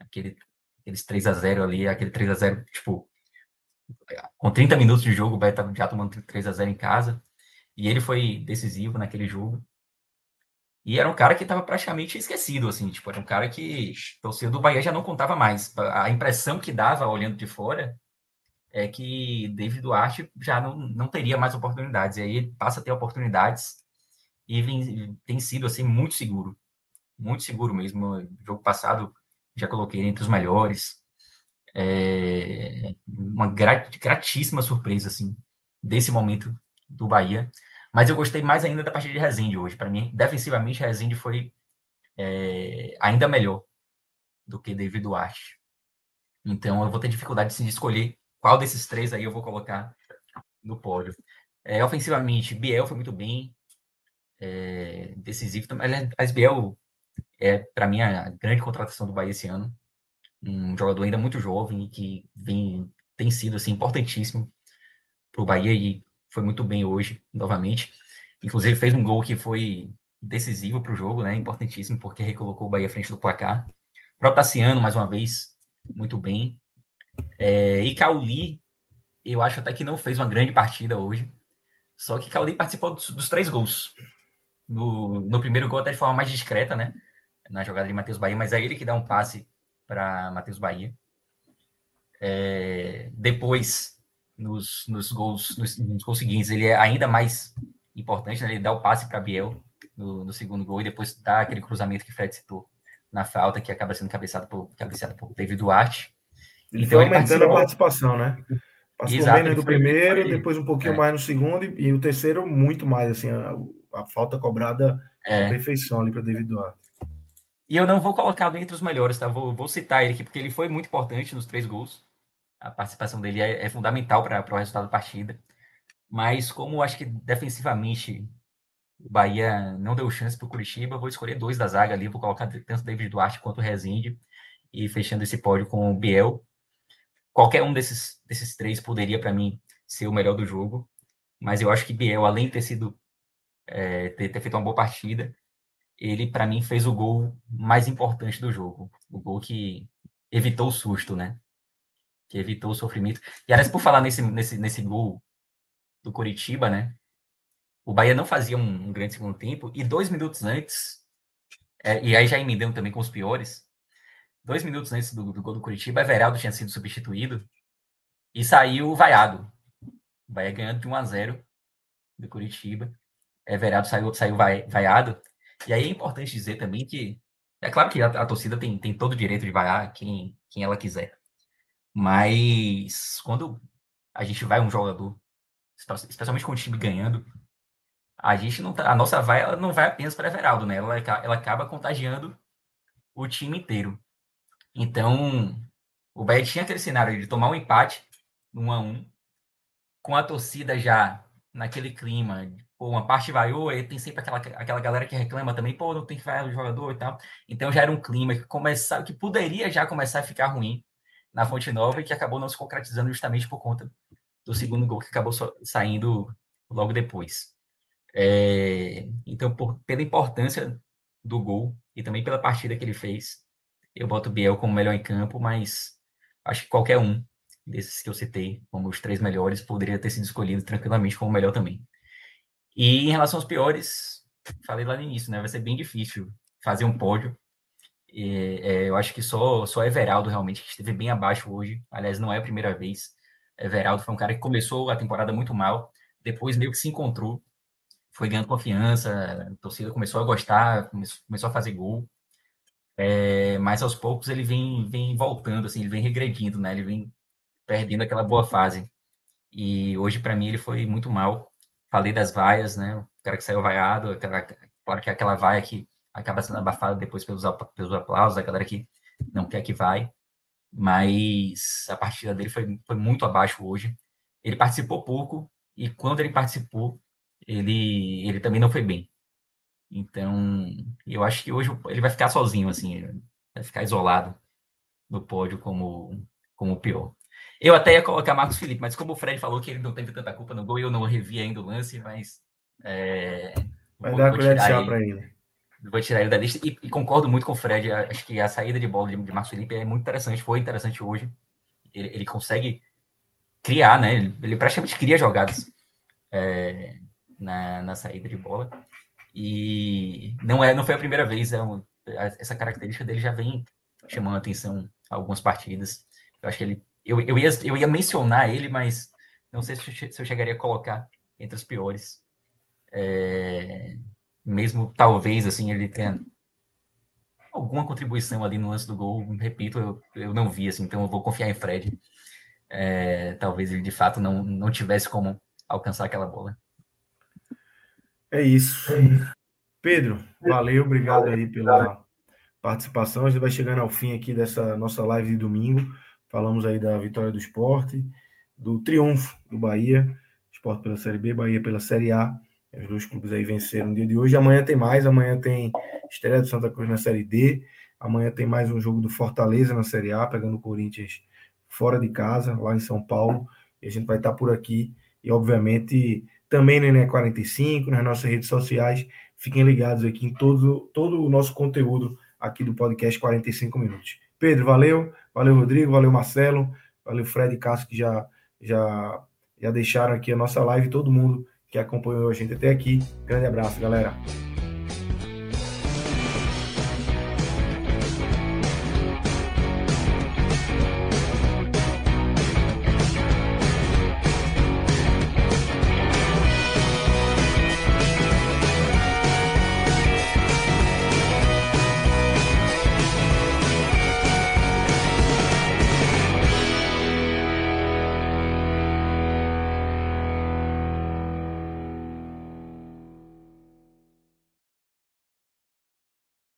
[SPEAKER 4] aquele, aqueles 3 a 0 ali, aquele 3 a 0 tipo, com 30 minutos de jogo, o Bahia já tomando 3 a 0 em casa. E ele foi decisivo naquele jogo. E era um cara que estava praticamente esquecido, assim, tipo, era um cara que torcedor do Bahia já não contava mais. A impressão que dava, olhando de fora, é que David Duarte já não, não teria mais oportunidades. E aí passa a ter oportunidades e vem, tem sido, assim, muito seguro. Muito seguro mesmo. No jogo passado, já coloquei entre os melhores. É uma gratíssima surpresa, assim, desse momento do Bahia. Mas eu gostei mais ainda da partida de Rezende hoje. Para mim, defensivamente, Rezende foi é, ainda melhor do que David Duarte. Então, eu vou ter dificuldade de escolher qual desses três aí eu vou colocar no pódio. É, ofensivamente, Biel foi muito bem, é, decisivo também. Mas Biel é, para mim, a grande contratação do Bahia esse ano. Um jogador ainda muito jovem que vem, tem sido assim, importantíssimo para o Bahia e foi muito bem hoje, novamente. Inclusive fez um gol que foi decisivo para o jogo, né? Importantíssimo, porque recolocou o Bahia à frente do placar. O próprio Tassiano, mais uma vez, muito bem. É, e Cauli, eu acho até que não fez uma grande partida hoje. Só que Cauli participou dos, dos três gols. No, no, primeiro gol, até de forma mais discreta, né? Na jogada de Matheus Bahia, mas é ele que dá um passe para Matheus Bahia. É, depois, nos, nos gols, nos, nos gols seguintes, ele é ainda mais importante, né? ele dá o passe para Biel no, no, segundo gol e depois dá aquele cruzamento que o Fred citou na falta, que acaba sendo cabeçado por, cabeçado por David Duarte.
[SPEAKER 1] Ele então, ele aumentando a participação, né? Passou Exato, menos do primeiro, foi... depois um pouquinho é. mais no segundo, e, e, o terceiro muito mais, assim, a, a falta cobrada é. perfeição ali para David Duarte.
[SPEAKER 4] E eu não vou colocar entre os melhores, tá? Vou, vou citar ele aqui, porque ele foi muito importante nos três gols a participação dele é, é fundamental para o resultado da partida. Mas como acho que defensivamente o Bahia não deu chance para o Curitiba, vou escolher dois da zaga ali, vou colocar tanto David Duarte quanto o Rezende, e fechando esse pódio com o Biel. Qualquer um desses, desses três poderia, para mim, ser o melhor do jogo, mas eu acho que Biel, além de ter sido é, ter, ter feito uma boa partida, ele, para mim, fez o gol mais importante do jogo. O gol que evitou o susto, né? que evitou o sofrimento. E aliás, por falar nesse, nesse, nesse gol do Coritiba, né? O Bahia não fazia um, um grande segundo tempo, e dois minutos antes, é, e aí já emendando também com os piores, dois minutos antes do, do gol do Curitiba, Everaldo tinha sido substituído e saiu vaiado. O Bahia ganhando de 1 a 0 do Curitiba. Everaldo saiu, saiu vai, vaiado. E aí é importante dizer também que é claro que a, a torcida tem, tem todo o direito de vaiar quem, quem ela quiser. Mas quando a gente vai um jogador, especialmente com o time ganhando, a gente não tá, a nossa vai não vai apenas para Everaldo, né? Ela, ela acaba contagiando o time inteiro. Então, o Bahia tinha aquele cenário de tomar um empate, um a um, com a torcida já naquele clima, pô, uma parte vaiou, e tem sempre aquela, aquela galera que reclama também, pô, não tem que vaiar o jogador e tal. Então já era um clima que começava, que poderia já começar a ficar ruim na Fonte Nova e que acabou não se concretizando justamente por conta do segundo gol que acabou saindo logo depois. É, então, por, pela importância do gol e também pela partida que ele fez, eu boto o Biel como melhor em campo, mas acho que qualquer um desses que eu citei como os três melhores poderia ter sido escolhido tranquilamente como melhor também. E em relação aos piores, falei lá no início, né? Vai ser bem difícil fazer um pódio. E, é, eu acho que só, só Everaldo realmente que esteve bem abaixo hoje. Aliás, não é a primeira vez. Everaldo foi um cara que começou a temporada muito mal, depois meio que se encontrou, foi ganhando confiança, a torcida começou a gostar, começou, a fazer gol. É, mas aos poucos ele vem, vem voltando, assim, ele vem regredindo, né? Ele vem perdendo aquela boa fase. E hoje, para mim, ele foi muito mal. Falei das vaias, né? O cara que saiu vaiado, aquela, claro que é aquela vaia que acaba sendo abafada depois pelos, pelos aplausos, a galera que não quer que vai. Mas a partida dele foi, foi muito abaixo hoje. Ele participou pouco, e quando ele participou, ele, ele também não foi bem. Então, eu acho que hoje ele vai ficar sozinho, assim, vai ficar isolado no pódio como, como o pior. Eu até ia colocar Marcos Felipe, mas como o Fred falou que ele não teve tanta culpa no gol, eu não revi ainda o lance, mas. É,
[SPEAKER 1] vai dar a colher de chá para ele.
[SPEAKER 4] Vou tirar ele da lista e, e, concordo muito com o Fred. Acho que a saída de bola de, de Marcos Felipe é muito interessante, foi interessante hoje. Ele, ele consegue criar, né? Ele, ele praticamente cria jogadas é, na, na saída de bola. E não é, não foi a primeira vez, é um, essa característica dele já vem chamando atenção algumas partidas. Eu acho que ele, eu, eu, ia, eu ia mencionar ele, mas não sei se, se eu chegaria a colocar entre os piores. É, mesmo talvez assim ele tenha alguma contribuição ali no lance do gol, repito, eu, eu não vi assim, então eu vou confiar em Fred. É, talvez ele de fato não, não tivesse como alcançar aquela bola.
[SPEAKER 1] É isso. Pedro, valeu, obrigado aí pela participação. A gente vai chegando ao fim aqui dessa nossa live de domingo. Falamos aí da vitória do esporte, do triunfo do Bahia, esporte pela Série B, Bahia pela Série A. Os dois clubes aí venceram no dia de hoje. Amanhã tem mais, amanhã tem estreia do Santa Cruz na Série D. Amanhã tem mais um jogo do Fortaleza na Série A, pegando o Corinthians fora de casa, lá em São Paulo. E a gente vai estar por aqui. E, obviamente, também no Enem 45, nas nossas redes sociais. Fiquem ligados aqui em todo, todo o nosso conteúdo aqui do podcast 45 Minutos. Pedro, valeu. Valeu, Rodrigo. Valeu, Marcelo. Valeu, Fred e Cássio, que já, já, já deixaram aqui a nossa live. Todo mundo que acompanhou a gente até aqui. Grande abraço, galera.